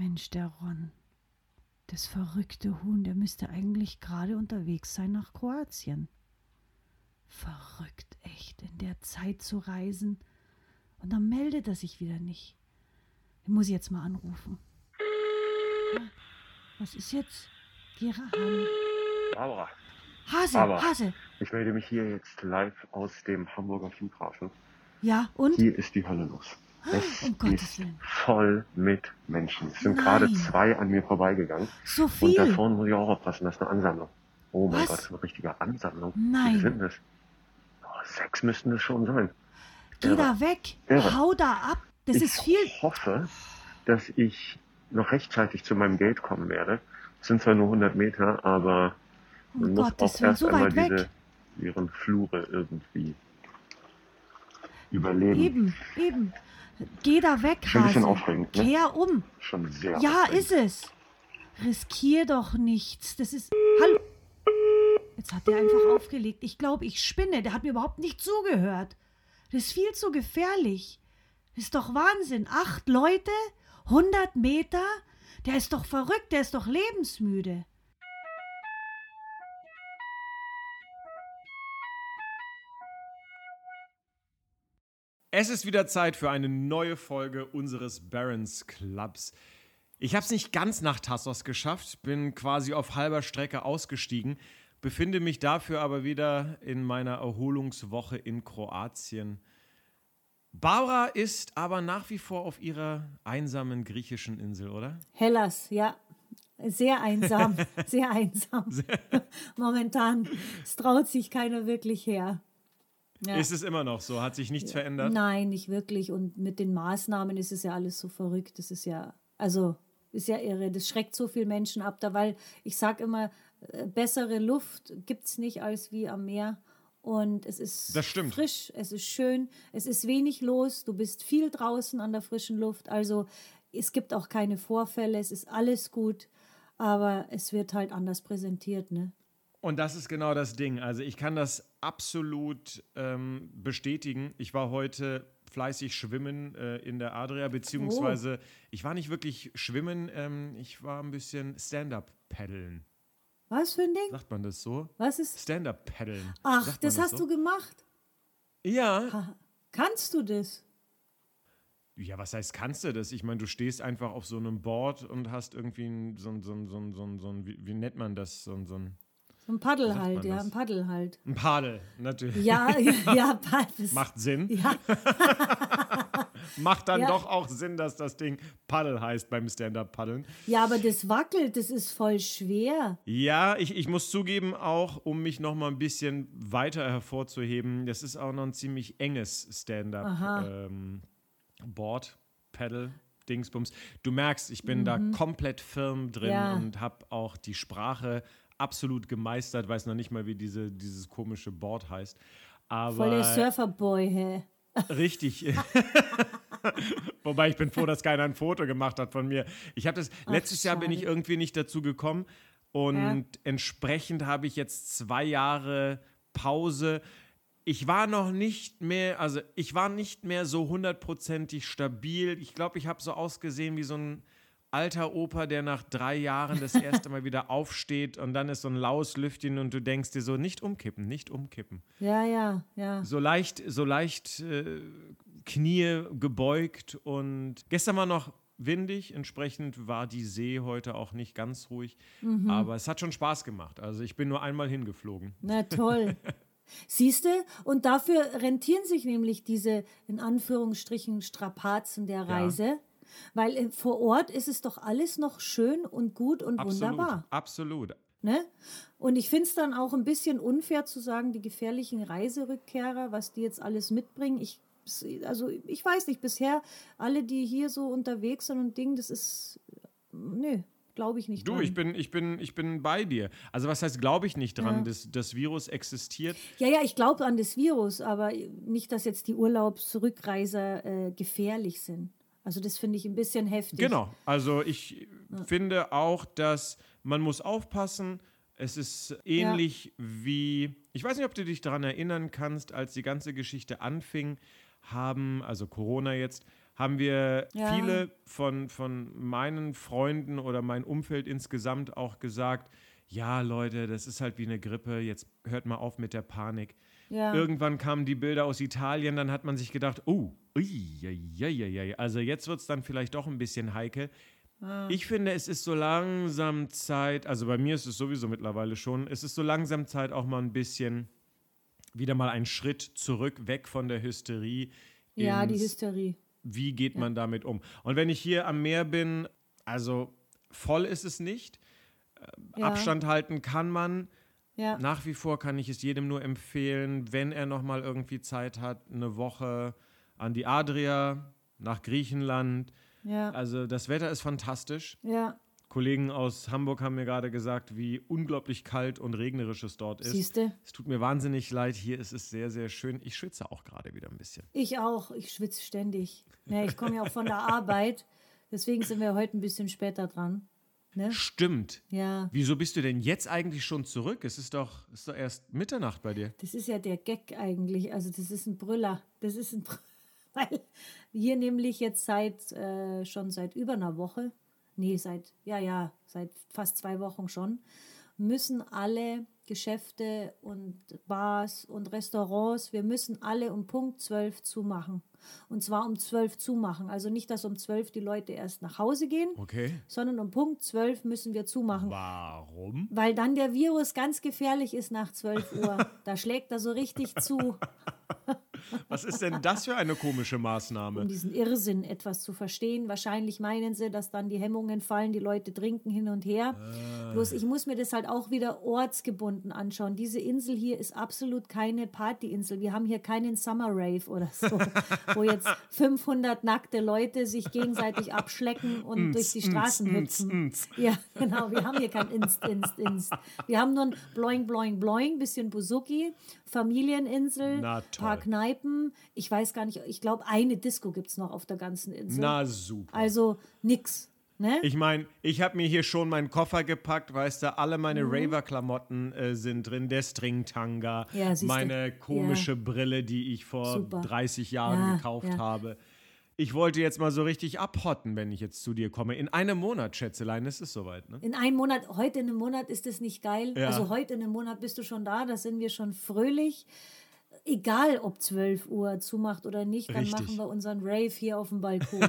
Mensch, der Ron. Das verrückte Huhn, der müsste eigentlich gerade unterwegs sein nach Kroatien. Verrückt, echt, in der Zeit zu reisen. Und dann meldet er sich wieder nicht. Den muss ich jetzt mal anrufen. Was ist jetzt? Ran. Barbara, Hase, Aber- Hase. ich melde mich hier jetzt live aus dem Hamburger Flughafen. Ja, und? Hier ist die Hölle los. Es um ist voll mit Menschen. Es sind Nein. gerade zwei an mir vorbeigegangen. So Und da viel. vorne muss ich auch aufpassen, das ist eine Ansammlung. Oh mein Was? Gott, das ist eine richtige Ansammlung. Nein. Wie viel sind das? Oh, sechs müssten es schon sein. Geh Irre. da weg. Irre. Hau da ab. Das ich ist viel. hoffe, dass ich noch rechtzeitig zu meinem Gate kommen werde. Es sind zwar nur 100 Meter, aber man Um muss auch erst so einmal weit weg. diese ihren Flure irgendwie überleben. Eben, eben. Geh da weg, Schon ein bisschen Hase. aufregend, ne? Kehr um. Schon sehr Ja, aufregend. ist es. Riskier doch nichts. Das ist. Hallo. Jetzt hat der einfach aufgelegt. Ich glaube, ich spinne. Der hat mir überhaupt nicht zugehört. Das ist viel zu gefährlich. Das ist doch Wahnsinn. Acht Leute, 100 Meter. Der ist doch verrückt. Der ist doch lebensmüde. Es ist wieder Zeit für eine neue Folge unseres Barons Clubs. Ich habe es nicht ganz nach Tassos geschafft, bin quasi auf halber Strecke ausgestiegen, befinde mich dafür aber wieder in meiner Erholungswoche in Kroatien. Barbara ist aber nach wie vor auf ihrer einsamen griechischen Insel, oder? Hellas, ja. Sehr einsam, sehr einsam. Momentan. Es traut sich keiner wirklich her. Ja. Ist es immer noch so? Hat sich nichts verändert? Nein, nicht wirklich. Und mit den Maßnahmen ist es ja alles so verrückt. Das ist ja, also, ist ja irre. Das schreckt so viele Menschen ab, da, weil ich sage immer, äh, bessere Luft gibt es nicht als wie am Meer. Und es ist frisch, es ist schön, es ist wenig los, du bist viel draußen an der frischen Luft. Also es gibt auch keine Vorfälle, es ist alles gut, aber es wird halt anders präsentiert, ne? Und das ist genau das Ding. Also ich kann das absolut ähm, bestätigen. Ich war heute fleißig schwimmen äh, in der Adria, beziehungsweise ich war nicht wirklich schwimmen, ähm, ich war ein bisschen Stand-up paddeln. Was für ein Ding? Sagt man das so? Was ist? Stand-up paddeln. Ach, man das hast so? du gemacht. Ja. Kannst du das? Ja, was heißt, kannst du das? Ich meine, du stehst einfach auf so einem Board und hast irgendwie so ein, so ein, so ein, so ein, so ein wie, wie nennt man das? So ein, so ein, ein Paddel halt, ja, das? ein Paddel halt. ein Paddel, natürlich. Ja, ja, ja, Paddel. Macht Sinn. Ja, Macht dann Ja. doch auch Sinn, dass das Ding Paddel heißt beim Stand-up-Paddeln. ja, aber das wackelt, das ist voll schwer. Ja, ich, ich muss zugeben, auch um mich noch mal ein bisschen weiter hervorzuheben, das ist auch noch ein ziemlich enges Stand-up-Board, Pedal, Dingsbums. Du merkst, ich bin da komplett firm drin Mhm. Ja. und habe auch die Sprache absolut gemeistert, weiß noch nicht mal, wie diese, dieses komische Board heißt. Aber Voll der Surferboy, hä? Richtig. Wobei ich bin froh, dass keiner ein Foto gemacht hat von mir. Ich habe das letztes Jahr bin ich irgendwie nicht dazu gekommen und Ja. entsprechend habe ich jetzt zwei Jahre Pause. Ich war noch nicht mehr, also ich war nicht mehr so hundertprozentig stabil. Ich glaube, ich habe so ausgesehen wie so ein alter Opa, der nach drei Jahren das erste Mal wieder aufsteht und dann ist so ein laues Lüftchen und du denkst dir so, nicht umkippen, nicht umkippen Ja, ja, ja. so leicht, so leicht äh, Knie gebeugt und gestern war noch windig, entsprechend war die See heute auch nicht ganz ruhig, Mhm. aber es hat schon Spaß gemacht. Also ich bin nur einmal hingeflogen. Na toll. Siehst du? Und dafür rentieren sich nämlich diese, in Anführungsstrichen, Strapazen der Reise. Weil äh, vor Ort ist es doch alles noch schön und gut und Absolut, wunderbar. absolut. Ne? Und ich finde es dann auch ein bisschen unfair zu sagen, die gefährlichen Reiserückkehrer, was die jetzt alles mitbringen. Ich, also ich weiß nicht, bisher alle, die hier so unterwegs sind und Ding, das ist, nö, glaube ich nicht. Du, dran. ich bin, ich bin, ich bin bei dir. Also was heißt, glaube ich nicht dran, Ja. dass das Virus existiert. Ja, ja, ich glaube an das Virus, aber nicht, dass jetzt die Urlaubsrückreiser äh, gefährlich sind. Also das finde ich ein bisschen heftig. Genau. Also ich finde auch, dass man muss aufpassen. Es ist ähnlich wie, ich weiß nicht, ob du dich daran erinnern kannst, als die ganze Geschichte anfing, haben, also Corona jetzt, haben wir Ja. viele von, von meinen Freunden oder mein Umfeld insgesamt auch gesagt, ja Leute, das ist halt wie eine Grippe, jetzt hört mal auf mit der Panik. Ja. Irgendwann kamen die Bilder aus Italien, dann hat man sich gedacht, oh, ui, ui, ui, also jetzt wird es dann vielleicht doch ein bisschen heikel. Ich finde, es ist so langsam Zeit, also bei mir ist es sowieso mittlerweile schon, es ist so langsam Zeit auch mal ein bisschen wieder mal einen Schritt zurück, weg von der Hysterie. ja, die Hysterie. wie geht man damit um? Und wenn ich hier am Meer bin, also voll ist es nicht. Ja. Abstand halten kann man. Ja. Nach wie vor kann ich es jedem nur empfehlen, wenn er noch mal irgendwie Zeit hat, eine Woche an die Adria, nach Griechenland. Ja. Also das Wetter ist fantastisch. Ja. Kollegen aus Hamburg haben mir gerade gesagt, wie unglaublich kalt und regnerisch es dort ist. Siehste? Es tut mir wahnsinnig leid. Hier ist es sehr, sehr schön. Ich schwitze auch gerade wieder ein bisschen. Ich auch. Ich schwitze ständig. Ja, ich komme ja auch von der Arbeit. Deswegen sind wir heute ein bisschen später dran. Ne? Stimmt. Ja. Wieso bist du denn jetzt eigentlich schon zurück? Es ist doch, ist doch erst Mitternacht bei dir. Das ist ja der Gag eigentlich. Also das ist ein Brüller. Das ist ein Brüller. Weil wir nämlich jetzt seit äh, schon seit über einer Woche, nee, seit, ja, ja, seit fast zwei Wochen schon, müssen alle Geschäfte und Bars und Restaurants, wir müssen alle um Punkt 12 zumachen. Und zwar um 12 zumachen. Also nicht, dass um 12 die Leute erst nach Hause gehen, Okay. sondern um Punkt 12 müssen wir zumachen. Warum? Weil dann der Virus ganz gefährlich ist nach 12 Uhr. Da schlägt er so richtig zu, Was ist denn das für eine komische um Maßnahme? diesen Irrsinn etwas zu verstehen. Wahrscheinlich meinen sie, dass dann die Hemmungen fallen, die Leute trinken hin und her. Bloß ich muss mir das halt auch wieder ortsgebunden anschauen. Diese Insel hier ist absolut keine Partyinsel. Wir haben hier keinen Summer Rave oder so, wo jetzt 500 nackte Leute sich gegenseitig abschlecken und durch die Straßen hüpfen. Ja, genau. Wir haben hier kein Inst, Inst, Inst. Wir haben nur ein Bloing, Bloing, Bloing, bisschen Buzuki, Familieninsel, Na, toll. Kneipen. Ich weiß gar nicht, ich glaube, eine Disco gibt es noch auf der ganzen Insel. Na super. Also nix. Ne? Ich meine, ich habe mir hier schon meinen Koffer gepackt, weißt du, alle meine Mhm. Raver-Klamotten äh, sind drin, der Stringtanga, Ja, meine komische Brille, die ich vor Super. 30 Jahren Ja, gekauft ja. habe. Ich wollte jetzt mal so richtig abhotten, wenn ich jetzt zu dir komme. In einem Monat, Schätzelein, ist es soweit, ne? In einem Monat, heute in einem Monat ist es nicht geil. Ja. Also heute in einem Monat bist du schon da, da sind wir schon fröhlich. Egal, ob 12 Uhr zumacht oder nicht, dann Richtig. machen wir unseren Rave hier auf dem Balkon.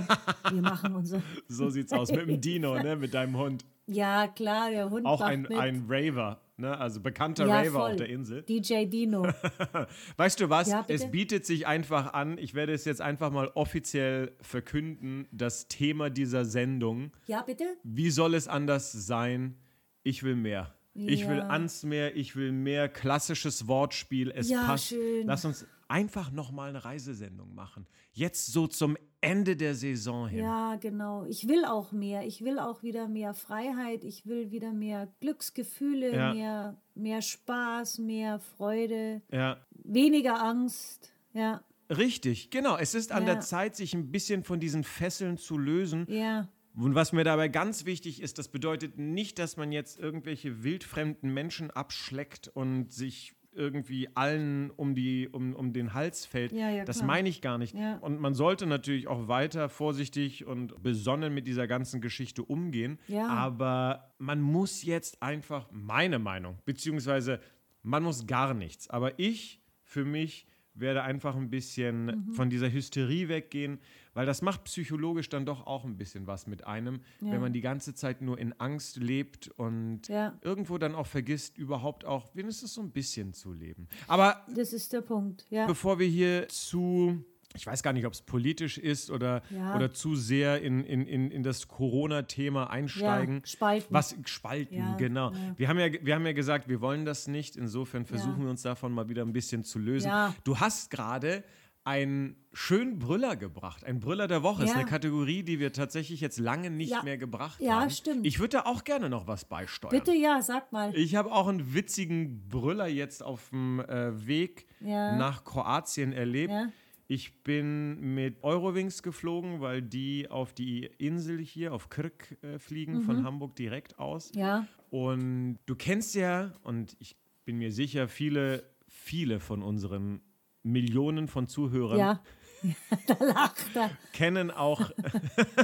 wir machen unser. So sieht's aus mit dem Dino, ne? Mit deinem Hund. Ja, klar, der Hund Auch ein, mit. ein Raver, ne? Also bekannter ja, Raver voll. auf der Insel. DJ Dino. Weißt du was? Ja, es bietet sich einfach an. Ich werde es jetzt einfach mal offiziell verkünden. Das Thema dieser Sendung. Ja, bitte? Wie soll es anders sein? Ich will mehr. Ich will Ja. ans Meer, ich will mehr klassisches Wortspiel. Es Ja, passt. schön. Lass uns einfach nochmal eine Reisesendung machen. Jetzt so zum Ende der Saison hin. Ja, genau. Ich will auch mehr. Ich will auch wieder mehr Freiheit. Ich will wieder mehr Glücksgefühle, Ja. mehr, mehr Spaß, mehr Freude, ja. weniger Angst. Ja, Richtig, genau. Es ist an Ja. der Zeit, sich ein bisschen von diesen Fesseln zu lösen. ja, Und was mir dabei ganz wichtig ist, das bedeutet nicht, dass man jetzt irgendwelche wildfremden Menschen abschleckt und sich irgendwie allen um, die, um, um den Hals fällt. Ja, ja, das meine ich gar nicht. Ja. Und man sollte natürlich auch weiter vorsichtig und besonnen mit dieser ganzen Geschichte umgehen. Aber man muss jetzt einfach, meine Meinung, beziehungsweise man muss gar nichts. Aber ich für mich werde einfach ein bisschen Mhm. von dieser Hysterie weggehen, weil das macht psychologisch dann doch auch ein bisschen was mit einem, Ja. wenn man die ganze Zeit nur in Angst lebt und Ja. irgendwo dann auch vergisst, überhaupt auch wenigstens so ein bisschen zu leben. Aber das ist der Punkt. Ja, bevor wir hier zu, ich weiß gar nicht, ob es politisch ist oder, Ja. oder zu sehr in, in, in, in das Corona-Thema einsteigen. Ja, spalten. Was spalten, Ja, genau. Wir, haben ja, wir haben ja gesagt, wir wollen das nicht. Insofern versuchen wir uns davon mal wieder ein bisschen zu lösen. Du hast gerade einen schönen Brüller gebracht. Ein Brüller der Woche ist Ja. eine Kategorie, die wir tatsächlich jetzt lange nicht Ja. mehr gebracht Ja, haben. stimmt. Ich würde da auch gerne noch was beisteuern. Bitte, ja, sag mal. Ich habe auch einen witzigen Brüller jetzt auf dem äh, Weg Ja. nach Kroatien erlebt. Ja. Ich bin mit Eurowings geflogen, weil die auf die Insel hier, auf Krk, äh, fliegen, Mhm. von Hamburg direkt aus. Ja, Und du kennst ja, und ich bin mir sicher, viele, viele von unseren Millionen von Zuhörern ja, Da lacht er. kennen auch,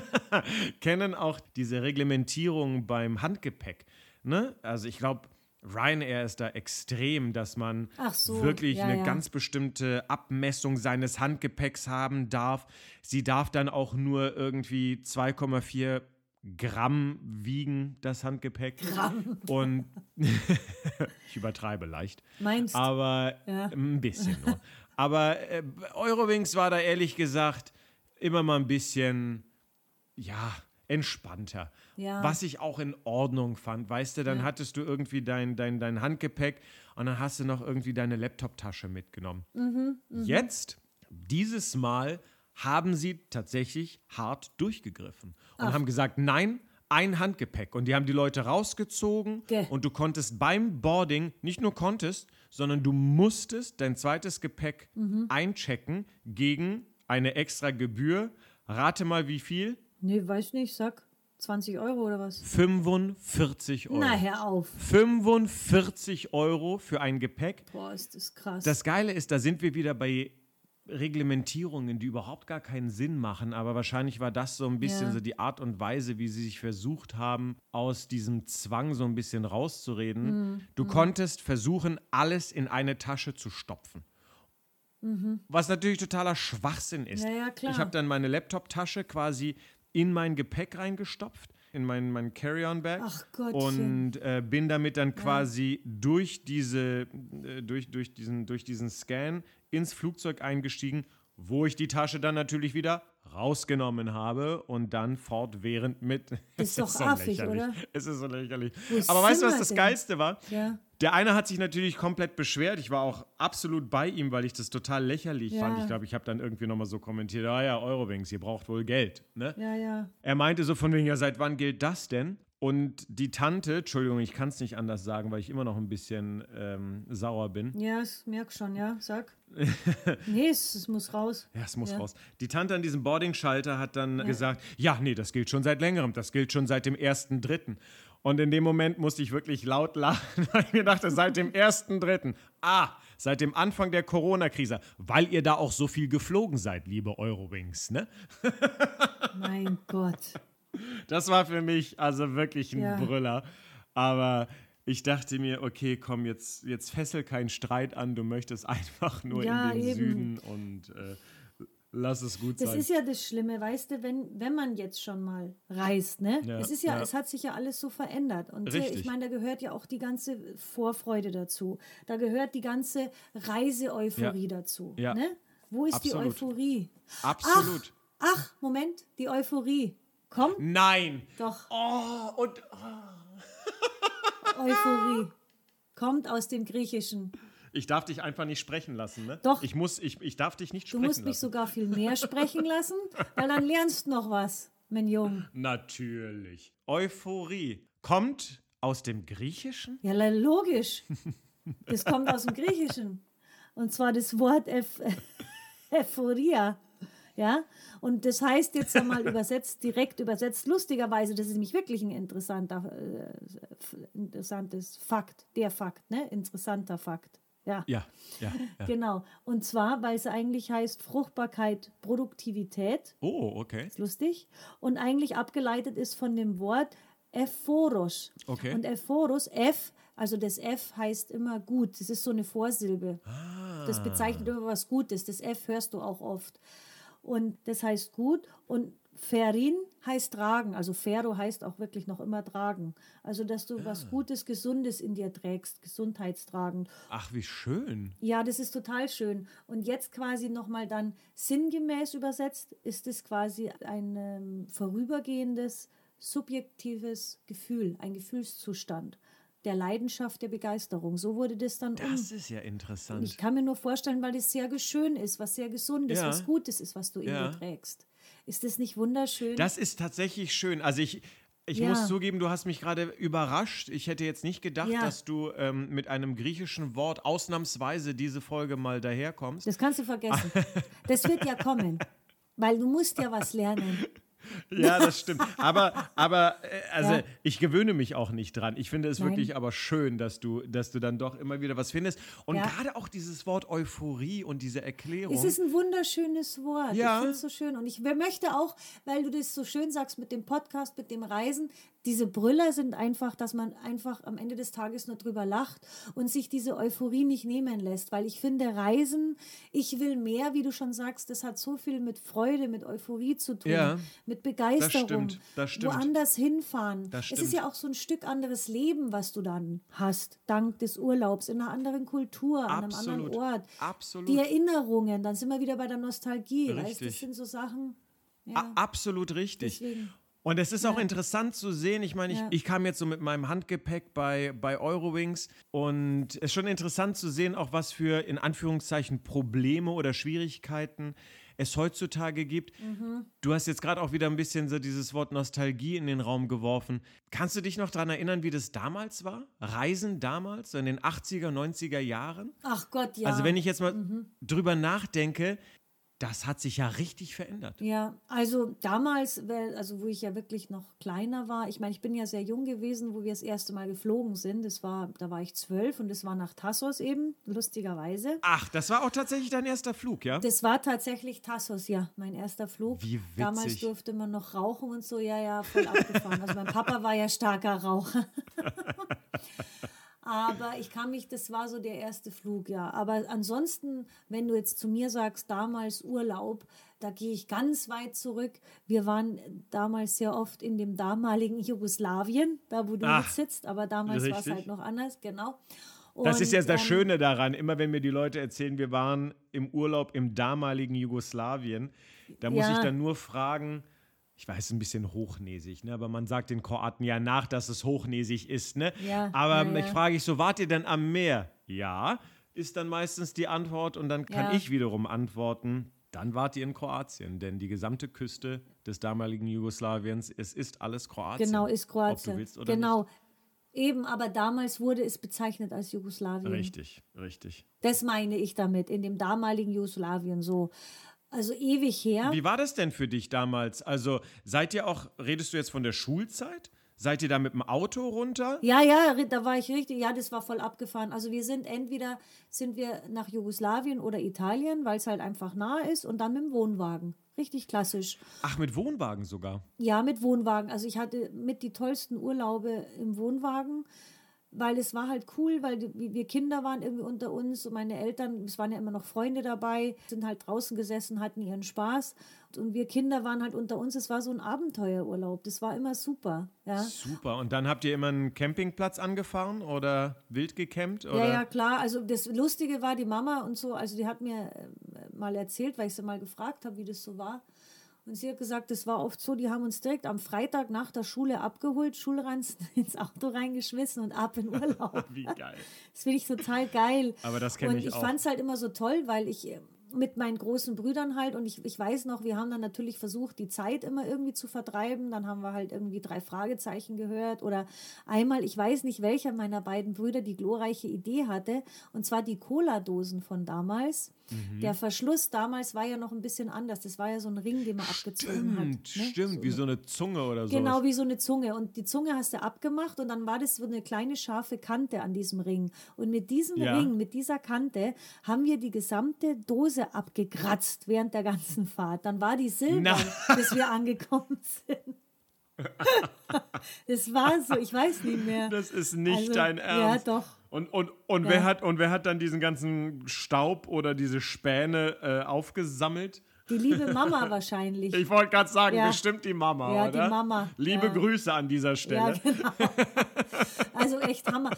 kennen auch diese Reglementierung beim Handgepäck. Ne? Also ich glaube, Ryanair ist da extrem, dass man so, wirklich ja, eine ja. ganz bestimmte Abmessung seines Handgepäcks haben darf. Sie darf dann auch nur irgendwie 2,4 Gramm wiegen, das Handgepäck. Gramm. Und ich übertreibe leicht. Meinst du? Aber Ja. ein bisschen nur. Aber äh, Eurowings war da ehrlich gesagt immer mal ein bisschen, ja, entspannter. Ja. Was ich auch in Ordnung fand. Weißt du, dann Ja. hattest du irgendwie dein, dein, dein Handgepäck und dann hast du noch irgendwie deine Laptoptasche mitgenommen. Mhm, Jetzt, dieses Mal, haben sie tatsächlich hart durchgegriffen und haben gesagt, nein, ein Handgepäck. Und die haben die Leute rausgezogen Gell. und du konntest beim Boarding, nicht nur konntest, sondern du musstest dein zweites Gepäck Mhm. einchecken gegen eine extra Gebühr. Rate mal, wie viel? Nee, weiß nicht, sag 20 Euro oder was? 45 Euro. Na, hör auf. 45 Euro für ein Gepäck. Boah, ist das krass. Das Geile ist, da sind wir wieder bei Reglementierungen, die überhaupt gar keinen Sinn machen, aber wahrscheinlich war das so ein bisschen Ja. so die Art und Weise, wie sie sich versucht haben, aus diesem Zwang so ein bisschen rauszureden. Mhm. Du konntest versuchen, alles in eine Tasche zu stopfen. Was natürlich totaler Schwachsinn ist. Mhm. Ja, ja. Ich habe dann meine Laptop-Tasche quasi in mein Gepäck reingestopft, in mein, mein Carry-on-Bag. Und äh, bin damit dann quasi durch, diese, äh, durch, durch, diesen, durch diesen Scan ins Flugzeug eingestiegen, wo ich die Tasche dann natürlich wieder rausgenommen habe und dann fortwährend mit. Ist doch affig, lächerlich. oder? Es ist so lächerlich. Wo Aber weißt du, was das denn? Geilste war? Ja. Der eine hat sich natürlich komplett beschwert. Ich war auch absolut bei ihm, weil ich das total lächerlich Ja. fand. Ich glaube, ich habe dann irgendwie nochmal so kommentiert: Ah ja, Eurowings, ihr braucht wohl Geld. Ne? ja, ja. Er meinte so von wegen, ja, seit wann gilt das denn? Und die Tante, Entschuldigung, ich kann es nicht anders sagen, weil ich immer noch ein bisschen ähm, sauer bin. Ja, ich merk schon, ja, sag. nee, es, es muss raus. Ja, es muss Ja. raus. Die Tante an diesem Boarding-Schalter hat dann gesagt, ja, nee, das gilt schon seit längerem, das gilt schon seit dem 1.3. Und in dem Moment musste ich wirklich laut lachen, weil ich mir dachte, seit dem 1.3. Ah, seit dem Anfang der Corona-Krise, weil ihr da auch so viel geflogen seid, liebe Eurowings, ne? Mein Gott. Das war für mich also wirklich ein Ja. Brüller. Aber ich dachte mir, okay, komm, jetzt, jetzt fessel keinen Streit an, du möchtest einfach nur Ja, in den eben. Süden und äh, lass es gut Das sein. ist ja das Schlimme, weißt du, wenn, wenn man jetzt schon mal reist, ne? Ja, es ist ja, ja. es hat sich ja alles so verändert. Und Richtig. ich meine, da gehört ja auch die ganze Vorfreude dazu. Da gehört die ganze Reiseeuphorie Ja. dazu. Ja. Ne? Wo ist die Absolut. Euphorie? Absolut. Ach, ach, Moment, die Euphorie. Komm, Nein. doch, Oh, und Euphorie. Kommt aus dem Griechischen. Ich darf dich einfach nicht sprechen lassen, ne? Doch. Ich muss, ich, ich darf dich nicht Du sprechen musst mich lassen. sogar viel mehr sprechen lassen, weil dann lernst du noch was, mein Junge. Natürlich. Euphorie kommt aus dem Griechischen? Ja, logisch. Das kommt aus dem Griechischen. Und zwar das Wort Eph Euphoria. Ja, und das heißt jetzt einmal übersetzt, direkt übersetzt, lustigerweise, das ist nämlich wirklich ein interessanter, äh, interessantes Fakt, der Fakt, ne? Interessanter Fakt. Ja. Ja, ja, ja. Genau. Und zwar, weil es eigentlich heißt Fruchtbarkeit, Produktivität, Oh, okay. lustig, und eigentlich abgeleitet ist von dem Wort Ephoros. Okay. Und Ephoros, F, also das F heißt immer gut. Das ist so eine Vorsilbe. Das bezeichnet immer was Gutes. Das F hörst du auch oft. Und das heißt gut. Und Ferin heißt tragen. Also Fero heißt auch wirklich noch immer tragen. Also, dass du was Gutes, Gesundes in dir trägst, gesundheitstragend. Ach, wie schön. Ja, das ist total schön. Und jetzt quasi nochmal dann sinngemäß übersetzt, ist es quasi ein ähm, vorübergehendes, subjektives Gefühl, ein Gefühlszustand der Leidenschaft, der Begeisterung. So wurde das dann um. Das ist ja interessant. Ich kann mir nur vorstellen, weil es sehr schön ist, was sehr gesund ist, Ja. was Gutes ist, was du in Ja. dir trägst. Ist das nicht wunderschön? Das ist tatsächlich schön. Also ich, ich Ja. muss zugeben, du hast mich gerade überrascht. Ich hätte jetzt nicht gedacht, Ja. dass du ähm, mit einem griechischen Wort ausnahmsweise diese Folge mal daherkommst. Das kannst du vergessen. Das wird ja kommen, weil du musst ja was lernen. Ja, das stimmt. Aber, aber äh, also Ja. ich gewöhne mich auch nicht dran. Ich finde es Nein. wirklich aber schön, dass du, dass du dann doch immer wieder was findest. Und Ja. gerade auch dieses Wort Euphorie und diese Erklärung. Es ist ein wunderschönes Wort. Ja. Ich finde es so schön. Und ich möchte auch, weil du das so schön sagst mit dem Podcast, mit dem Reisen, diese Brüller sind einfach, dass man einfach am Ende des Tages nur drüber lacht und sich diese Euphorie nicht nehmen lässt. Weil ich finde, Reisen, ich will mehr, wie du schon sagst, das hat so viel mit Freude, mit Euphorie zu tun, Ja. mit Begeisterung. stimmt, das stimmt. Woanders hinfahren. Das Es ist stimmt. ja auch so ein Stück anderes Leben, was du dann hast, dank des Urlaubs, in einer anderen Kultur, an einem anderen. Ort. Absolut. Die Erinnerungen, dann sind wir wieder bei der Nostalgie. Weißt, Richtig. das sind so Sachen. Ja, Absolut richtig. deswegen. Und es ist auch interessant zu sehen, ich meine, ich, ich kam jetzt so mit meinem Handgepäck bei, bei Eurowings und es ist schon interessant zu sehen, auch was für in Anführungszeichen Probleme oder Schwierigkeiten es heutzutage gibt. Mhm. Du hast jetzt gerade auch wieder ein bisschen so dieses Wort Nostalgie in den Raum geworfen. Kannst du dich noch daran erinnern, wie das damals war? Reisen damals, so in den 80er, 90er Jahren? Ach Gott, ja. Mhm. Also wenn ich jetzt mal drüber nachdenke, das hat sich ja richtig verändert. Ja, also damals, also wo ich ja wirklich noch kleiner war, ich meine, ich bin ja sehr jung gewesen, wo wir das erste Mal geflogen sind. Das war, da war ich zwölf und das war nach Tassos eben, lustigerweise. Ach, das war auch tatsächlich dein erster Flug, ja? Das war tatsächlich Tassos, ja, mein erster Flug. Wie Damals witzig. durfte man noch rauchen und so, ja, ja, voll abgefahren. Also mein Papa war ja starker Raucher. Aber ich kann mich, das war so der erste Flug, ja. Aber ansonsten, wenn du jetzt zu mir sagst, damals Urlaub, da gehe ich ganz weit zurück. Wir waren damals sehr oft in dem damaligen Jugoslawien, da wo du Ach, jetzt sitzt, aber damals war es halt noch anders, genau. Das ist Und, jetzt das ähm, Schöne daran, immer wenn mir die Leute erzählen, wir waren im Urlaub im damaligen Jugoslawien, da muss Ja. ich dann nur fragen, ich weiß, ein bisschen hochnäsig, ne? aber man sagt den Kroaten ja nach, dass es hochnäsig ist. Ne? Ja, aber ja, ich frage ich so, wart ihr denn am Meer? Ja, ist dann meistens die Antwort und dann kann Ja. ich wiederum antworten, dann wart ihr in Kroatien, denn die gesamte Küste des damaligen Jugoslawiens, es ist alles Kroatien. Genau, ist Ob Kroatien. du willst oder genau. Eben, aber damals wurde es bezeichnet als Jugoslawien. nicht. Richtig, richtig. Das meine ich damit, in dem damaligen Jugoslawien so. Also ewig her. Wie war das denn für dich damals? Also seid ihr auch, redest du jetzt von der Schulzeit? Seid ihr da mit dem Auto runter? Ja, ja, da war ich richtig, ja, das war voll abgefahren. Also wir sind entweder sind wir nach Jugoslawien oder Italien, weil es halt einfach nah ist und dann mit dem Wohnwagen. Richtig klassisch. Ach, mit Wohnwagen sogar. Ja, mit Wohnwagen. Also ich hatte mit die tollsten Urlaube im Wohnwagen, weil es war halt cool, weil wir Kinder waren irgendwie unter uns und meine Eltern, es waren ja immer noch Freunde dabei, sind halt draußen gesessen, hatten ihren Spaß und wir Kinder waren halt unter uns. Es war so ein Abenteuerurlaub. Das war immer super. Ja. Super. Und dann habt ihr immer einen Campingplatz angefahren oder wild gecampt? Oder? Ja, ja, klar. Also das Lustige war, die Mama und so, also die hat mir äh, mal erzählt, weil ich sie mal gefragt habe, wie das so war. Und sie hat gesagt, das war oft so, die haben uns direkt am Freitag nach der Schule abgeholt, Schulranzen ins Auto reingeschmissen und ab in Urlaub. Wie geil. Das finde ich total geil. Aber das kenn Und ich ich auch. fand es halt immer so toll, weil ich äh, mit meinen großen Brüdern halt und ich, ich weiß noch, wir haben dann natürlich versucht, die Zeit immer irgendwie zu vertreiben. Dann haben wir halt irgendwie drei Fragezeichen gehört oder einmal, ich weiß nicht, welcher meiner beiden Brüder die glorreiche Idee hatte und zwar die Cola-Dosen von damals. Mhm. Der Verschluss damals war ja noch ein bisschen anders. Das war ja so ein Ring, den man abgezogen hat. Stimmt, ne? stimmt. So wie so eine Zunge oder so. Genau wie so eine Zunge. Und die Zunge hast du abgemacht und dann war das so eine kleine scharfe Kante an diesem Ring. Und mit diesem Ja. Ring, mit dieser Kante, haben wir die gesamte Dose abgekratzt während der ganzen Fahrt. Dann war die silbern, Na. bis wir angekommen sind. das war so, ich weiß nicht mehr. Das ist nicht Also, dein Ernst. Ja, doch. Und, und, und, Ja. wer hat, und wer hat dann diesen ganzen Staub oder diese Späne äh, aufgesammelt? Die liebe Mama wahrscheinlich. Ich wollte gerade sagen, Ja. bestimmt die Mama, Ja, die oder? Mama, Liebe ja. Grüße an dieser ja, Stelle. genau. Also echt Hammer.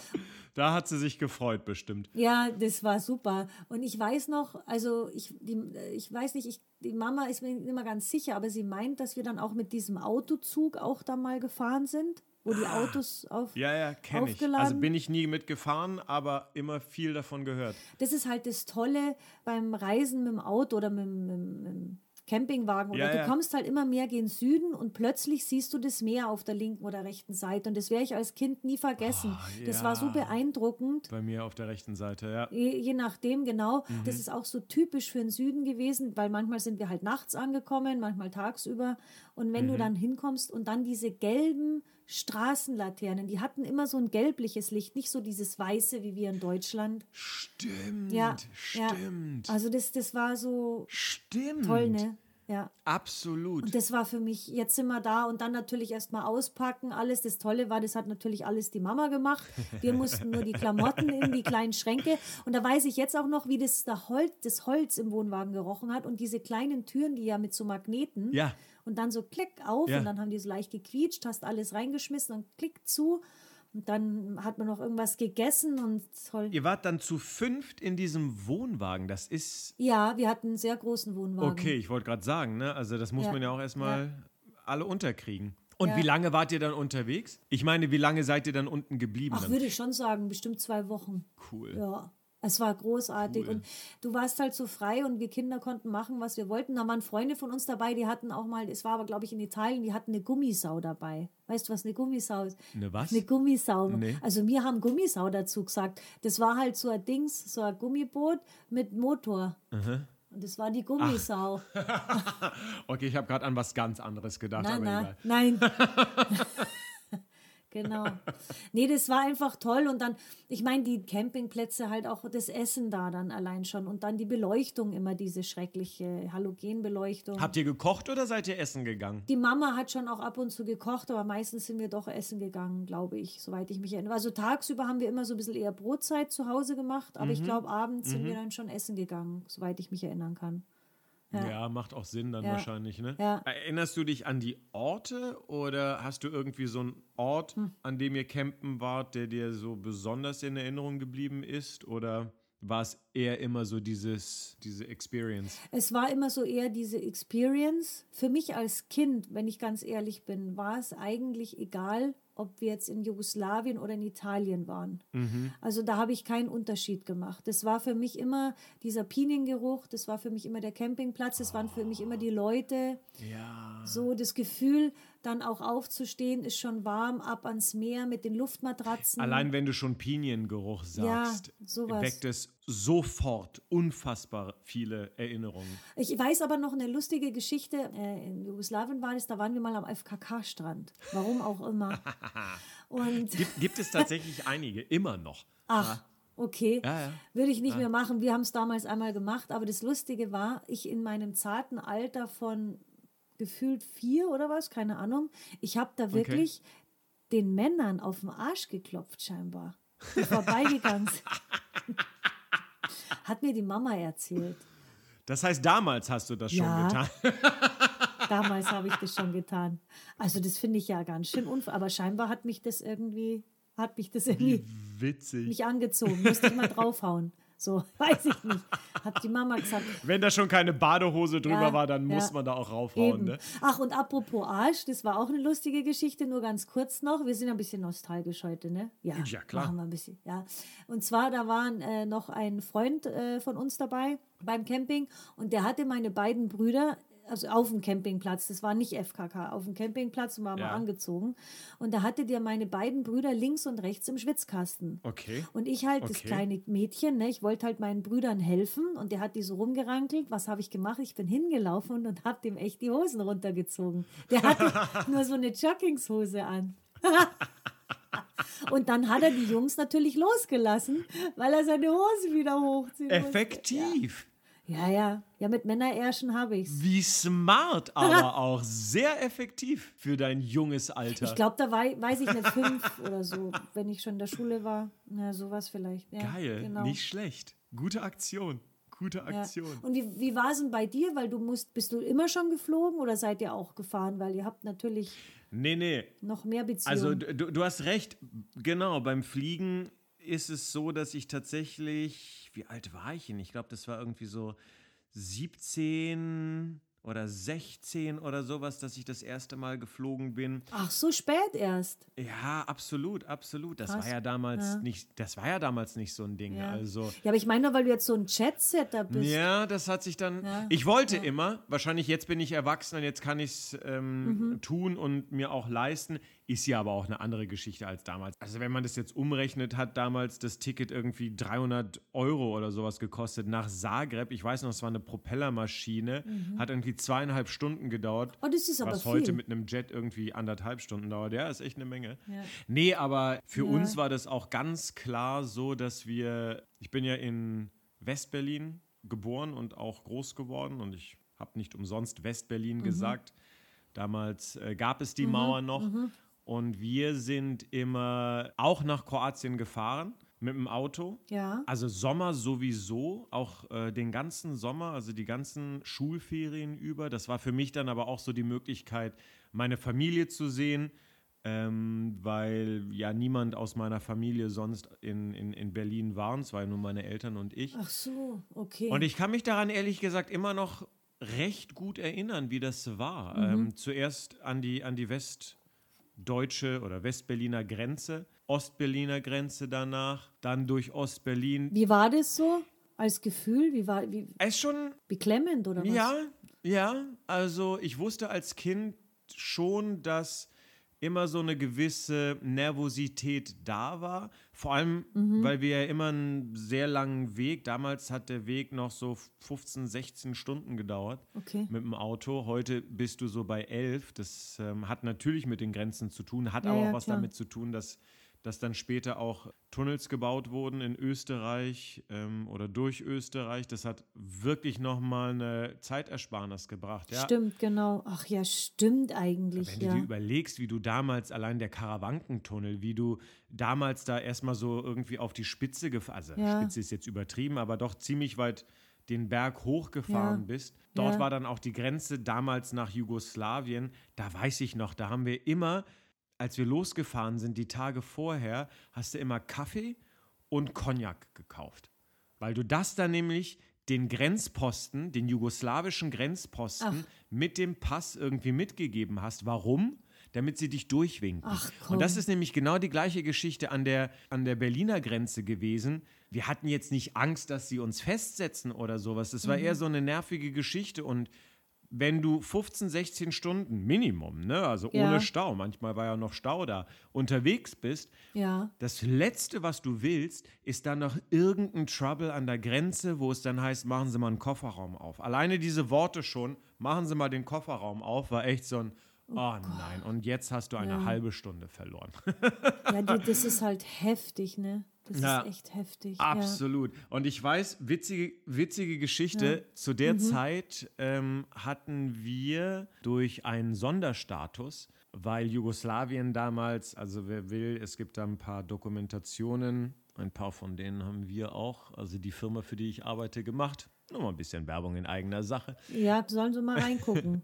Da hat sie sich gefreut, bestimmt. Ja, das war super. Und ich weiß noch, also ich, die, ich weiß nicht, ich, die Mama ist mir nicht immer ganz sicher, aber sie meint, dass wir dann auch mit diesem Autozug auch da mal gefahren sind, wo die Autos auf. Ja, ja, kenne ich. Aufgeladen? Also bin ich nie mitgefahren, aber immer viel davon gehört. Das ist halt das Tolle beim Reisen mit dem Auto oder mit, mit, mit dem Campingwagen oder Ja, du ja. kommst halt immer mehr gen Süden und plötzlich siehst du das Meer auf der linken oder rechten Seite und das werde ich als Kind nie vergessen. Oh, Das war so beeindruckend. Bei mir auf der rechten Seite, ja. Je, je nachdem, genau. Mhm. Das ist auch so typisch für den Süden gewesen, weil manchmal sind wir halt nachts angekommen, manchmal tagsüber. Und wenn du Mhm. dann hinkommst und dann diese gelben Straßenlaternen, die hatten immer so ein gelbliches Licht, nicht so dieses weiße wie wir in Deutschland. Stimmt, Ja, stimmt. Ja. Also das, das war so stimmt. toll, ne? Ja. Absolut. Und das war für mich, jetzt sind wir da und dann natürlich erstmal auspacken, alles. Das Tolle war, das hat natürlich alles die Mama gemacht. Wir mussten nur die Klamotten in die kleinen Schränke. Und da weiß ich jetzt auch noch, wie das, das Holz im Wohnwagen gerochen hat und diese kleinen Türen, die ja mit so Magneten. Ja. Und dann so klick auf Ja. und dann haben die so leicht gequietscht, hast alles reingeschmissen und klick zu. Und dann hat man noch irgendwas gegessen und toll. Ihr wart dann zu fünft in diesem Wohnwagen. Das ist. Ja, wir hatten einen sehr großen Wohnwagen. Okay, ich wollte gerade sagen, ne? Also, das muss Ja. man ja auch erstmal alle unterkriegen. Und Ja. wie lange wart ihr dann unterwegs? Ich meine, wie lange seid ihr dann unten geblieben? Ach, würde ich schon sagen, bestimmt zwei Wochen. cool. Ja, es war großartig. Cool. Und du warst halt so frei und wir Kinder konnten machen, was wir wollten. Da waren Freunde von uns dabei, die hatten auch mal, es war aber, glaube ich, in Italien, die hatten eine Gummisau dabei. Weißt du, was eine Gummisau ist? Eine was? Eine Gummisau. Nee. Also wir haben Gummisau dazu gesagt. Das war halt so ein Dings, so ein Gummiboot mit Motor. Und das war die Gummisau. Okay, ich habe gerade an was ganz anderes gedacht, Nein, egal. nein. genau. Nee, das war einfach toll. Und dann, ich meine, die Campingplätze halt auch das Essen da dann allein schon. Und dann die Beleuchtung, immer diese schreckliche Halogenbeleuchtung. Habt ihr gekocht oder seid ihr essen gegangen? die Mama hat schon auch ab und zu gekocht, aber meistens sind wir doch essen gegangen, glaube ich, soweit ich mich erinnere. Also tagsüber haben wir immer so ein bisschen eher Brotzeit zu Hause gemacht, aber Mhm. ich glaube, abends sind wir dann schon essen gegangen, soweit ich mich erinnern kann. Ja. macht auch Sinn dann Ja. wahrscheinlich, ne? Ja. Erinnerst du dich an die Orte oder hast du irgendwie so einen Ort, Hm. an dem ihr campen wart, der dir so besonders in Erinnerung geblieben ist? Oder war es eher immer so dieses, diese Experience? Es war immer so eher diese Experience. Für mich als Kind, wenn ich ganz ehrlich bin, war es eigentlich egal, ob wir jetzt in Jugoslawien oder in Italien waren. Also da habe ich keinen Unterschied gemacht. Das war für mich immer dieser Piniengeruch, das war für mich immer der Campingplatz, das waren für mich immer die Leute. Ja. So das Gefühl, dann auch aufzustehen, ist schon warm, ab ans Meer mit den Luftmatratzen. Allein wenn du schon Piniengeruch Ja, sagst, sowas. weckt es sofort unfassbar viele Erinnerungen. Ich weiß aber noch eine lustige Geschichte. Äh, In Jugoslawien war es, da waren wir mal am FKK-Strand. Warum auch immer. Und Gibt, gibt es tatsächlich einige, immer noch. ach, okay, Ja, ja. würde ich nicht mehr machen. Wir haben es damals einmal gemacht. Aber das Lustige war, ich in meinem zarten Alter von gefühlt vier oder was, keine Ahnung, ich habe da wirklich den Männern auf den Arsch geklopft scheinbar. Die vorbeigegangen sind. Hat mir die Mama erzählt. Das heißt, damals hast du das schon Ja. getan. Damals habe ich das schon getan. Also das finde ich ja ganz schön unfair. Aber scheinbar hat mich das irgendwie, hat mich das irgendwie Witzig. nicht angezogen. Müsste ich mal draufhauen. So, weiß ich nicht. Hat die Mama gesagt. Wenn da schon keine Badehose drüber Ja, war, dann muss ja. man da auch raufhauen. Ne? Ach, und apropos Arsch, das war auch eine lustige Geschichte, nur ganz kurz noch. Wir sind ein bisschen nostalgisch heute, ne? Ja, Ja, klar. Machen wir ein bisschen, ja. Und zwar, da war äh, noch ein Freund äh, von uns dabei beim Camping und der hatte meine beiden Brüder, also auf dem Campingplatz, das war nicht FKK, auf dem Campingplatz und war Ja. mal angezogen. Und da hatte der meine beiden Brüder links und rechts im Schwitzkasten. Okay. Und ich halt, das Okay. kleine Mädchen, ne, ich wollte halt meinen Brüdern helfen und der hat die so rumgerankelt. Was habe ich gemacht? Ich bin hingelaufen und, habe dem echt die Hosen runtergezogen. Der hatte nur so eine Joggingshose an. und dann hat er die Jungs natürlich losgelassen, weil er seine Hose wieder hochziehen musste. Effektiv. Ja, ja. Ja, mit Männerärschen habe ich's. Wie smart, aber auch sehr effektiv für dein junges Alter. Ich glaube, da war, weiß ich nicht, fünf oder so, wenn ich schon in der Schule war. Na, sowas vielleicht. Ja, Geil, genau. nicht schlecht. Gute Aktion. Gute Ja. Aktion. Und wie, wie war es denn bei dir? Weil du musst, bist du immer schon geflogen oder seid ihr auch gefahren? Weil ihr habt natürlich Nee, nee. noch mehr Beziehungen. Also du, du hast recht, genau, beim Fliegen ist es so, dass ich tatsächlich, wie alt war ich denn? Ich glaube, das war irgendwie so 17, oder 16 oder sowas, dass ich das erste Mal geflogen bin. Ach, so spät erst. Ja, absolut, absolut. Das Krass. war ja damals Ja. nicht, das war ja damals nicht so ein Ding. Ja. Also Ja, aber ich meine nur, weil du jetzt so ein Chatsetter bist. ja, das hat sich dann. Ja, Ich wollte immer, wahrscheinlich jetzt bin ich erwachsen und jetzt kann ich es ähm, Mhm. tun und mir auch leisten. Ist ja aber auch eine andere Geschichte als damals. Also, wenn man das jetzt umrechnet, hat damals das Ticket irgendwie 300 Euro oder sowas gekostet nach Zagreb. Ich weiß noch, es war eine Propellermaschine, hat irgendwie zweieinhalb Stunden gedauert. Mhm. Oh, das ist aber was viel. heute mit einem Jet irgendwie anderthalb Stunden dauert. Ja, ist echt eine Menge. Ja. Nee, aber für Ja. uns war das auch ganz klar so, dass wir, ich bin ja in Westberlin geboren und auch groß geworden und ich habe nicht umsonst Westberlin gesagt. Damals äh, gab es die Mauer noch und wir sind immer auch nach Kroatien gefahren mit dem Auto. Ja. Also Sommer sowieso, auch äh, den ganzen Sommer, also die ganzen Schulferien über. Das war für mich dann aber auch so die Möglichkeit, meine Familie zu sehen, ähm, weil ja niemand aus meiner Familie sonst in, in, in Berlin war. Es waren nur meine Eltern und ich. Ach so, okay. Und ich kann mich daran ehrlich gesagt immer noch recht gut erinnern, wie das war. Mhm. Ähm, zuerst an die, an die westdeutsche oder Westberliner Grenze, Ostberliner Grenze danach, dann durch Ostberlin. wie war das so als Gefühl? Wie war wie Es schon, beklemmend oder was? ja, ja, also ich wusste als Kind schon, dass immer so eine gewisse Nervosität da war. Vor allem, weil wir ja immer einen sehr langen Weg, damals hat der Weg noch so 15, 16 Stunden gedauert Okay. mit dem Auto. Heute bist du so bei 11. Das ähm, hat natürlich mit den Grenzen zu tun, hat Ja, aber ja, auch was klar. damit zu tun, dass, dass dann später auch Tunnels gebaut wurden in Österreich ähm, oder durch Österreich. Das hat wirklich nochmal eine Zeitersparnis gebracht. Ja? Stimmt, genau. Ach ja, stimmt eigentlich, Wenn du ja. dir überlegst, wie du damals allein der Karawankentunnel, wie du damals da erstmal so irgendwie auf die Spitze gefahren, also Ja. Spitze ist jetzt übertrieben, aber doch ziemlich weit den Berg hochgefahren Ja. bist. Dort war dann auch die Grenze damals nach Jugoslawien. Da weiß ich noch, da haben wir immer, als wir losgefahren sind, die Tage vorher, hast du immer Kaffee und Cognac gekauft. Weil du das dann nämlich den Grenzposten, den jugoslawischen Grenzposten mit dem Pass irgendwie mitgegeben hast. Warum? Damit sie dich durchwinken. Ach. Und das ist nämlich genau die gleiche Geschichte an der, an der Berliner Grenze gewesen. Wir hatten jetzt nicht Angst, dass sie uns festsetzen oder sowas. Das war Mhm. eher so eine nervige Geschichte. Und wenn du 15, 16 Stunden Minimum, ne, also Ja. ohne Stau, manchmal war ja noch Stau da, unterwegs bist, Ja. das Letzte, was du willst, ist dann noch irgendein Trouble an der Grenze, wo es dann heißt, machen Sie mal einen Kofferraum auf. Alleine diese Worte schon, machen Sie mal den Kofferraum auf, war echt so ein, oh, nein, und jetzt hast du eine Ja. halbe Stunde verloren. Ja, das ist halt heftig, ne? Das Ja. ist echt heftig. Absolut. Und ich weiß, witzige, witzige Geschichte, zu der Mhm. Zeit ähm, hatten wir durch einen Sonderstatus, weil Jugoslawien damals, also wer will, es gibt da ein paar Dokumentationen, ein paar von denen haben wir auch, also die Firma, für die ich arbeite, gemacht. Nur mal ein bisschen Werbung in eigener Sache. Ja, sollen sie mal reingucken.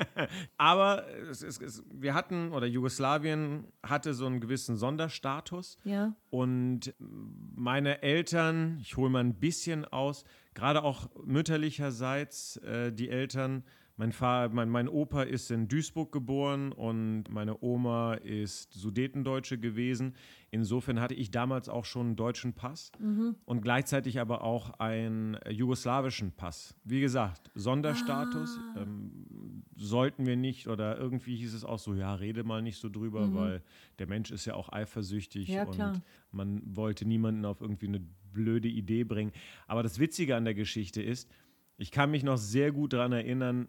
Aber es, es, es, wir hatten, oder Jugoslawien hatte so einen gewissen Sonderstatus. ja. Und meine Eltern, ich hole mal ein bisschen aus, gerade auch mütterlicherseits, äh, die Eltern, mein, Vater, mein, mein Opa ist in Duisburg geboren und meine Oma ist Sudetendeutsche gewesen. Insofern hatte ich damals auch schon einen deutschen Pass und gleichzeitig aber auch einen jugoslawischen Pass. Wie gesagt, Sonderstatus ähm, sollten wir nicht oder irgendwie hieß es auch so, ja, rede mal nicht so drüber, weil der Mensch ist ja auch eifersüchtig Ja, und klar. man wollte niemanden auf irgendwie eine blöde Idee bringen. Aber das Witzige an der Geschichte ist, ich kann mich noch sehr gut daran erinnern,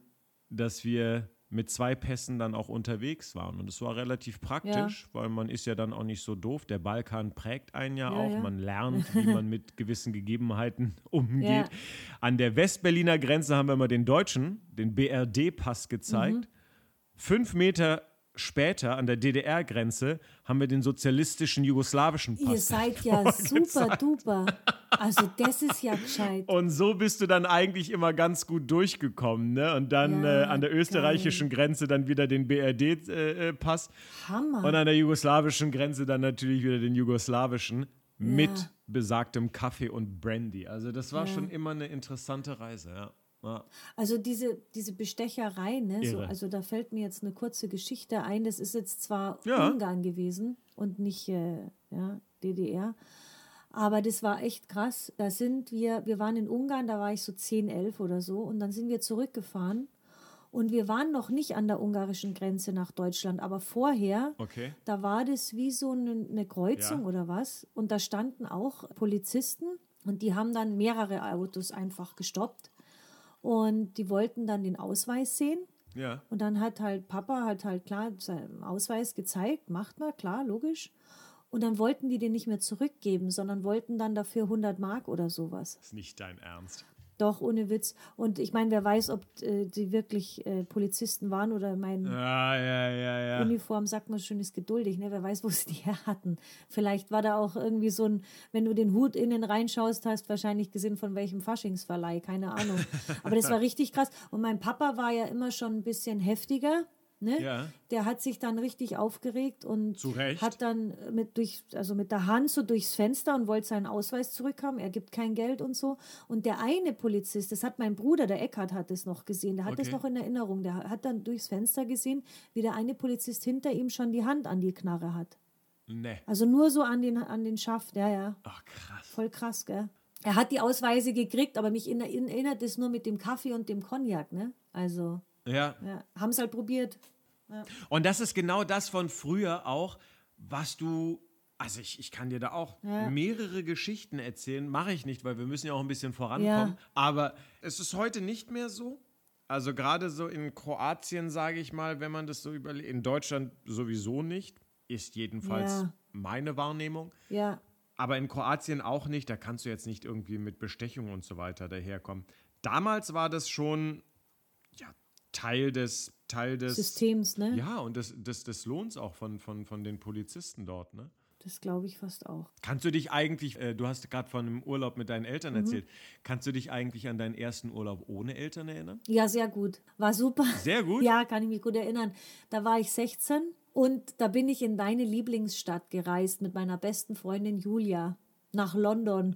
dass wir mit zwei Pässen dann auch unterwegs waren. Und es war relativ praktisch, weil man ist ja dann auch nicht so doof. Der Balkan prägt einen ja, Ja, auch. ja. Man lernt, wie man mit gewissen Gegebenheiten umgeht. Ja. An der Westberliner Grenze haben wir mal den Deutschen, den BRD-Pass gezeigt. Fünf Meter später an der DDR-Grenze haben wir den sozialistischen jugoslawischen Pass. Ihr seid ja super duper. Also, das ist ja gescheit. Und so bist du dann eigentlich immer ganz gut durchgekommen, ne? Und dann Ja, äh, an der österreichischen Grenze dann wieder den BRD-Pass Hammer. und an der jugoslawischen Grenze dann natürlich wieder den jugoslawischen mit besagtem Kaffee und Brandy. Also das war Ja. schon immer eine interessante Reise, ja. Ja. Also diese, diese Bestecherei, ne? So, also da fällt mir jetzt eine kurze Geschichte ein. Das ist jetzt zwar Ja. Ungarn gewesen und nicht äh, ja, DDR. Aber das war echt krass. Da sind wir, wir waren in Ungarn, da war ich so 10, 11 oder so. Und dann sind wir zurückgefahren. Und wir waren noch nicht an der ungarischen Grenze nach Deutschland. Aber vorher, Okay. da war das wie so eine, eine Kreuzung Ja. oder was. Und da standen auch Polizisten. Und die haben dann mehrere Autos einfach gestoppt. Und die wollten dann den Ausweis sehen. Ja. Und dann hat halt Papa hat halt klar seinen Ausweis gezeigt, macht mal, klar, logisch. Und dann wollten die den nicht mehr zurückgeben, sondern wollten dann dafür 100 Mark oder sowas. Ist nicht dein Ernst. Doch, ohne Witz. Und ich meine, wer weiß, ob äh, die wirklich äh, Polizisten waren oder mein Ja, ja, ja. Uniform, sagt man schön, ist geduldig. Ne? Wer weiß, wo sie die her hatten. Vielleicht war da auch irgendwie so ein, wenn du den Hut innen reinschaust, hast wahrscheinlich gesehen, von welchem Faschingsverleih, keine Ahnung. Aber das war richtig krass. Und mein Papa war ja immer schon ein bisschen heftiger. Ne? Ja. Der hat sich dann richtig aufgeregt und hat dann mit, durch, also mit der Hand so durchs Fenster und wollte seinen Ausweis zurückhaben. Er gibt kein Geld und so. Und der eine Polizist, das hat mein Bruder, der Eckhard, hat es noch gesehen. Der hat das Okay. noch in Erinnerung. Der hat dann durchs Fenster gesehen, wie der eine Polizist hinter ihm schon die Hand an die Knarre hat. Nee. Also nur so an den, an den Schaft. Ja, ja. Ach, krass. Voll krass, gell? Er hat die Ausweise gekriegt, aber mich in- in- erinnert es nur mit dem Kaffee und dem Cognac, ne? Also, Ja. ja, haben es halt probiert. Und das ist genau das von früher auch, was du. Also ich, ich kann dir da auch Ja. mehrere Geschichten erzählen. Mache ich nicht, weil wir müssen ja auch ein bisschen vorankommen. Ja. Aber es ist heute nicht mehr so. Also gerade so in Kroatien, sage ich mal, wenn man das so überlegt, in Deutschland sowieso nicht, ist jedenfalls Ja. meine Wahrnehmung. Ja, Aber in Kroatien auch nicht. Da kannst du jetzt nicht irgendwie mit Bestechung und so weiter daherkommen. Damals war das schon ja, Teil des Teil des Systems, ne? Ja, und des, des, des Lohns auch von, von, von den Polizisten dort. Ne? Das glaube ich fast auch. Kannst du dich eigentlich, äh, du hast gerade von einem Urlaub mit deinen Eltern erzählt, kannst du dich eigentlich an deinen ersten Urlaub ohne Eltern erinnern? Ja, sehr gut. War super. Sehr gut. Ja, kann ich mich gut erinnern. Da war ich 16 und da bin ich in deine Lieblingsstadt gereist mit meiner besten Freundin Julia nach London.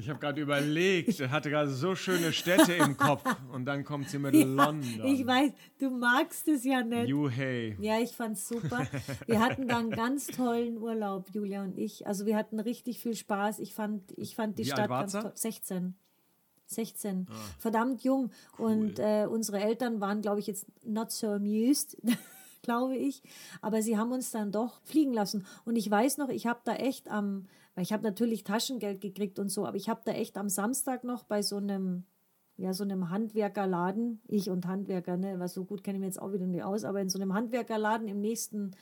Ich habe gerade überlegt, ich hatte gerade so schöne Städte im Kopf und dann kommt sie mit London. Ich weiß, du magst es ja nicht. You hey. Ja, ich fand's super. Wir hatten da einen ganz tollen Urlaub, Julia und ich. Also wir hatten richtig viel Spaß. Ich fand, ich fand die Wie Stadt ganz toll. 16. 16. Ah. Verdammt jung. Und äh, unsere Eltern waren, glaube ich, jetzt not so amused, glaube ich. Aber sie haben uns dann doch fliegen lassen. Und ich weiß noch, ich habe da echt am, weil ich habe natürlich Taschengeld gekriegt und so, aber ich habe da echt am Samstag noch bei so einem ja, so einem Handwerkerladen, ich und Handwerker, ne, was so gut kenne ich mir jetzt auch wieder nicht aus, aber in so einem Handwerkerladen im nächsten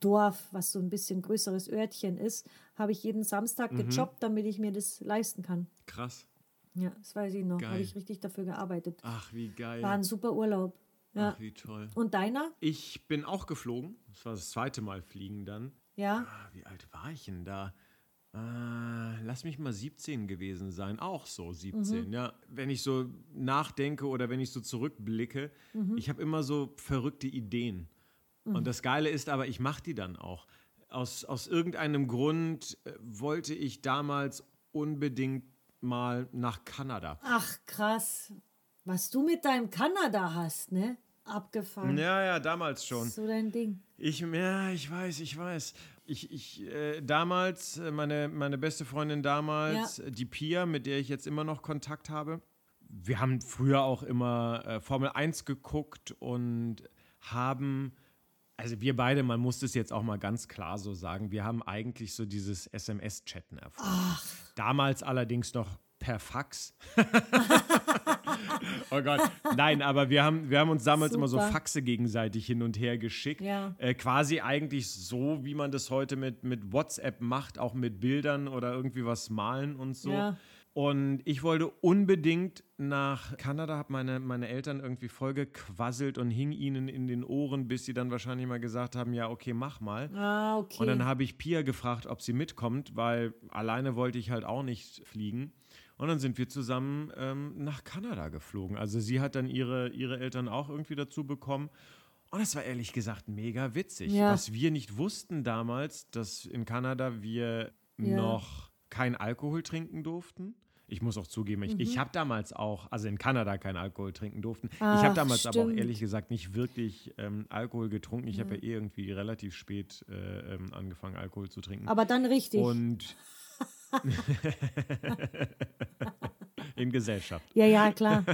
Dorf, was so ein bisschen größeres Örtchen ist, habe ich jeden Samstag Mhm. gejobbt, damit ich mir das leisten kann. Krass. Ja, das weiß ich noch. Habe ich richtig dafür gearbeitet. Ach, wie geil. War ein super Urlaub. Ja. Ach, wie toll. Und deiner? Ich bin auch geflogen. Das war das zweite Mal fliegen dann. Ja. Ah, wie alt war ich denn da? Äh, lass mich mal 17 gewesen sein. Auch so 17, ja. Wenn ich so nachdenke oder wenn ich so zurückblicke, ich habe immer so verrückte Ideen. Und das Geile ist aber, ich mache die dann auch. Aus, aus irgendeinem Grund äh, wollte ich damals unbedingt mal nach Kanada. Ach, krass. Was du mit deinem Kanada hast, ne? Abgefahren. Ja, ja, damals schon. So dein Ding. Ich, ja, ich weiß, ich weiß. Ich, ich, äh, damals, äh, meine, meine beste Freundin damals, Ja. die Pia, mit der ich jetzt immer noch Kontakt habe. Wir haben früher auch immer äh, Formel 1 geguckt und haben, also wir beide, man muss das jetzt auch mal ganz klar so sagen, wir haben eigentlich so dieses SMS-Chatten erfunden. Damals allerdings noch per Fax. oh Gott. Nein, aber wir haben, wir haben uns damals immer so Super. Faxe gegenseitig hin und her geschickt. Ja. Äh, quasi eigentlich so, wie man das heute mit, mit WhatsApp macht, auch mit Bildern oder irgendwie was malen und so. Ja. Und ich wollte unbedingt nach Kanada, habe meine, meine Eltern irgendwie vollgequasselt und hing ihnen in den Ohren, bis sie dann wahrscheinlich mal gesagt haben, ja, okay, mach mal. Ah, okay. Und dann habe ich Pia gefragt, ob sie mitkommt, weil alleine wollte ich halt auch nicht fliegen. Und dann sind wir zusammen ähm, nach Kanada geflogen. Also sie hat dann ihre, ihre Eltern auch irgendwie dazu bekommen. Und das war ehrlich gesagt mega witzig. Ja. Was wir nicht wussten damals, dass in Kanada wir Ja. noch kein Alkohol trinken durften. Ich muss auch zugeben, ich, Mhm. ich habe damals auch, also in Kanada keinen Alkohol trinken durften. ich Ach, habe damals aber auch stimmt. ehrlich gesagt nicht wirklich ähm, Alkohol getrunken. Ich habe ja eh irgendwie relativ spät äh, ähm, angefangen, Alkohol zu trinken. Aber dann richtig. Und in Gesellschaft. ja, ja, klar.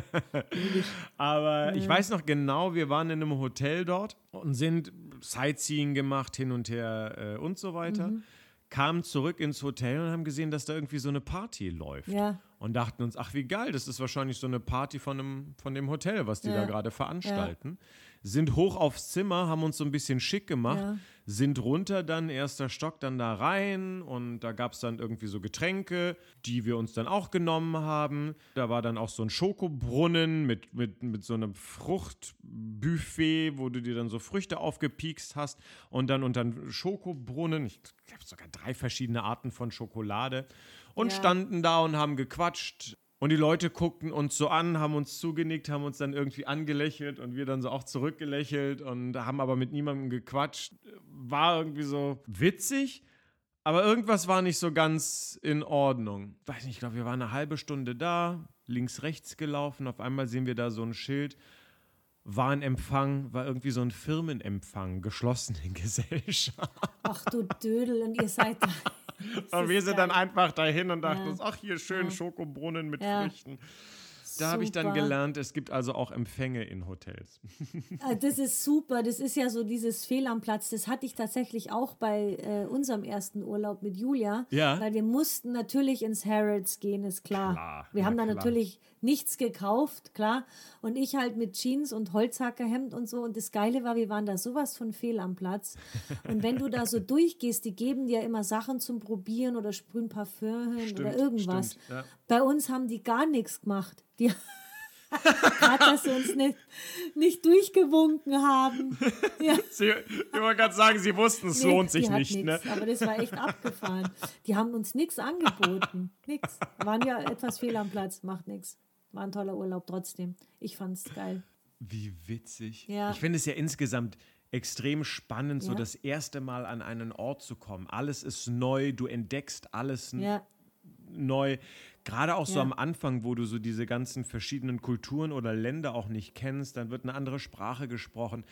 Aber ich weiß noch genau, wir waren in einem Hotel dort und sind Sightseeing gemacht, hin und her äh, und so weiter. Mhm. Kamen zurück ins Hotel und haben gesehen, dass da irgendwie so eine Party läuft. Ja. Und dachten uns, ach wie geil, das ist wahrscheinlich so eine Party von dem, von dem Hotel, was die Ja. da gerade veranstalten. Sind hoch aufs Zimmer, haben uns so ein bisschen schick gemacht, Ja. sind runter dann, erster Stock, dann da rein und da gab es dann irgendwie so Getränke, die wir uns dann auch genommen haben. Da war dann auch so ein Schokobrunnen mit, mit, mit so einem Fruchtbuffet, wo du dir dann so Früchte aufgepiekst hast und dann unter einem Schokobrunnen, ich glaube sogar drei verschiedene Arten von Schokolade und Ja. standen da und haben gequatscht. Und die Leute guckten uns so an, haben uns zugenickt, haben uns dann irgendwie angelächelt und wir dann so auch zurückgelächelt und haben aber mit niemandem gequatscht. War irgendwie so witzig, aber irgendwas war nicht so ganz in Ordnung. Weiß nicht, ich glaube, wir waren eine halbe Stunde da, links, rechts gelaufen. Auf einmal sehen wir da so ein Schild. War ein Empfang, war irgendwie so ein Firmenempfang, geschlossene Gesellschaft. Ach du Dödel, und ihr seid da. Und wir sind dann geil. einfach dahin und dachten Ja. uns, ach, hier schön Schokobrunnen mit Ja. Früchten. Da habe ich dann gelernt, es gibt also auch Empfänge in Hotels. Ah, Das ist super. Das ist ja so dieses Fehl am Platz. Das hatte ich tatsächlich auch bei äh, unserem ersten Urlaub mit Julia. Ja. Weil wir mussten natürlich ins Harrods gehen, ist klar. Klar, wir haben da natürlich nichts gekauft, klar. Und ich halt mit Jeans und Holzhackerhemd und so. Und das Geile war, wir waren da sowas von fehl am Platz. Und wenn du da so durchgehst, die geben dir immer Sachen zum Probieren oder sprühen Parfüm hin oder irgendwas. stimmt, ja. Bei uns haben die gar nichts gemacht. Die Gerade, dass sie uns nicht, nicht durchgewunken haben. Ja. Sie, ich wollte gerade sagen, Sie wussten, es Nee, lohnt sich hat nicht. Ne? nix, Aber das war echt abgefahren. Die haben uns nichts angeboten. Nix. Waren ja etwas fehl am Platz. Macht nichts. War ein toller Urlaub trotzdem. Ich fand's geil. Wie witzig. Ja. Ich finde es ja insgesamt extrem spannend, so Ja. das erste Mal an einen Ort zu kommen. Alles ist neu, du entdeckst alles Ja. neu. Gerade auch so Ja. am Anfang, wo du so diese ganzen verschiedenen Kulturen oder Länder auch nicht kennst, dann wird eine andere Sprache gesprochen.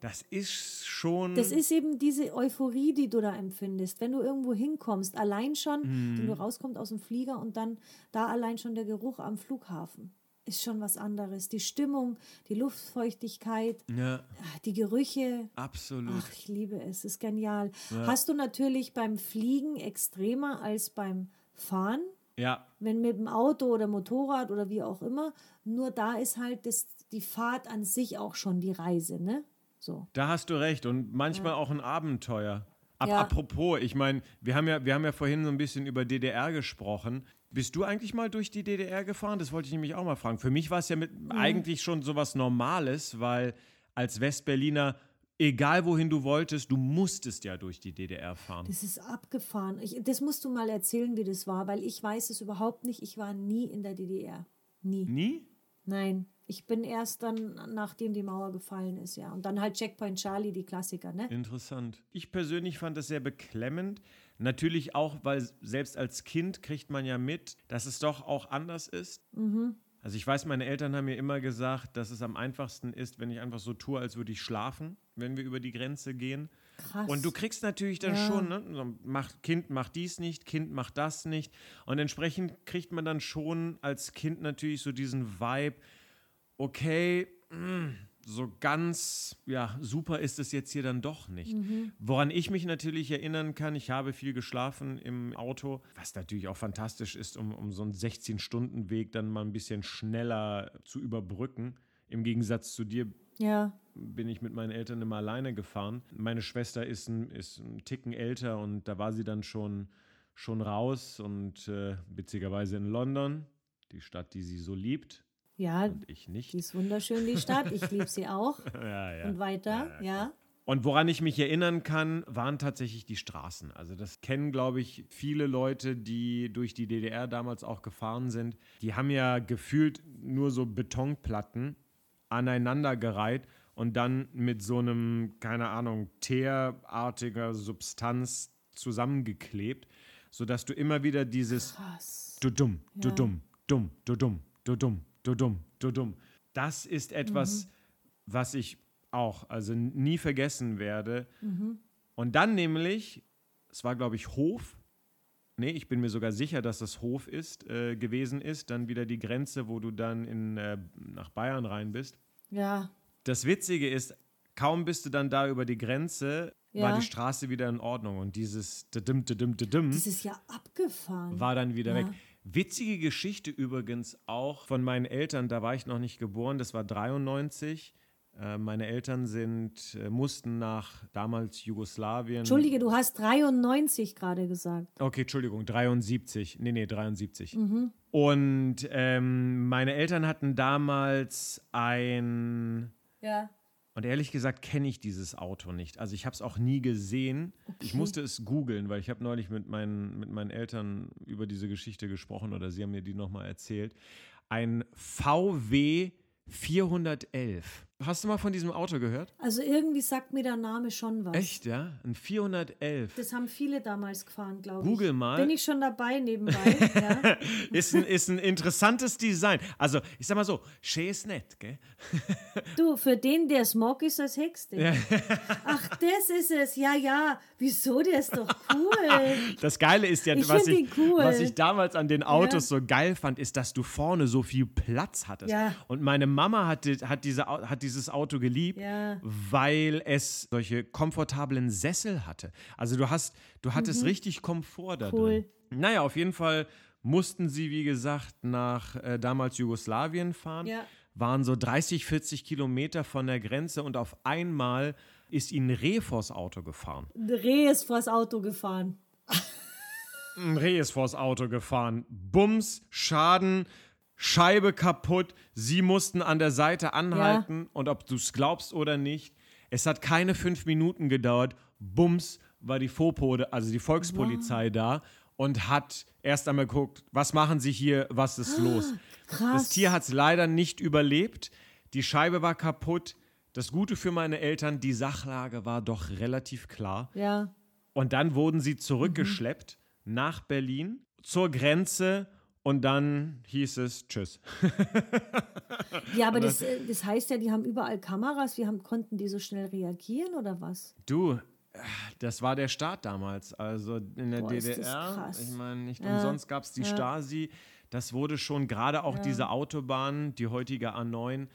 Das ist schon. Das ist eben diese Euphorie, die du da empfindest. Wenn du irgendwo hinkommst, allein schon, wenn Mhm. du rauskommst aus dem Flieger und dann da allein schon der Geruch am Flughafen. Ist schon was anderes. Die Stimmung, die Luftfeuchtigkeit, ja, ah, die Gerüche, absolut. Ach, ich liebe es, ist genial. Hast du natürlich beim Fliegen extremer als beim Fahren, Ja, wenn mit dem Auto oder Motorrad oder wie auch immer. Nur da ist halt das, die Fahrt an sich auch schon die Reise, ne? So. Da hast du recht und manchmal auch ein Abenteuer. Ab, Ja. Apropos, ich meine, wir, haben ja, wir haben ja vorhin so ein bisschen über DDR gesprochen. Bist du eigentlich mal durch die DDR gefahren? Das wollte ich nämlich auch mal fragen. Für mich war es ja mit, eigentlich schon sowas Normales, weil als Westberliner, egal wohin du wolltest, du musstest ja durch die DDR fahren. Das ist abgefahren. Ich, das musst du mal erzählen, wie das war, weil ich weiß es überhaupt nicht. Ich war nie in der DDR. Nie. Nie? Nein. Ich bin erst dann, nachdem die Mauer gefallen ist, ja. Und dann halt Checkpoint Charlie, die Klassiker, ne? Interessant. Ich persönlich fand das sehr beklemmend. Natürlich auch, weil selbst als Kind kriegt man ja mit, dass es doch auch anders ist. Also ich weiß, meine Eltern haben mir immer gesagt, dass es am einfachsten ist, wenn ich einfach so tue, als würde ich schlafen, wenn wir über die Grenze gehen. Krass. Und du kriegst natürlich dann Ja. schon, ne, so, macht, Kind macht dies nicht, Kind macht das nicht. Und entsprechend kriegt man dann schon als Kind natürlich so diesen Vibe, okay, mh, so ganz, ja, super ist es jetzt hier dann doch nicht. Woran ich mich natürlich erinnern kann, ich habe viel geschlafen im Auto, was natürlich auch fantastisch ist, um, um so einen 16-Stunden-Weg dann mal ein bisschen schneller zu überbrücken. Im Gegensatz zu dir ja. bin ich mit meinen Eltern immer alleine gefahren. Meine Schwester ist ein, ist ein Ticken älter und da war sie dann schon, schon raus und äh, witzigerweise in London, die Stadt, die sie so liebt Ja, und ich nicht. die ist wunderschön, die Stadt. Ich liebe sie auch. Ja, ja. Und weiter, ja. Und woran ich mich erinnern kann, waren tatsächlich die Straßen. Also das kennen, glaube ich, viele Leute, die durch die DDR damals auch gefahren sind. Die haben ja gefühlt nur so Betonplatten aneinandergereiht und dann mit so einem, keine Ahnung, teerartiger Substanz zusammengeklebt, sodass du immer wieder dieses Krass. du dumm, du Ja. dumm, dumm, du dumm, du dumm, du dumm, du dumm. Das ist etwas, Mhm. was ich auch also nie vergessen werde. Mhm. Und dann nämlich, es war glaube ich Hof, nee, ich bin mir sogar sicher, dass es Hof ist, äh, gewesen ist, dann wieder die Grenze, wo du dann in, äh, nach Bayern rein bist. Ja, Das Witzige ist, kaum bist du dann da über die Grenze, war Ja. die Straße wieder in Ordnung und dieses Didim, Didim, Didim das ist ja abgefahren. war dann wieder Ja. weg. Witzige Geschichte übrigens auch von meinen Eltern, da war ich noch nicht geboren, das war 93. Äh, meine Eltern sind, äh, mussten nach damals Jugoslawien. Entschuldige, du hast 93 gerade gesagt. Okay, Entschuldigung, 73. Nee, nee, 73. Mhm. Und ähm, meine Eltern hatten damals ein Ja. Und ehrlich gesagt kenne ich dieses Auto nicht. Also ich habe es auch nie gesehen. Ich musste es googeln, weil ich habe neulich mit meinen, mit meinen Eltern über diese Geschichte gesprochen oder sie haben mir die nochmal erzählt. Ein VW 411. Hast du mal von diesem Auto gehört? Also irgendwie sagt mir der Name schon was. Echt, ja? Ein 411. Das haben viele damals gefahren, glaube ich. Google mal. Bin ich schon dabei nebenbei. ja. Ist ein, ist ein interessantes Design. Also, ich sag mal so, schön ist nett, gell? Du, für den, der Smog ist, das Hexte. Ach, das ist es. Ja, ja. Wieso? Der ist doch cool. Das Geile ist ja, Ich was, ich, cool. was ich damals an den Autos so geil fand, ist, dass du vorne so viel Platz hattest. Ja. Und meine Mama hat, hat, diese, hat dieses Auto geliebt, Ja. weil es solche komfortablen Sessel hatte. Also du hast, du hattest richtig Komfort da Mhm. Cool. drin. Naja, auf jeden Fall mussten sie, wie gesagt, nach äh, damals Jugoslawien fahren. Ja. Waren so 30, 40 Kilometer von der Grenze und auf einmal ist ihnen Reh vors Auto gefahren. Reh ist vors Auto gefahren. Ein Reh ist vors Auto gefahren. Bums, Schaden, Scheibe kaputt. Sie mussten an der Seite anhalten. Und ob du es glaubst oder nicht, es hat keine fünf Minuten gedauert. Bums war die Fopo, also die Volkspolizei da und hat erst einmal geguckt, was machen sie hier, was ist los. Krass. Das Tier hat es leider nicht überlebt. Die Scheibe war kaputt. Das Gute für meine Eltern, die Sachlage war doch relativ klar. Ja. Und dann wurden sie zurückgeschleppt nach Berlin zur Grenze und dann hieß es Tschüss. Ja, aber das, äh, das heißt ja, die haben überall Kameras. Wie haben, konnten die so schnell reagieren oder was? Du, das war der Staat damals. Also in der Boah, DDR. krass. Ich meine, nicht Ja. umsonst gab es die Ja. Stasi. Das wurde schon, gerade auch diese Autobahn, die heutige A9,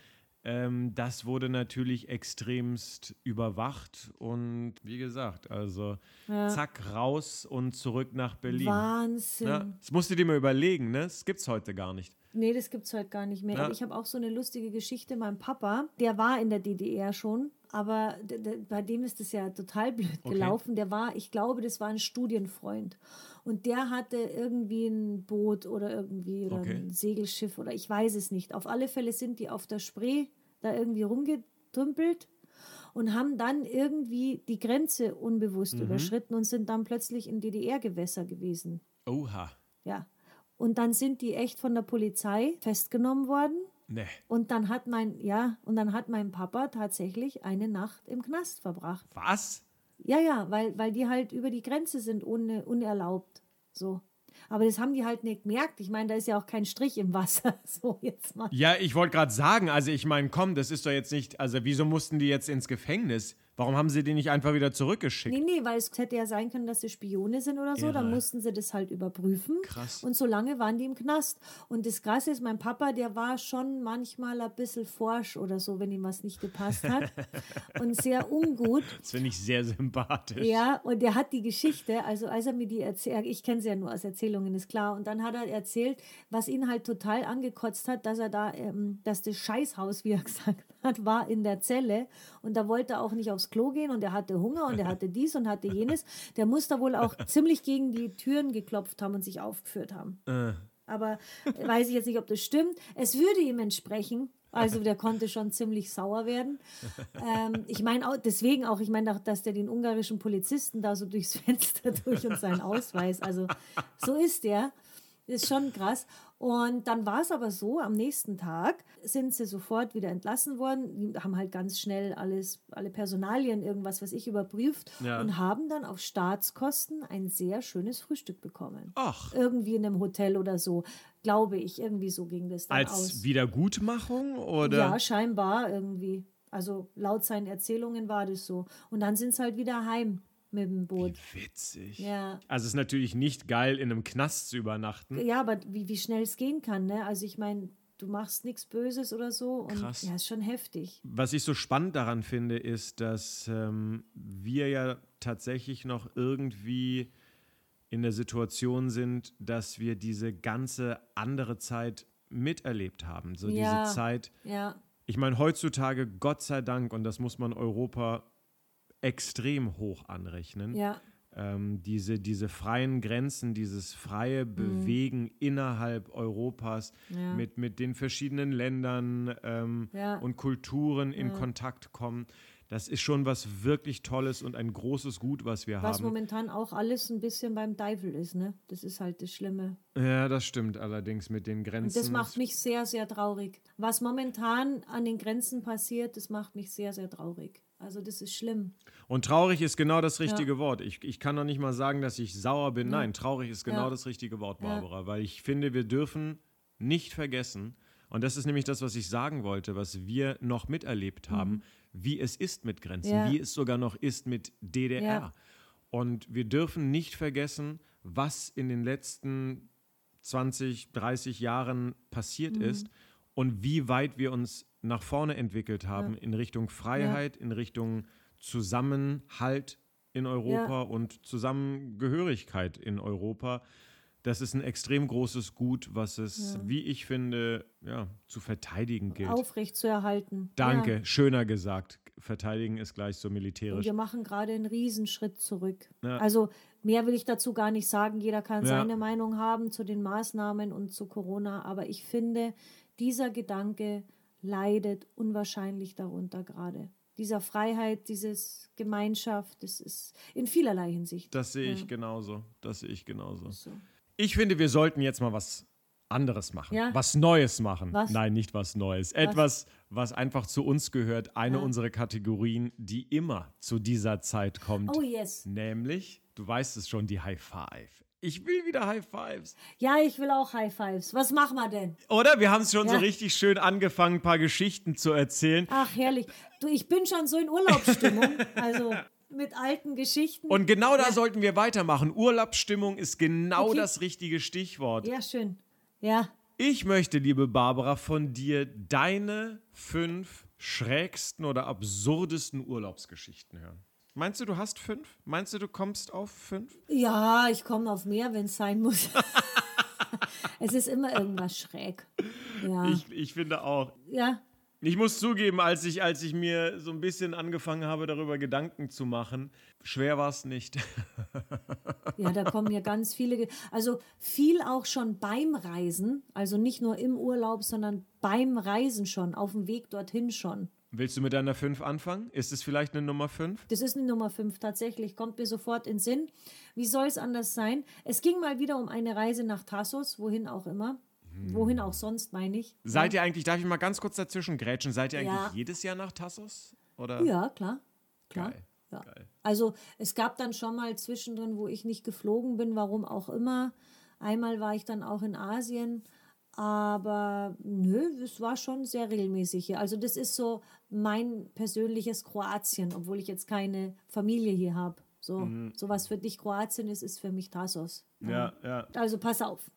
ähm, das wurde natürlich extremst überwacht. Und wie gesagt, also zack, raus und zurück nach Berlin. Wahnsinn. Ja, das musst du dir mal überlegen, ne? Das gibt's heute gar nicht. Nee, das gibt's heute gar nicht mehr. Ja. Ich habe auch so eine lustige Geschichte. Mein Papa, der war in der DDR schon, aber bei dem ist es ja total blöd Okay. gelaufen. Der war, ich glaube, das war ein Studienfreund. Und der hatte irgendwie ein Boot oder irgendwie oder Okay. ein Segelschiff oder ich weiß es nicht. Auf alle Fälle sind die auf der Spree da irgendwie rumgetümpelt und haben dann irgendwie die Grenze unbewusst Mhm. überschritten und sind dann plötzlich in DDR-Gewässer gewesen. Oha. Ja. Und dann sind die echt von der Polizei festgenommen worden. Ne. Und dann hat mein, ja, und dann hat mein Papa tatsächlich eine Nacht im Knast verbracht. Was? Ja, ja, weil, weil die halt über die Grenze sind, ohne, unerlaubt. So. Aber das haben die halt nicht gemerkt. Ich meine, da ist ja auch kein Strich im Wasser. So, jetzt mal. Ja, ich wollte gerade sagen, also ich meine, komm, das ist doch jetzt nicht, also wieso mussten die jetzt ins Gefängnis? Warum haben sie die nicht einfach wieder zurückgeschickt? Nee, nee, weil es hätte ja sein können, dass sie Spione sind oder so. Dann Irre. mussten sie das halt überprüfen. Krass. Und so lange waren die im Knast. Und das Krasse ist, mein Papa, der war schon manchmal ein bisschen forsch oder so, wenn ihm was nicht gepasst hat. und sehr ungut. Das finde ich sehr sympathisch. Ja, und der hat die Geschichte, also als er mir die erzählt, ich kenne sie ja nur aus Erzählungen, ist klar. Und dann hat er erzählt, was ihn halt total angekotzt hat, dass er da, ähm, dass das Scheißhaus, wie er gesagt hat, war in der Zelle. Und da wollte er auch nicht aufs Klo gehen und er hatte Hunger und er hatte dies und hatte jenes. Der muss da wohl auch ziemlich gegen die Türen geklopft haben und sich aufgeführt haben. Aber weiß ich jetzt nicht, ob das stimmt. Es würde ihm entsprechen. Also der konnte schon ziemlich sauer werden. Ähm, ich meine auch, deswegen auch, ich meine auch, dass der den ungarischen Polizisten da so durchs Fenster durch und seinen Ausweis, also so ist der. Ist schon krass. Und dann war es aber so, am nächsten Tag sind sie sofort wieder entlassen worden. Die haben halt ganz schnell alles, alle Personalien, irgendwas, was ich überprüft Ja. und haben dann auf Staatskosten ein sehr schönes Frühstück bekommen. Ach, Irgendwie in einem Hotel oder so, glaube ich. Irgendwie so ging das dann als aus. Wiedergutmachung oder? Ja, scheinbar irgendwie. Also laut seinen Erzählungen war das so. Und dann sind sie halt wieder heim mit dem Boot. Witzig. Ja. Also es ist natürlich nicht geil, in einem Knast zu übernachten. Ja, aber wie, wie schnell es gehen kann, ne? Also ich meine, du machst nichts Böses oder so. Und Krass. ja, ist schon heftig. Was ich so spannend daran finde, ist, dass ähm, wir ja tatsächlich noch irgendwie in der Situation sind, dass wir diese ganze andere Zeit miterlebt haben. So Ja. diese Zeit, Ja, ich meine, heutzutage, Gott sei Dank, und das muss man Europa extrem hoch anrechnen, ja, ähm, diese, diese freien Grenzen, dieses freie Bewegen innerhalb Europas Mhm. Ja. mit, mit den verschiedenen Ländern ähm, Ja. und Kulturen in Kontakt kommen. Das ist schon was wirklich Tolles und ein großes Gut, was wir was haben. momentan auch alles ein bisschen beim Teufel ist, ne? Das ist halt das Schlimme. Ja, das stimmt allerdings mit den Und Grenzen. das macht mich sehr, sehr traurig. Was momentan an den Grenzen passiert, das macht mich sehr, sehr traurig. Also das ist schlimm. Und traurig ist genau das richtige Wort. Ich, ich kann doch nicht mal sagen, dass ich sauer bin. Nein, traurig ist genau Ja. das richtige Wort, Barbara. Weil ich finde, wir dürfen nicht vergessen, und das ist nämlich das, was ich sagen wollte, was wir noch miterlebt haben, wie es ist mit Grenzen, Mhm. Ja. wie es sogar noch ist mit DDR. Ja. Und wir dürfen nicht vergessen, was in den letzten 20, 30 Jahren passiert Mhm. ist und wie weit wir uns nach vorne entwickelt haben in Richtung Freiheit, in Richtung Zusammenhalt in Europa und Zusammengehörigkeit in Europa. Das ist ein extrem großes Gut, was es, wie ich finde, ja, zu verteidigen gilt. Aufrecht zu erhalten. Danke, Ja. schöner gesagt. Verteidigen ist gleich so Und militärisch. wir machen gerade einen Riesenschritt zurück. Ja. Also mehr will ich dazu gar nicht sagen. Jeder kann Ja. seine Meinung haben zu den Maßnahmen und zu Corona. Aber ich finde, dieser Gedanke leidet unwahrscheinlich darunter gerade. Dieser Freiheit, dieses Gemeinschaft, das ist in vielerlei Hinsicht. Das sehe ich genauso. Das sehe ich genauso. So. Ich finde, wir sollten jetzt mal was anderes machen. Ja. Was Neues machen. Was? Nein, nicht was Neues. Etwas, was einfach zu uns gehört. Eine Ja. unserer Kategorien, die immer zu dieser Zeit kommt. Oh yes. Nämlich, du weißt es schon, die High Five. Ich will wieder High Fives. Ja, ich will auch High Fives. Was machen wir denn? Oder? Wir haben es schon so Ja. richtig schön angefangen, ein paar Geschichten zu erzählen. Ach, herrlich. Du, ich bin schon so in Urlaubsstimmung. also mit alten Geschichten. Und genau da sollten wir weitermachen. Urlaubsstimmung ist genau Okay. das richtige Stichwort. ja, schön. Ja. Ich möchte, liebe Barbara, von dir deine fünf schrägsten oder absurdesten Urlaubsgeschichten hören. Meinst du, du hast fünf? Meinst du, du kommst auf fünf? Ja, ich komme auf mehr, wenn es sein muss. es ist immer irgendwas schräg. Ja. Ich, ich finde auch. ja. Ich muss zugeben, als ich, als ich mir so ein bisschen angefangen habe, darüber Gedanken zu machen, schwer war es nicht. Ja, da kommen ja ganz viele. Also viel auch schon beim Reisen. Also nicht nur im Urlaub, sondern beim Reisen schon, auf dem Weg dorthin schon. Willst du mit deiner fünf anfangen? Ist es vielleicht eine Nummer fünf? Das ist eine Nummer 5 tatsächlich, kommt mir sofort in den Sinn. Wie soll es anders sein? Es ging mal wieder um eine Reise nach Tassos, wohin auch immer. Wohin auch sonst, meine ich. Seid ihr eigentlich, darf ich mal ganz kurz dazwischen grätschen, seid ihr eigentlich Ja. jedes Jahr nach Tassos? Oder? Ja, klar. klar. Geil. Ja. Geil. Also es gab dann schon mal zwischendrin, wo ich nicht geflogen bin, warum auch immer. Einmal war ich dann auch in Asien, aber nö, es war schon sehr regelmäßig hier. Also das ist so mein persönliches Kroatien, obwohl ich jetzt keine Familie hier habe. So, so was für dich Kroatien ist, ist für mich Tassos. Ja, ja. Also pass auf.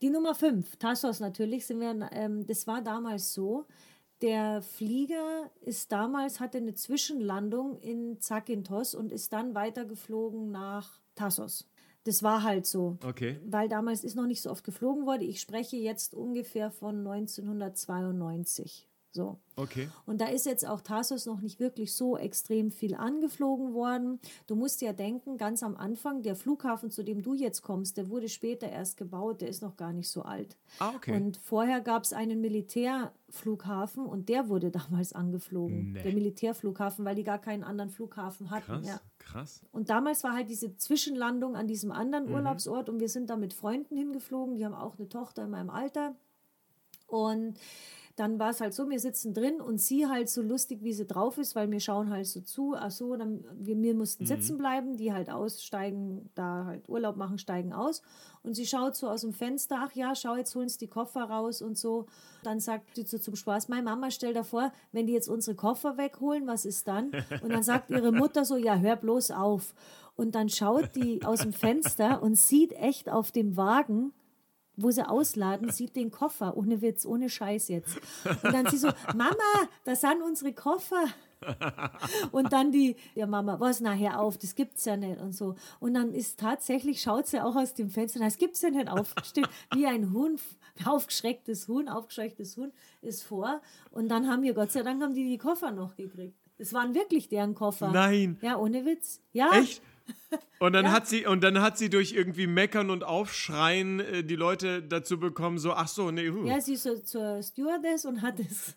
Die Nummer 5, Tassos natürlich, sind wir, ähm, das war damals so. Der Flieger ist damals, hatte eine Zwischenlandung in Zakynthos und ist dann weitergeflogen nach Tassos. Das war halt so. Okay. Weil damals ist noch nicht so oft geflogen worden. Ich spreche jetzt ungefähr von 1992. So. Okay. Und da ist jetzt auch Tarsus noch nicht wirklich so extrem viel angeflogen worden. Du musst ja denken, ganz am Anfang, der Flughafen, zu dem du jetzt kommst, der wurde später erst gebaut, der ist noch gar nicht so alt. Ah, okay. Und vorher gab es einen Militärflughafen und der wurde damals angeflogen. Nee. Der Militärflughafen, weil die gar keinen anderen Flughafen hatten. Krass, ja. Krass. Und damals war halt diese Zwischenlandung an diesem anderen Mhm. Urlaubsort und wir sind da mit Freunden hingeflogen, die haben auch eine Tochter in meinem Alter. Und dann war es halt so, wir sitzen drin und sie halt so lustig, wie sie drauf ist, weil wir schauen halt so zu. Ach so, dann, wir, wir mussten Mhm. sitzen bleiben, die halt aussteigen, da halt Urlaub machen, steigen aus. Und sie schaut so aus dem Fenster, ach ja, schau, jetzt holen sie die Koffer raus und so. Dann sagt sie so zum Spaß, meine Mama, stell dir vor, wenn die jetzt unsere Koffer wegholen, was ist dann? Und dann sagt ihre Mutter so, ja, hör bloß auf. Und dann schaut die aus dem Fenster und sieht echt auf dem Wagen, wo sie ausladen, sieht den Koffer, ohne Witz, ohne Scheiß jetzt. Und dann sie so, Mama, das sind unsere Koffer. Und dann die, ja Mama, was nachher auf, das gibt's ja nicht und so. Und dann ist tatsächlich, schaut sie auch aus dem Fenster, das gibt's ja nicht auf, steht wie ein Huhn, aufgeschrecktes Huhn, aufgeschrecktes Huhn ist vor. Und dann haben wir, Gott sei Dank, haben die die Koffer noch gekriegt. Es waren wirklich deren Koffer. Nein. Ja, ohne Witz. Ja. Echt? Und dann hat sie und dann hat sie durch irgendwie Meckern und Aufschreien äh, die Leute dazu bekommen, so ach so, nee, huh. Ja, sie ist so zur Stewardess und hat es.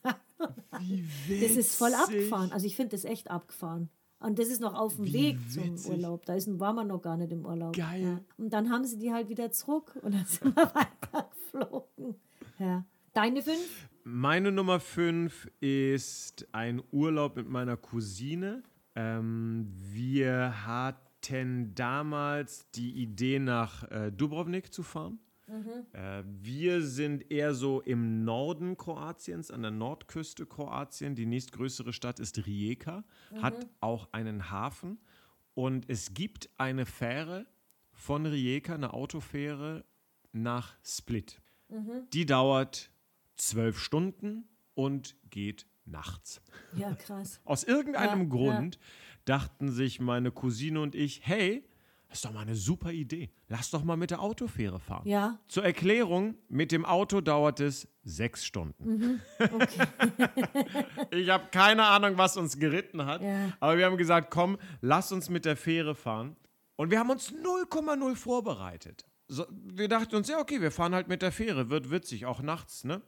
Wie Das ist voll abgefahren. Also ich finde das echt abgefahren. Und das ist noch auf dem Weg zum witzig. Urlaub. Da ist, waren wir noch gar nicht im Urlaub. Geil. Ja. Und dann haben sie die halt wieder zurück und dann sind wir weitergeflogen. Ja. Deine fünf? Meine Nummer 5 ist ein Urlaub mit meiner Cousine. Ähm, wir hatten damals die Idee, nach äh, Dubrovnik zu fahren. Äh, wir sind eher so im Norden Kroatiens, an der Nordküste Kroatien. Die nächstgrößere Stadt ist Rijeka, hat auch einen Hafen. Und es gibt eine Fähre von Rijeka, eine Autofähre nach Split. Die dauert zwölf Stunden und geht nachts. Ja, krass. Aus irgendeinem Ja, Grund dachten sich meine Cousine und ich, hey, das ist doch mal eine super Idee. Lass doch mal mit der Autofähre fahren. Ja, Zur Erklärung, mit dem Auto dauert es sechs Stunden. okay. Ich habe keine Ahnung, was uns geritten hat, Ja. aber wir haben gesagt, komm, lass uns mit der Fähre fahren. Und wir haben uns 0,0 vorbereitet. So, wir dachten uns, ja, okay, wir fahren halt mit der Fähre, wird witzig, auch nachts, ne?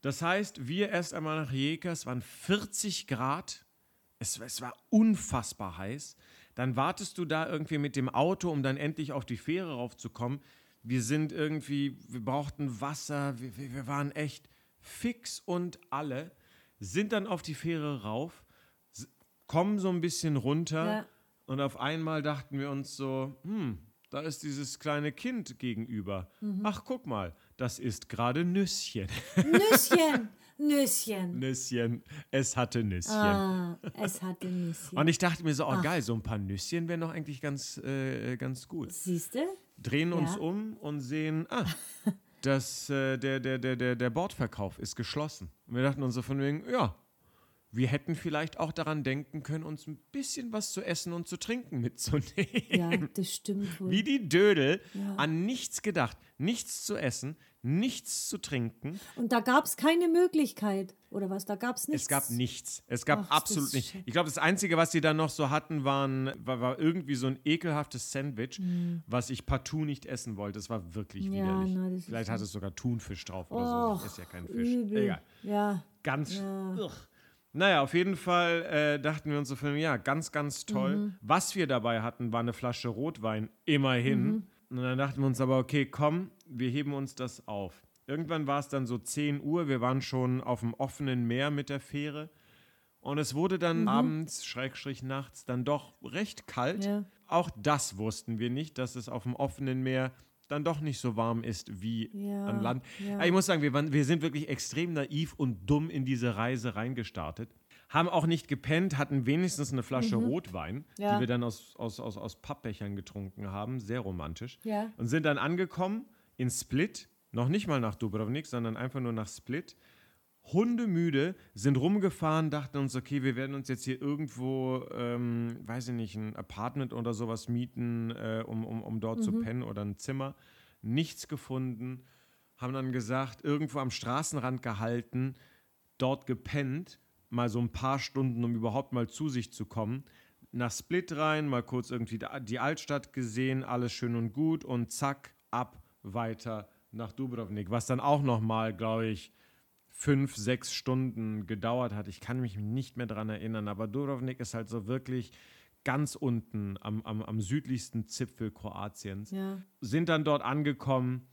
Das heißt, wir erst einmal nach Rijeka, es waren 40 Grad, es, es war unfassbar heiß. Dann wartest du da irgendwie mit dem Auto, um dann endlich auf die Fähre raufzukommen. Wir sind irgendwie, wir brauchten Wasser, wir, wir waren echt fix und alle, sind dann auf die Fähre rauf, kommen so ein bisschen runter Ja. und auf einmal dachten wir uns so, hm, da ist dieses kleine Kind gegenüber. Ach, guck mal, das ist gerade Nüsschen. Nüsschen, Nüsschen. Nüsschen, es hatte Nüsschen. Ah, es hatte Nüsschen. Und ich dachte mir so, oh geil, so ein paar Nüsschen wären doch eigentlich ganz, äh, ganz gut. Siehst du? Drehen uns Ja. um und sehen, ah, das, äh, der, der, der, der, der Bordverkauf ist geschlossen. Und wir dachten uns so von wegen, ja, wir hätten vielleicht auch daran denken können, uns ein bisschen was zu essen und zu trinken mitzunehmen. Ja, das stimmt wohl. Wie die Dödel, Ja. an nichts gedacht, nichts zu essen, nichts zu trinken. Und da gab es keine Möglichkeit. Oder was? Da gab es nichts. Es gab nichts. Es gab Ach, das absolut ist nichts. Ich glaube, das Einzige, was sie dann noch so hatten, waren, war, war irgendwie so ein ekelhaftes Sandwich, was ich partout nicht essen wollte. Das war wirklich Ja, widerlich. na, das ist Vielleicht hat es sogar Thunfisch drauf oder so. Och, Ich esse ja keinen Fisch. Übel. Egal. Ja. Ganz. Ja. Ugh. Naja, auf jeden Fall äh, dachten wir uns so von, ja, ganz, ganz toll. Mhm. Was wir dabei hatten, war eine Flasche Rotwein, immerhin. Mhm. Und dann dachten wir uns aber, okay, komm, wir heben uns das auf. Irgendwann war es dann so 10 Uhr, wir waren schon auf dem offenen Meer mit der Fähre. Und es wurde dann Mhm. abends, Schrägstrich nachts, dann doch recht kalt. Ja. Auch das wussten wir nicht, dass es auf dem offenen Meer dann doch nicht so warm ist wie Ja, an Land. ja. Ich muss sagen, wir, waren, wir sind wirklich extrem naiv und dumm in diese Reise reingestartet. Haben auch nicht gepennt, hatten wenigstens eine Flasche Rotwein, Mhm. Ja. die wir dann aus, aus, aus, aus Pappbechern getrunken haben. Sehr romantisch. Und sind dann angekommen in Split, noch nicht mal nach Dubrovnik, sondern einfach nur nach Split. Hundemüde, sind rumgefahren, dachten uns, okay, wir werden uns jetzt hier irgendwo, ähm, weiß ich nicht, ein Apartment oder sowas mieten, äh, um, um, um dort zu pennen oder ein Zimmer. Nichts gefunden. Haben dann gesagt, irgendwo am Straßenrand gehalten, dort gepennt, mal so ein paar Stunden, um überhaupt mal zu sich zu kommen. Nach Split rein, mal kurz irgendwie die Altstadt gesehen, alles schön und gut und zack, ab, weiter nach Dubrovnik. Was dann auch nochmal, glaube ich, fünf, sechs Stunden gedauert hat. Ich kann mich nicht mehr dran erinnern, aber Dubrovnik ist halt so wirklich ganz unten am, am, am südlichsten Zipfel Kroatiens. Ja. Sind dann dort angekommen.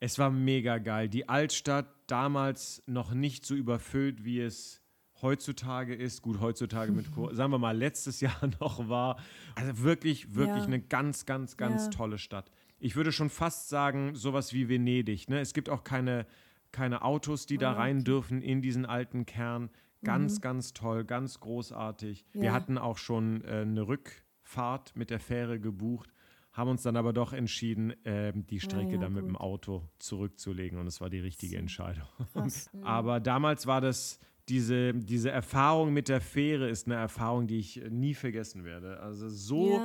Es war mega geil. Die Altstadt damals noch nicht so überfüllt, wie es heutzutage ist. Gut, heutzutage mit, sagen wir mal, letztes Jahr noch war. Also wirklich, wirklich Ja. eine ganz, ganz, ganz Ja. tolle Stadt. Ich würde schon fast sagen, sowas wie Venedig. Ne? Es gibt auch keine, keine Autos, die da Ah, rein dürfen in diesen alten Kern. Ganz, ganz toll, ganz großartig. Wir Ja. hatten auch schon äh, eine Rückfahrt mit der Fähre gebucht, haben uns dann aber doch entschieden, ähm, die Strecke ja, dann mit dem gut. Auto zurückzulegen. Und es war die richtige Entscheidung. Krass. Aber damals war das, diese, diese Erfahrung mit der Fähre ist eine Erfahrung, die ich äh, nie vergessen werde. Also so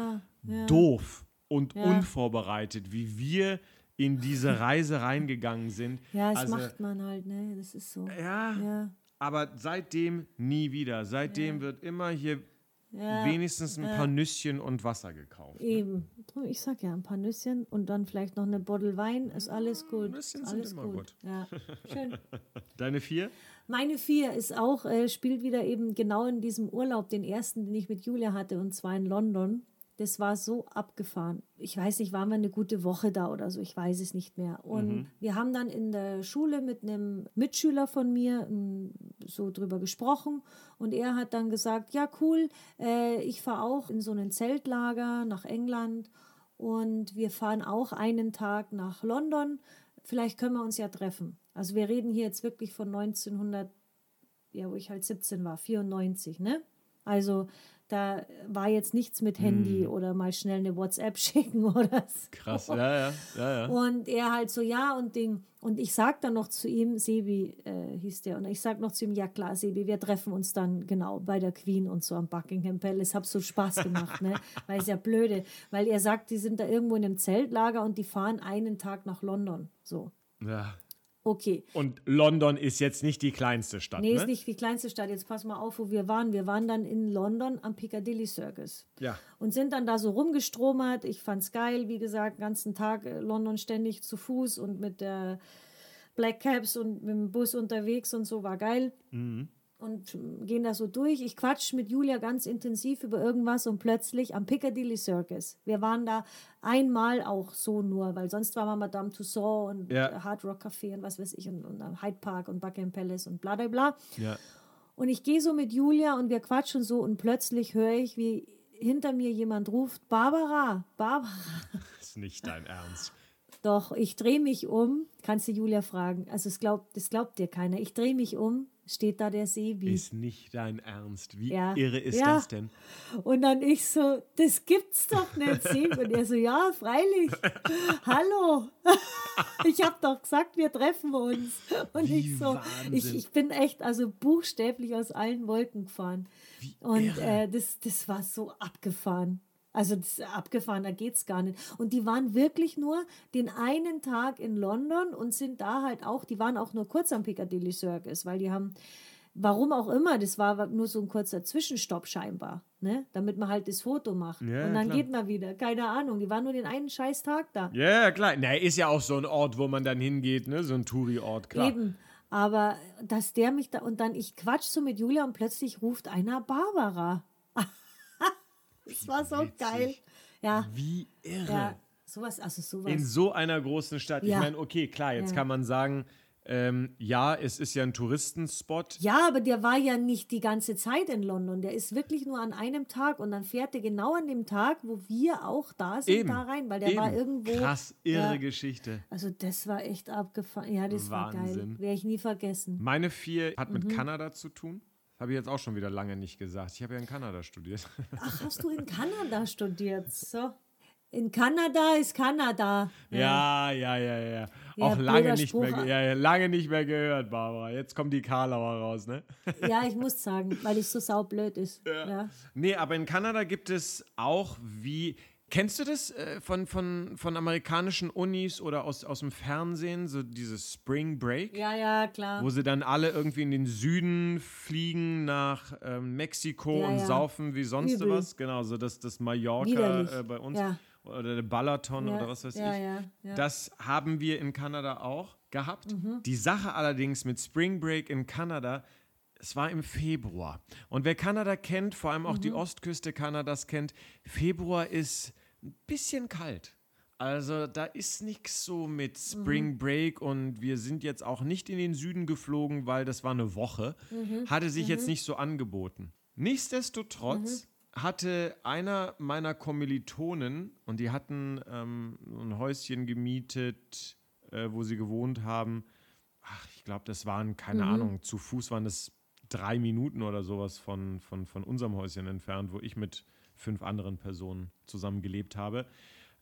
doof und unvorbereitet, wie wir in diese Reise reingegangen sind. Ja, es Also, macht man halt, ne? Das ist so. Ja, Ja. aber seitdem nie wieder. Seitdem wird immer hier ja. wenigstens ein paar Nüsschen und Wasser gekauft. Eben. Drum, Ich sag ja, ein paar Nüsschen und dann vielleicht noch eine Bottle Wein, ist alles gut. Nüsschen ist sind alles immer gut. Ja, schön. Deine vier? Meine vier ist auch, äh, spielt wieder eben genau in diesem Urlaub, den ersten, den ich mit Julia hatte, und zwar in London. Das war so abgefahren. Ich weiß nicht, waren wir eine gute Woche da oder so, ich weiß es nicht mehr. Und wir haben dann in der Schule mit einem Mitschüler von mir m, so drüber gesprochen und er hat dann gesagt, ja cool, äh, ich fahre auch in so ein Zeltlager nach England und wir fahren auch einen Tag nach London. Vielleicht können wir uns ja treffen. Also wir reden hier jetzt wirklich von 1900, ja, wo ich halt 17 war, 94, ne? Also da war jetzt nichts mit Handy oder mal schnell eine WhatsApp schicken oder so. Krass, ja, ja, ja, ja. Und er halt so, ja, und Ding. Und ich sag dann noch zu ihm, Sebi äh, hieß der, und ich sag noch zu ihm, ja klar, Sebi, wir treffen uns dann genau bei der Queen und so am Buckingham Palace. Hab so Spaß gemacht, ne? Weil es ja blöde, weil er sagt, die sind da irgendwo in einem Zeltlager und die fahren einen Tag nach London. So, ja. Okay. Und London ist jetzt nicht die kleinste Stadt, Nee, ne? ist nicht die kleinste Stadt. Jetzt pass mal auf, wo wir waren. Wir waren dann in London am Piccadilly Circus. Ja. Und sind dann da so rumgestromert. Ich fand's geil, wie gesagt, den ganzen Tag äh, London ständig zu Fuß und mit der Black Cabs und mit dem Bus unterwegs und so, war geil. Und gehen da so durch. Ich quatsch mit Julia ganz intensiv über irgendwas und plötzlich am Piccadilly Circus. Wir waren da einmal auch so nur, weil sonst war mal Madame Tussauds und Ja. Hard Rock Café und was weiß ich und, und am Hyde Park und Buckingham Palace und bla bla bla. Ja. Und ich gehe so mit Julia und wir quatschen so und plötzlich höre ich, wie hinter mir jemand ruft, Barbara, Barbara. Ist nicht dein Ernst. Doch, ich drehe mich um, kannst du Julia fragen. Also es glaubt, das glaubt dir keiner. Ich drehe mich um, steht da der Sebi. Ist nicht dein Ernst. Wie Ja. irre ist Ja. das denn? Und dann ich so, das gibt's doch nicht, Sebi. Und er so, ja, freilich. Hallo. Ich habe doch gesagt, wir treffen uns. Und Wie ich so, ich, ich bin echt also buchstäblich aus allen Wolken gefahren. Und äh, das, das war so abgefahren. Also das ist abgefahren, da geht's gar nicht. Und die waren wirklich nur den einen Tag in London und sind da halt auch, die waren auch nur kurz am Piccadilly Circus, weil die haben, warum auch immer, das war nur so ein kurzer Zwischenstopp scheinbar, ne? damit man halt das Foto macht. Ja, und dann klar. geht man wieder, keine Ahnung, die waren nur den einen scheiß Tag da. Ja, ja, klar. Na, ist ja auch so ein Ort, wo man dann hingeht, ne? So ein Touri-Ort, klar. Eben. Aber dass der mich da und dann ich quatsch so mit Julia und plötzlich ruft einer Barbara. Das war so witzig. geil. Ja, Wie irre. ja, sowas, also sowas. In so einer großen Stadt. Ich Ja. meine, okay, klar, jetzt Ja. kann man sagen, ähm, ja, es ist ja ein Touristenspot. ja, aber der war ja nicht die ganze Zeit in London. Der ist wirklich nur an einem Tag und dann fährt er genau an dem Tag, wo wir auch da sind, Eben. da rein, weil der Eben. war irgendwo. Krass, irre Ja. Geschichte. Also das war echt abgefahren. Ja, das war geil. Wahnsinn. Werde ich nie vergessen. Meine vier hat Mhm. mit Kanada zu tun. Habe ich jetzt auch schon wieder lange nicht gesagt. Ich habe ja in Kanada studiert. Ach, hast du in Kanada studiert? So. In Kanada ist Kanada. Ja, ja, ja, ja. Ja, Auch lange nicht, mehr, ja, ja, lange nicht mehr gehört, Barbara. Jetzt kommt die Karlauer raus, ne? Ja, ich muss sagen, weil ich so saublöd ist. Ja. Nee, aber in Kanada gibt es auch wie. Kennst du das äh, von, von, von amerikanischen Unis oder aus, aus dem Fernsehen, so dieses Spring Break? ja, ja, klar. Wo sie dann alle irgendwie in den Süden fliegen nach ähm, Mexiko Ja, und ja. saufen wie sonst Übel. was. Genau, so das, das Mallorca äh, bei uns. Ja. Oder der Balaton oder was weiß ich. ja, ja. Das haben wir in Kanada auch gehabt. Mhm. Die Sache allerdings mit Spring Break in Kanada, es war im Februar. Und wer Kanada kennt, vor allem auch die Ostküste Kanadas kennt, Februar ist ein bisschen kalt. Also da ist nichts so mit Spring Break und wir sind jetzt auch nicht in den Süden geflogen, weil das war eine Woche. Hatte sich jetzt nicht so angeboten. Nichtsdestotrotz hatte einer meiner Kommilitonen, und die hatten ähm, ein Häuschen gemietet, äh, wo sie gewohnt haben. Ach, ich glaube, das waren, keine Ahnung, zu Fuß waren das drei Minuten oder sowas von, von, von unserem Häuschen entfernt, wo ich mit fünf anderen Personen zusammen gelebt habe.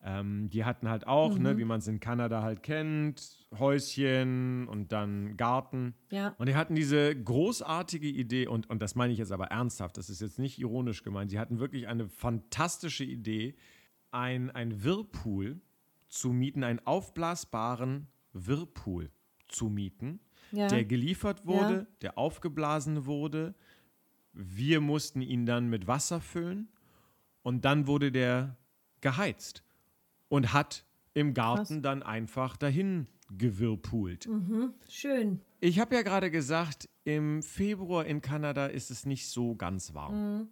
Ähm, die hatten halt auch, ne, wie man es in Kanada halt kennt, Häuschen und dann Garten. Ja. Und die hatten diese großartige Idee, und, und das meine ich jetzt aber ernsthaft, das ist jetzt nicht ironisch gemeint, sie hatten wirklich eine fantastische Idee, ein, ein Whirlpool zu mieten, einen aufblasbaren Whirlpool zu mieten, Ja. der geliefert wurde, Ja. der aufgeblasen wurde. Wir mussten ihn dann mit Wasser füllen und dann wurde der geheizt und hat im Garten dann einfach dahin gewirrpult. Schön. Ich habe ja gerade gesagt, im Februar in Kanada ist es nicht so ganz warm.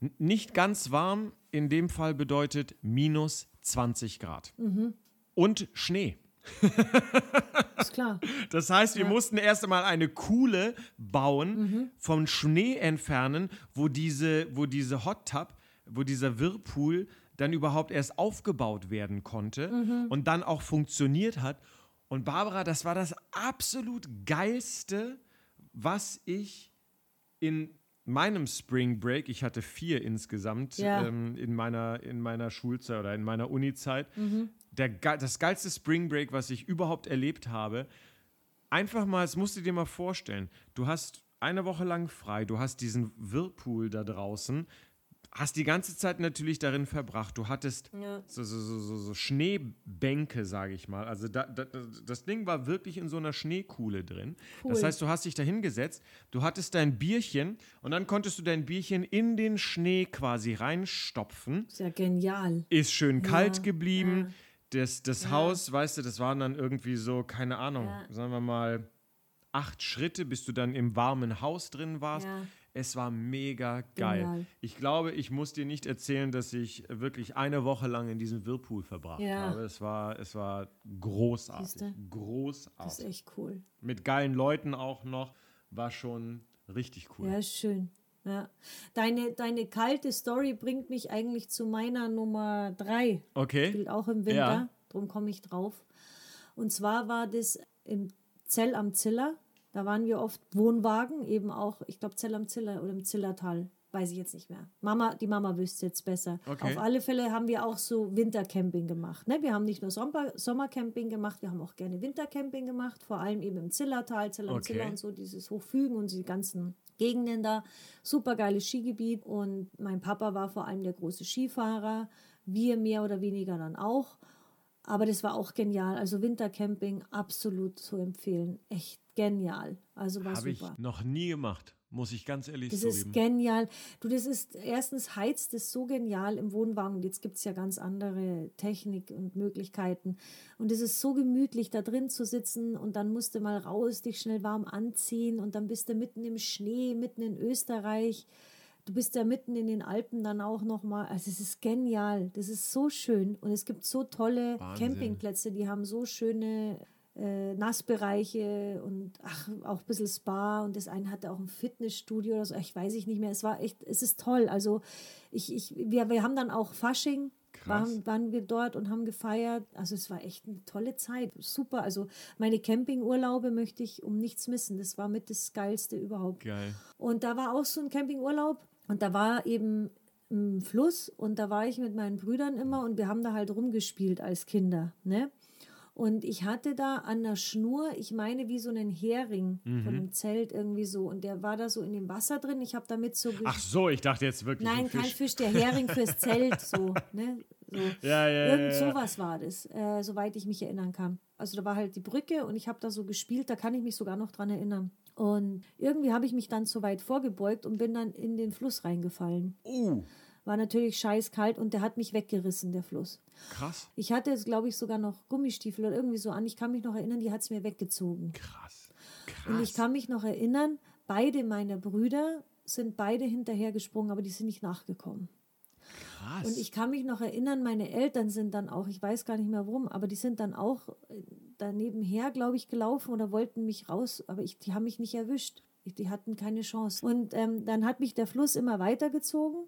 N- Nicht ganz warm in dem Fall bedeutet minus 20 Grad. Und Schnee. Ist klar. Das heißt, wir mussten erst einmal eine Kuhle bauen, vom Schnee entfernen, wo diese, wo diese Hot Tub, wo dieser Whirlpool dann überhaupt erst aufgebaut werden konnte und dann auch funktioniert hat. Und Barbara, das war das absolut geilste, was ich in meinem Spring Break, ich hatte vier insgesamt Ja. ähm, in, meiner, in meiner Schulzeit oder in meiner Uni-Zeit, der, ge- das geilste Spring Break, was ich überhaupt erlebt habe. Einfach mal, das musst du dir mal vorstellen, du hast eine Woche lang frei, du hast diesen Whirlpool da draußen, hast die ganze Zeit natürlich darin verbracht. Du hattest Ja. so, so, so, so, Schneebänke, sage ich mal. Also da, da, das Ding war wirklich in so einer Schneekuhle drin. Das Cool. heißt, du hast dich da hingesetzt, du hattest dein Bierchen und dann konntest du dein Bierchen in den Schnee quasi reinstopfen. Ist ja genial. Ist schön kalt Ja, geblieben. Das, das Haus, weißt du, das waren dann irgendwie so, keine Ahnung, Ja. sagen wir mal, acht Schritte, bis du dann im warmen Haus drin warst. Ja. Es war mega geil. Genial. Ich glaube, ich muss dir nicht erzählen, dass ich wirklich eine Woche lang in diesem Whirlpool verbracht Ja. habe. Es war, es war großartig. Siehste? Das ist Großartig. echt cool. Mit geilen Leuten auch noch. War schon richtig cool. Ja, schön. Ja. Deine, deine kalte Story bringt mich eigentlich zu meiner Nummer drei. Okay. Spielt auch im Winter, Ja. drum komme ich drauf. Und zwar war das im Zell am Ziller. Da waren wir oft Wohnwagen, eben auch, ich glaube, Zell am Ziller oder im Zillertal. Weiß ich jetzt nicht mehr. Mama, die Mama wüsste jetzt besser. Okay. Auf alle Fälle haben wir auch so Wintercamping gemacht. Ne? Wir haben nicht nur Sommer, Sommercamping gemacht, wir haben auch gerne Wintercamping gemacht, vor allem eben im Zillertal, Zell am Okay. Ziller und so, dieses Hochfügen und die ganzen Gegenden da. Super geiles Skigebiet und mein Papa war vor allem der große Skifahrer, wir mehr oder weniger dann auch. Aber das war auch genial. Also Wintercamping absolut zu empfehlen. Echt genial. Also war Habe ich super. noch nie gemacht, muss ich ganz ehrlich Das zugeben. ist genial. Du, das ist erstens heizt es so genial im Wohnwagen. Und Jetzt gibt es ja ganz andere Technik und Möglichkeiten. Und es ist so gemütlich, da drin zu sitzen und dann musst du mal raus, dich schnell warm anziehen und dann bist du mitten im Schnee, mitten in Österreich. Du bist ja mitten in den Alpen dann auch nochmal. Also es ist genial. Das ist so schön. Und es gibt so tolle Wahnsinn. Campingplätze, die haben so schöne äh, Nassbereiche und ach, auch ein bisschen Spa und das eine hatte auch ein Fitnessstudio oder so, ich weiß ich nicht mehr. Es war echt, es ist toll. Also ich, ich, wir, wir haben dann auch Fasching, waren, waren wir dort und haben gefeiert. Also es war echt eine tolle Zeit. Super. Also meine Campingurlaube möchte ich um nichts missen. Das war mit das Geilste überhaupt. Geil. Und da war auch so ein Campingurlaub und da war eben ein Fluss und da war ich mit meinen Brüdern immer und wir haben da halt rumgespielt als Kinder, ne? Und ich hatte da an der Schnur, ich meine wie so einen Hering Mhm. von einem Zelt irgendwie so und der war da so in dem Wasser drin. Ich habe damit so Ach so, ich dachte jetzt wirklich. Nein, ein kein Fisch. Fisch, der Hering fürs Zelt, so, ne? So. Ja, ja, Irgend ja, ja. sowas war das, äh, soweit ich mich erinnern kann. Also da war halt die Brücke und ich habe da so gespielt, da kann ich mich sogar noch dran erinnern. Und irgendwie habe ich mich dann so weit vorgebeugt und bin dann in den Fluss reingefallen. Uh, War natürlich scheiß kalt und der hat mich weggerissen, der Fluss. krass. Ich hatte jetzt, glaube ich, sogar noch Gummistiefel oder irgendwie so an. Ich kann mich noch erinnern, die hat es mir weggezogen. Krass. Und ich Krass. kann mich noch erinnern, beide meiner Brüder sind beide hinterhergesprungen, aber die sind nicht nachgekommen. Krass. Und ich kann mich noch erinnern, meine Eltern sind dann auch, ich weiß gar nicht mehr warum, aber die sind dann auch äh, daneben her, glaube ich, gelaufen oder wollten mich raus, aber ich, die haben mich nicht erwischt. Ich, die hatten keine Chance. Und ähm, dann hat mich der Fluss immer weitergezogen.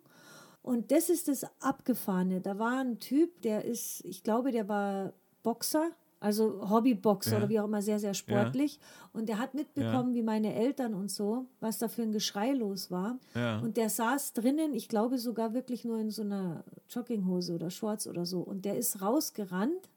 Und das ist das Abgefahrene. Da war ein Typ, der ist, ich glaube, der war Boxer, also Hobbyboxer Ja. oder wie auch immer, sehr, sehr sportlich. Und der hat mitbekommen, wie meine Eltern und so, was da für ein Geschrei los war. Ja. Und der saß drinnen, ich glaube sogar wirklich nur in so einer Jogginghose oder Shorts oder so. Und der ist rausgerannt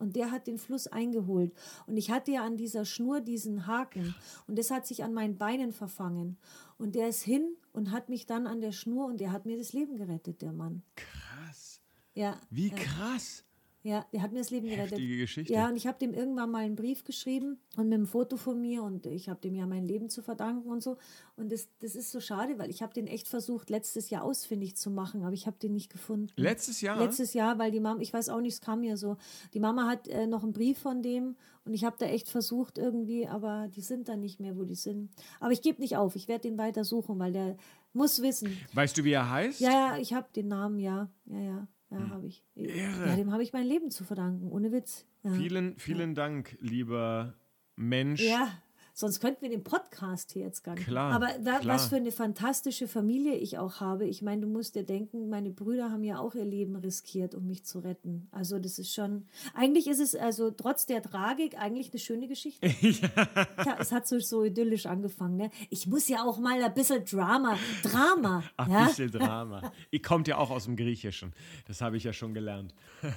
und der hat den Fluss eingeholt. Und ich hatte ja an dieser Schnur diesen Haken und das hat sich an meinen Beinen verfangen. Und der ist hin und hat mich dann an der Schnur und der hat mir das Leben gerettet, der Mann. krass. Ja. Wie krass. Ja, der hat mir das Leben gerettet. Heftige Geschichte. Ja, und ich habe dem irgendwann mal einen Brief geschrieben und mit einem Foto von mir und ich habe dem ja mein Leben zu verdanken und so. Und das, das ist so schade, weil ich habe den echt versucht, letztes Jahr ausfindig zu machen, aber ich habe den nicht gefunden. Letztes Jahr? Letztes Jahr, weil die Mama, ich weiß auch nicht, es kam mir so. Die Mama hat äh, noch einen Brief von dem und ich habe da echt versucht irgendwie, aber die sind dann nicht mehr, wo die sind. Aber ich gebe nicht auf, ich werde den weiter suchen, weil der muss wissen. Weißt du, wie er heißt? Ja, ja, ich habe den Namen, ja, ja, ja, ja, habe ich. Hm. Irre. Ja, dem habe ich mein Leben zu verdanken, ohne Witz. Ja. Vielen, vielen Dank, lieber Mensch. Ja, sonst könnten wir den Podcast hier jetzt gar nicht. Klar, Aber da, klar. was für eine fantastische Familie ich auch habe. Ich meine, du musst dir denken, meine Brüder haben ja auch ihr Leben riskiert, um mich zu retten. Also das ist schon, eigentlich ist es also trotz der Tragik eigentlich eine schöne Geschichte. ja. es hat so, so idyllisch angefangen. Ne? Ich muss ja auch mal ein bisschen Drama, Drama. Ein ja? bisschen Drama. Ihr kommt ja auch aus dem Griechischen. Das habe ich ja schon gelernt.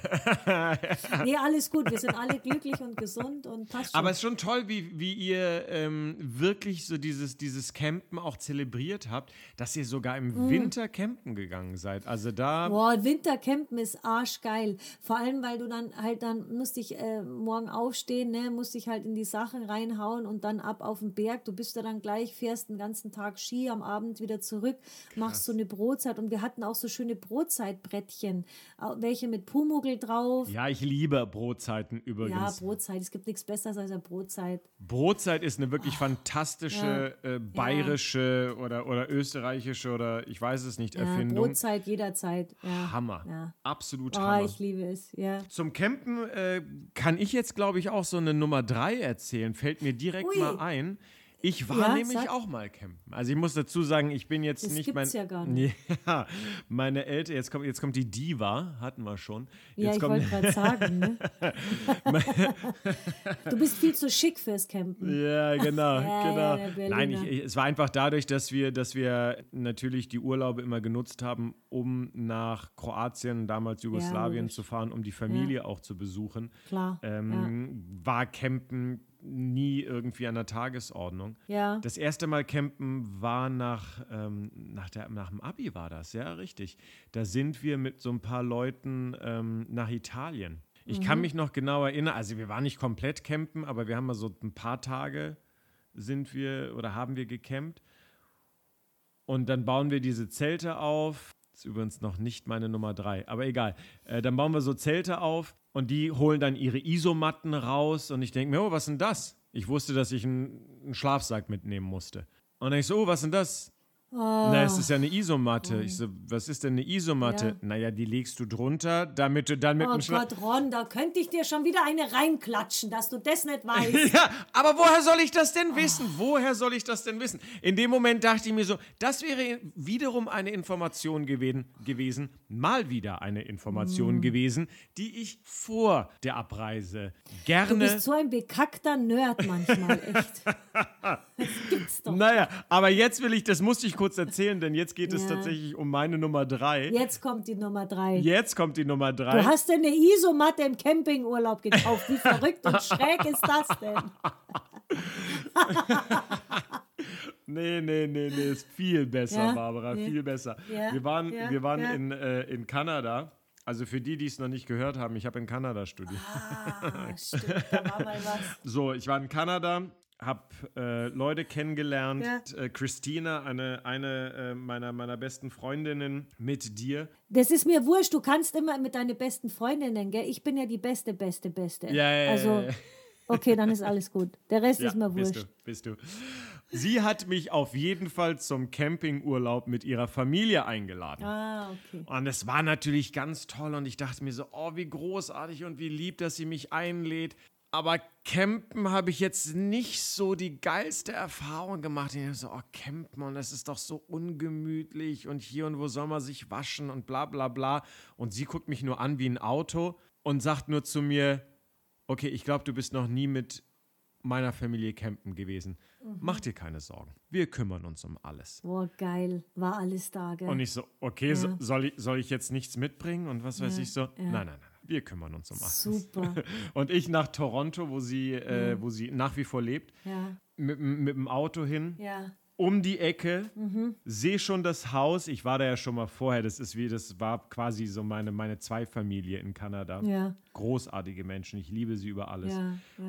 Nee, alles gut. Wir sind alle glücklich und gesund und passt schon. Aber es ist schon toll, wie, wie ihr ähm, wirklich so dieses, dieses Campen auch zelebriert habt, dass ihr sogar Mhm. im Winter campen gegangen seid. Also da. Boah, Wintercampen ist arschgeil. Vor allem, weil du dann halt dann musst dich äh, morgen aufstehen, ne, musst dich halt in die Sachen reinhauen und dann ab auf den Berg. Du bist da dann gleich, fährst den ganzen Tag Ski, am Abend wieder zurück, machst so eine Brotzeit. Und wir hatten auch so schöne Brotzeitbrettchen, welche mit Pumuckl drauf. Ja, ich liebe Brotzeiten Ja, übrigens. Brotzeit. Es gibt nichts Besseres als eine Brotzeit. Brotzeit ist eine wirklich fantastische äh, bayerische oder, oder österreichische oder ich weiß es nicht, Erfindung. Brotzeit jederzeit. Hammer. Absolut Oh, Hammer. ich liebe es. Ja. Zum Campen äh, kann ich jetzt, glaube ich, auch so eine Nummer drei erzählen. Fällt mir direkt Ui. mal ein. Ich war Ja, nämlich sag. auch mal campen. Also ich muss dazu sagen, ich bin jetzt Das nicht gibt's mein. ja gar nicht. Ja, meine Eltern, jetzt kommt, jetzt kommt die Diva, hatten wir schon. Ja, Jetzt ich kommt, wollte gerade sagen. Ne? du bist viel zu schick fürs Campen. Ja, genau, Ja, genau. ja. Nein, ich, ich, es war einfach dadurch, dass wir, dass wir natürlich die Urlaube immer genutzt haben, um nach Kroatien, damals Jugoslawien zu fahren, um die Familie auch zu besuchen. Klar. Ähm, War Campen nie irgendwie an der Tagesordnung. Ja. Das erste Mal campen war nach, ähm, nach, der, nach dem Abi war das, ja, richtig. Da sind wir mit so ein paar Leuten ähm, nach Italien. Ich Mhm. kann mich noch genau erinnern, also wir waren nicht komplett campen, aber wir haben mal so ein paar Tage sind wir oder haben wir gecampt. Und dann bauen wir diese Zelte auf. Das ist übrigens noch nicht meine Nummer drei, aber egal. Äh, dann bauen wir so Zelte auf und die holen dann ihre Isomatten raus. Und ich denke mir, oh, was ist denn das? Ich wusste, dass ich einen, einen Schlafsack mitnehmen musste. Und ich so, oh, was ist denn das? Na, es ist ja eine Isomatte. Ich so, was ist denn eine Isomatte? Ja. Naja, die legst du drunter, damit du dann mit Oh dem Schlaf... Gott, Ron, da könnte ich dir schon wieder eine reinklatschen, dass du das nicht weißt. Ja, aber woher soll ich das denn wissen? Woher soll ich das denn wissen? In dem Moment dachte ich mir so, das wäre wiederum eine Information gewesen, gewesen mal wieder eine Mm. Information gewesen, die ich vor der Abreise Du gerne. bist so ein bekackter Nerd manchmal, echt. Das gibt's doch. Naja, aber jetzt will ich, das musste ich kurz erzählen, denn jetzt geht es Ja. tatsächlich um meine Nummer drei. Jetzt kommt die Nummer drei. Jetzt kommt die Nummer drei. Du hast dir eine Isomatte im Campingurlaub gekauft. Wie verrückt und schräg ist das denn? Nee, nee, nee, nee, ist viel besser, Ja? Barbara, Nee. viel besser. Ja, Wir waren, wir waren in, äh, in Kanada. Also für die, die es noch nicht gehört haben, ich habe in Kanada studiert. Ah, stimmt, da war mal was. So, ich war in Kanada, habe äh, Leute kennengelernt. Ja. Äh, Christina, eine, eine äh, meiner, meiner besten Freundinnen mit dir. Das ist mir wurscht, du kannst immer mit deinen besten Freundinnen, gell? Ich bin ja die beste, beste, beste. Ja, ja, ja, Also, ja, okay, dann ist alles gut. Der Rest Ja, ist mir bist wurscht. du, bist du. sie hat mich auf jeden Fall zum Campingurlaub mit ihrer Familie eingeladen. Ah, okay. Und es war natürlich ganz toll und ich dachte mir so, oh, wie großartig und wie lieb, dass sie mich einlädt. Aber campen habe ich jetzt nicht so die geilste Erfahrung gemacht. Ich so, oh, campen und das ist doch so ungemütlich und hier und wo soll man sich waschen und bla bla bla. Und sie guckt mich nur an wie ein Auto und sagt nur zu mir, okay, ich glaube, du bist noch nie mit meiner Familie campen gewesen. Mach dir keine Sorgen. Wir kümmern uns um alles. Boah, geil. War alles da, gell? Und ich so, okay, so, Ja. soll, ich, soll ich jetzt nichts mitbringen und was weiß Ja, ich so? ja. Nein, nein, nein, wir kümmern uns um alles. Super. Und ich nach Toronto, wo sie, äh, wo sie nach wie vor lebt, Ja, mit, mit dem Auto hin, ja. um die Ecke, Mhm. sehe schon das Haus. Ich war da ja schon mal vorher. Das ist wie, das war quasi so meine, meine Zweifamilie in Kanada. Ja, Großartige Menschen. Ich liebe sie über alles.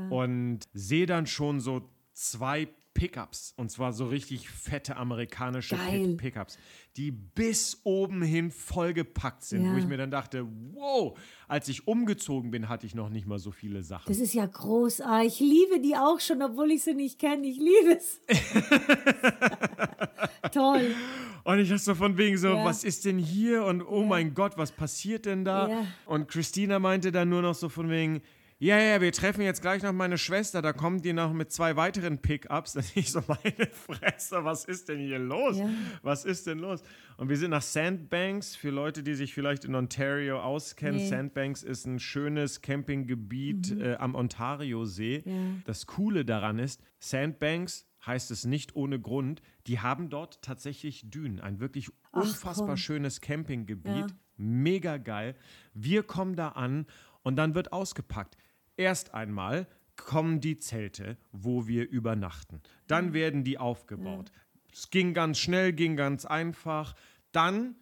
Und sehe dann schon so zwei Pickups. Und zwar so richtig fette amerikanische Geil. Pick Pickups, die bis oben hin vollgepackt sind. Ja. Wo ich mir dann dachte, wow, als ich umgezogen bin, hatte ich noch nicht mal so viele Sachen. Das ist ja großartig. Ich liebe die auch schon, obwohl ich sie nicht kenne. Ich liebe es. Toll. Und ich dachte so von wegen so, Ja. was ist denn hier? Und oh mein Gott, was passiert denn da? Ja. Und Christina meinte dann nur noch so von wegen, ja, ja, wir treffen jetzt gleich noch meine Schwester, da kommt die noch mit zwei weiteren Pickups. Und ich so, meine Fresse, was ist denn hier los? Ja. Was ist denn los? Und wir sind nach Sandbanks, für Leute, die sich vielleicht in Ontario auskennen. Nee. Sandbanks ist ein schönes Campinggebiet äh, am Ontario-See. Ja. Das Coole daran ist, Sandbanks heißt es nicht ohne Grund, die haben dort tatsächlich Dünen. Ein wirklich Ach, unfassbar komm. schönes Campinggebiet. Ja. Mega geil. Wir kommen da an und dann wird ausgepackt. Erst einmal kommen die Zelte, wo wir übernachten. Dann werden die aufgebaut. Es ging ganz schnell, ging ganz einfach. Dann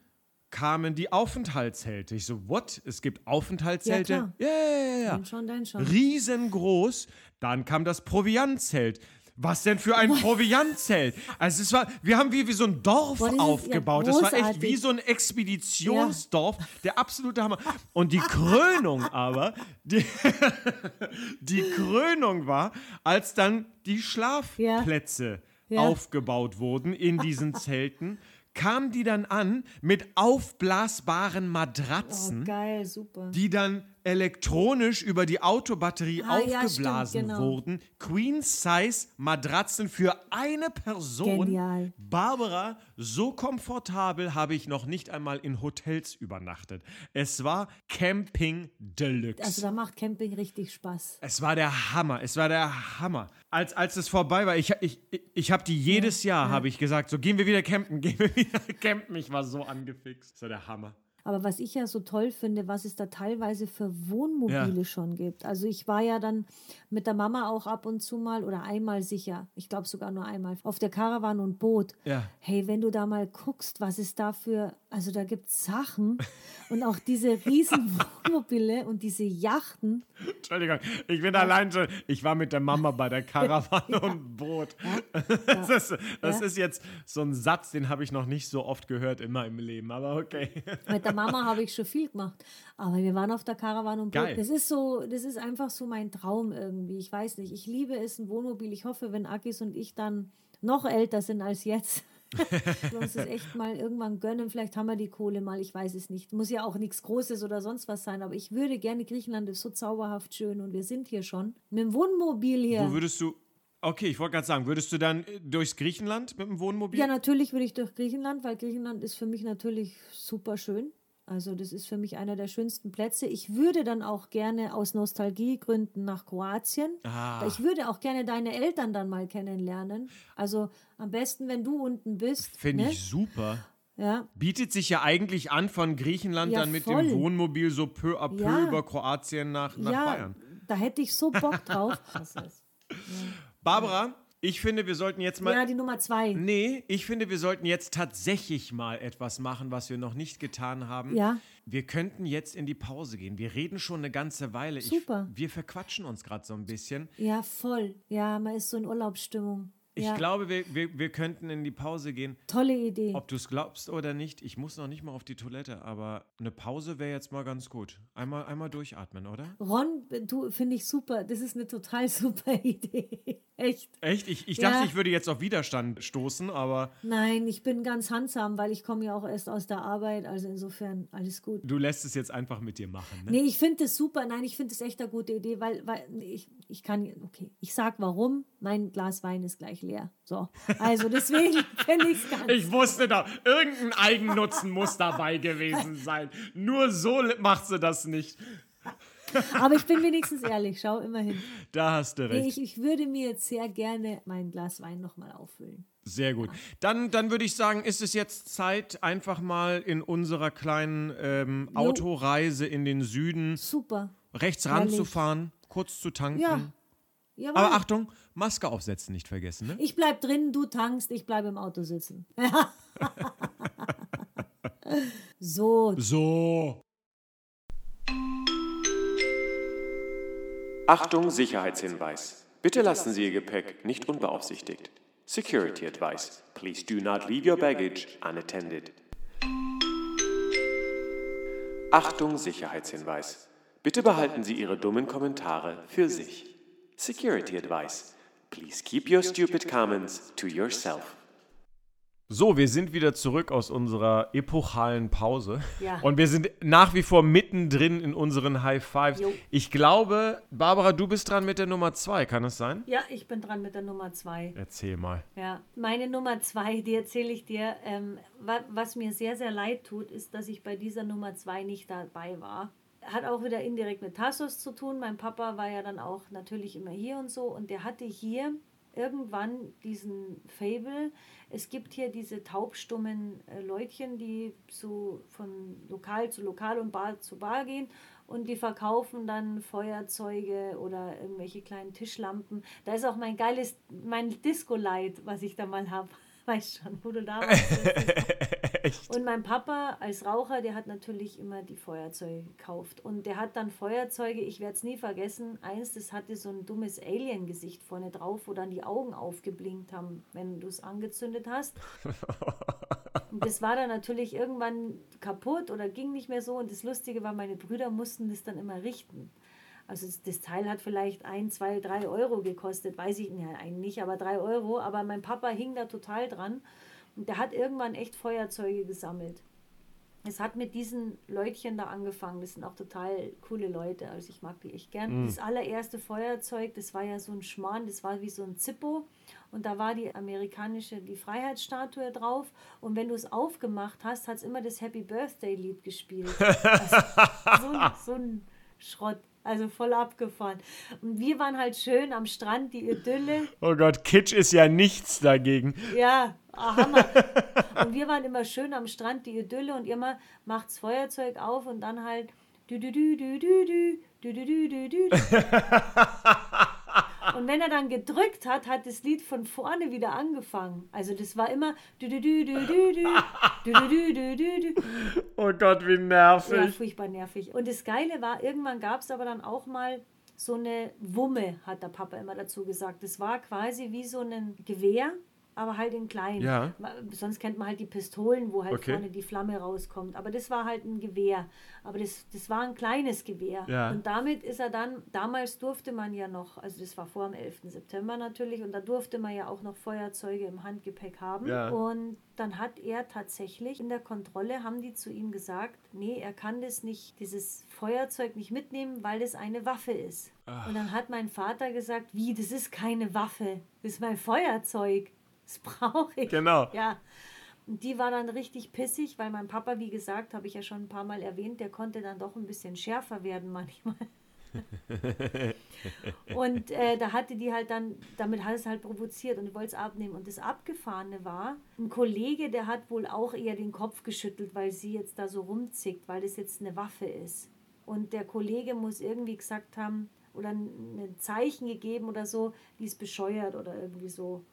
kamen die Aufenthaltszelte. Ich so, what? Es gibt Aufenthaltszelte? Ja, ja, ja, ja. Dann schon, dann schon. Riesengroß. Dann kam das Proviantzelt. Was denn für ein Proviantzelt? Also es war, wir haben wie, wie so ein Dorf das ist ja aufgebaut. das war echt wie so ein Expeditionsdorf. Der absolute Hammer. Und die Krönung aber, die, die Krönung war, als dann die Schlafplätze Ja. aufgebaut wurden in diesen Zelten, kamen die dann an mit aufblasbaren Matratzen Oh, geil, super. die dann elektronisch über die Autobatterie Ah, ja, aufgeblasen stimmt, genau. wurden. Queen-Size-Matratzen für eine Person. Genial. Barbara, so komfortabel habe ich noch nicht einmal in Hotels übernachtet. Es war Camping Deluxe. Also da macht Camping richtig Spaß. Es war der Hammer, es war der Hammer. Als, als es vorbei war, ich, ich, ich habe die jedes Jahr, habe ich gesagt, so gehen wir wieder campen, gehen wir wieder campen. Ich war so angefixt. Das war der Hammer. Aber was ich ja so toll finde, was es da teilweise für Wohnmobile Ja. schon gibt. Also ich war ja dann mit der Mama auch ab und zu mal oder einmal sicher, ich glaube sogar nur einmal, auf der Caravan und Boot. Ja. Hey, wenn du da mal guckst, was es da für, also da gibt es Sachen und auch diese riesen Wohnmobile und diese Yachten. Entschuldigung, ich bin allein schon. Ich war mit der Mama bei der Karawane und Boot. Das, ist, das Ja. ist jetzt so ein Satz, den habe ich noch nicht so oft gehört in meinem Leben, aber okay. Mit der Mama habe ich schon viel gemacht. Aber wir waren auf der Caravan und Boot. Geil. Das ist so, das ist einfach so mein Traum irgendwie. Ich weiß nicht. Ich liebe es, ein Wohnmobil. Ich hoffe, wenn Akis und ich dann noch älter sind als jetzt. wir uns das echt mal irgendwann gönnen. Vielleicht haben wir die Kohle mal, ich weiß es nicht. Muss ja auch nichts Großes oder sonst was sein, aber ich würde gerne, Griechenland ist so zauberhaft schön und wir sind hier schon. Mit dem Wohnmobil hier. Wo würdest du. Okay, ich wollte gerade sagen, würdest du dann äh, durchs Griechenland mit dem Wohnmobil? Ja, natürlich würde ich durch Griechenland, weil Griechenland ist für mich natürlich super schön. Also das ist für mich einer der schönsten Plätze. Ich würde dann auch gerne aus Nostalgiegründen nach Kroatien. Ah. Ich würde auch gerne deine Eltern dann mal kennenlernen. Also am besten, wenn du unten bist. Finde ne? ich super. Ja, Bietet sich ja eigentlich an, von Griechenland Ja, dann mit voll. dem Wohnmobil so peu à peu Ja. über Kroatien nach, nach ja Bayern. da hätte ich so Bock drauf. Barbara, ich finde, wir sollten jetzt mal. ja, die Nummer zwei. Nee, ich finde, wir sollten jetzt tatsächlich mal etwas machen, was wir noch nicht getan haben. Ja. Wir könnten jetzt in die Pause gehen. Wir reden schon eine ganze Weile. Super. Ich, wir verquatschen uns gerade so ein bisschen. Ja, voll. Ja, man ist so in Urlaubsstimmung. Ich ja, glaube, wir, wir, wir könnten in die Pause gehen. tolle Idee. Ob du es glaubst oder nicht, ich muss noch nicht mal auf die Toilette, aber eine Pause wäre jetzt mal ganz gut. Einmal, einmal durchatmen, oder? Ron, du finde ich super. Das ist eine total super Idee. Echt. Echt? Ich, ich Ja. dachte, ich würde jetzt auf Widerstand stoßen, aber Nein, ich bin ganz handsam, weil ich komme ja auch erst aus der Arbeit. Also insofern alles gut. du lässt es jetzt einfach mit dir machen. Ne? Nee, ich finde das super. Nein, ich finde das echt eine gute Idee, weil, weil ich, ich kann, okay, ich sag warum. Mein Glas Wein ist gleich leer. So. Also deswegen finde ich es ganz. Ich wusste doch, irgendein Eigennutzen muss dabei gewesen sein. Nur so macht sie das nicht. Aber ich bin wenigstens ehrlich, schau immerhin. Da hast du recht. ich, ich würde mir jetzt sehr gerne mein Glas Wein nochmal auffüllen. Sehr gut. Dann, dann würde ich sagen, ist es jetzt Zeit, einfach mal in unserer kleinen ähm. Autoreise in den Süden Super. rechts Herrlich. ranzufahren, kurz zu tanken. Ja. Jawohl. Aber Achtung, Maske aufsetzen nicht vergessen, ne? Ich bleib drin, du tankst, ich bleib im Auto sitzen. so, So. Achtung, Sicherheitshinweis. Bitte lassen Sie Ihr Gepäck nicht unbeaufsichtigt. Security advice. Please do not leave your baggage unattended. Achtung, Sicherheitshinweis. Bitte behalten Sie Ihre dummen Kommentare für sich. Security advice. Please keep your stupid comments to yourself. So, wir sind wieder zurück aus unserer epochalen Pause. Ja. Und wir sind nach wie vor mittendrin in unseren High Fives. Jo. Ich glaube, Barbara, du bist dran mit der Nummer zwei, kann es sein? ja, ich bin dran mit der Nummer zwei. Erzähl mal. Ja, meine Nummer zwei, die erzähle ich dir. Ähm, wa was mir sehr, sehr leid tut, ist, dass ich bei dieser Nummer zwei nicht dabei war. Hat auch wieder indirekt mit Tassos zu tun. Mein Papa war ja dann auch natürlich immer hier und so. Und der hatte hier irgendwann diesen Fable. Es gibt hier diese taubstummen äh, Leutchen, die so von Lokal zu Lokal und Bar zu Bar gehen und die verkaufen dann Feuerzeuge oder irgendwelche kleinen Tischlampen. Da ist auch mein geiles, mein Disco-Light, was ich da mal habe. Weißt schon, wo du da warst. Und mein Papa als Raucher, der hat natürlich immer die Feuerzeuge gekauft. Und der hat dann Feuerzeuge, ich werde es nie vergessen, eins, das hatte so ein dummes Alien-Gesicht vorne drauf, wo dann die Augen aufgeblinkt haben, wenn du es angezündet hast. Und das war dann natürlich irgendwann kaputt oder ging nicht mehr so. Und das Lustige war, meine Brüder mussten das dann immer richten. Also das- das Teil hat vielleicht ein, zwei, drei Euro gekostet, weiß ich ja, eigentlich nicht, aber drei Euro. Aber mein Papa hing da total dran und der hat irgendwann echt Feuerzeuge gesammelt. Es hat mit diesen Leutchen da angefangen. Das sind auch total coole Leute. Also ich mag die echt gern. Das allererste Feuerzeug, das war ja so ein Schmarrn, das war wie so ein Zippo. Und da war die amerikanische, die Freiheitsstatue drauf. Und wenn du es aufgemacht hast, hat es immer das Happy Birthday Lied gespielt. Also, so, so ein Schrott. Also voll abgefahren. Und wir waren halt schön am Strand, die Idylle. Oh Gott, Kitsch ist ja nichts dagegen. Ja, ah, Hammer. Und wir waren immer schön am Strand, die Idylle, und immer macht's Feuerzeug auf und dann halt dü dü dü dü dü dü dü dü dü dü dü. Und wenn er dann gedrückt hat, hat das Lied von vorne wieder angefangen. Also das war immer. Oh Gott, wie Ja, nervig. furchtbar nervig. Und das Geile war, irgendwann gab es aber dann auch mal so eine Wumme, hat der Papa immer dazu gesagt. Das war quasi wie so ein Gewehr, aber halt in klein. Ja. Sonst kennt man halt die Pistolen, wo halt Okay. vorne die Flamme rauskommt. Aber das war halt ein Gewehr. Aber das, das war ein kleines Gewehr. Ja. Und damit ist er dann, damals durfte man ja noch, also das war vor dem 11. September natürlich, und da durfte man ja auch noch Feuerzeuge im Handgepäck haben. Ja. Und dann hat er tatsächlich in der Kontrolle, haben die zu ihm gesagt, nee, er kann das nicht, dieses Feuerzeug nicht mitnehmen, weil das eine Waffe ist. Und dann hat mein Vater gesagt, wie, das ist keine Waffe, das ist mein Feuerzeug. Das brauche ich. Genau. Ja. Und die war dann richtig pissig, weil mein Papa, wie gesagt, habe ich ja schon ein paar Mal erwähnt, der konnte dann doch ein bisschen schärfer werden manchmal. und äh, da hatte die halt dann, damit hat es halt provoziert und wollte es abnehmen. Und das Abgefahrene war, ein Kollege, der hat wohl auch eher den Kopf geschüttelt, weil sie jetzt da so rumzickt, weil das jetzt eine Waffe ist. Und der Kollege muss irgendwie gesagt haben oder ein ein Zeichen gegeben oder so, die ist bescheuert oder irgendwie so.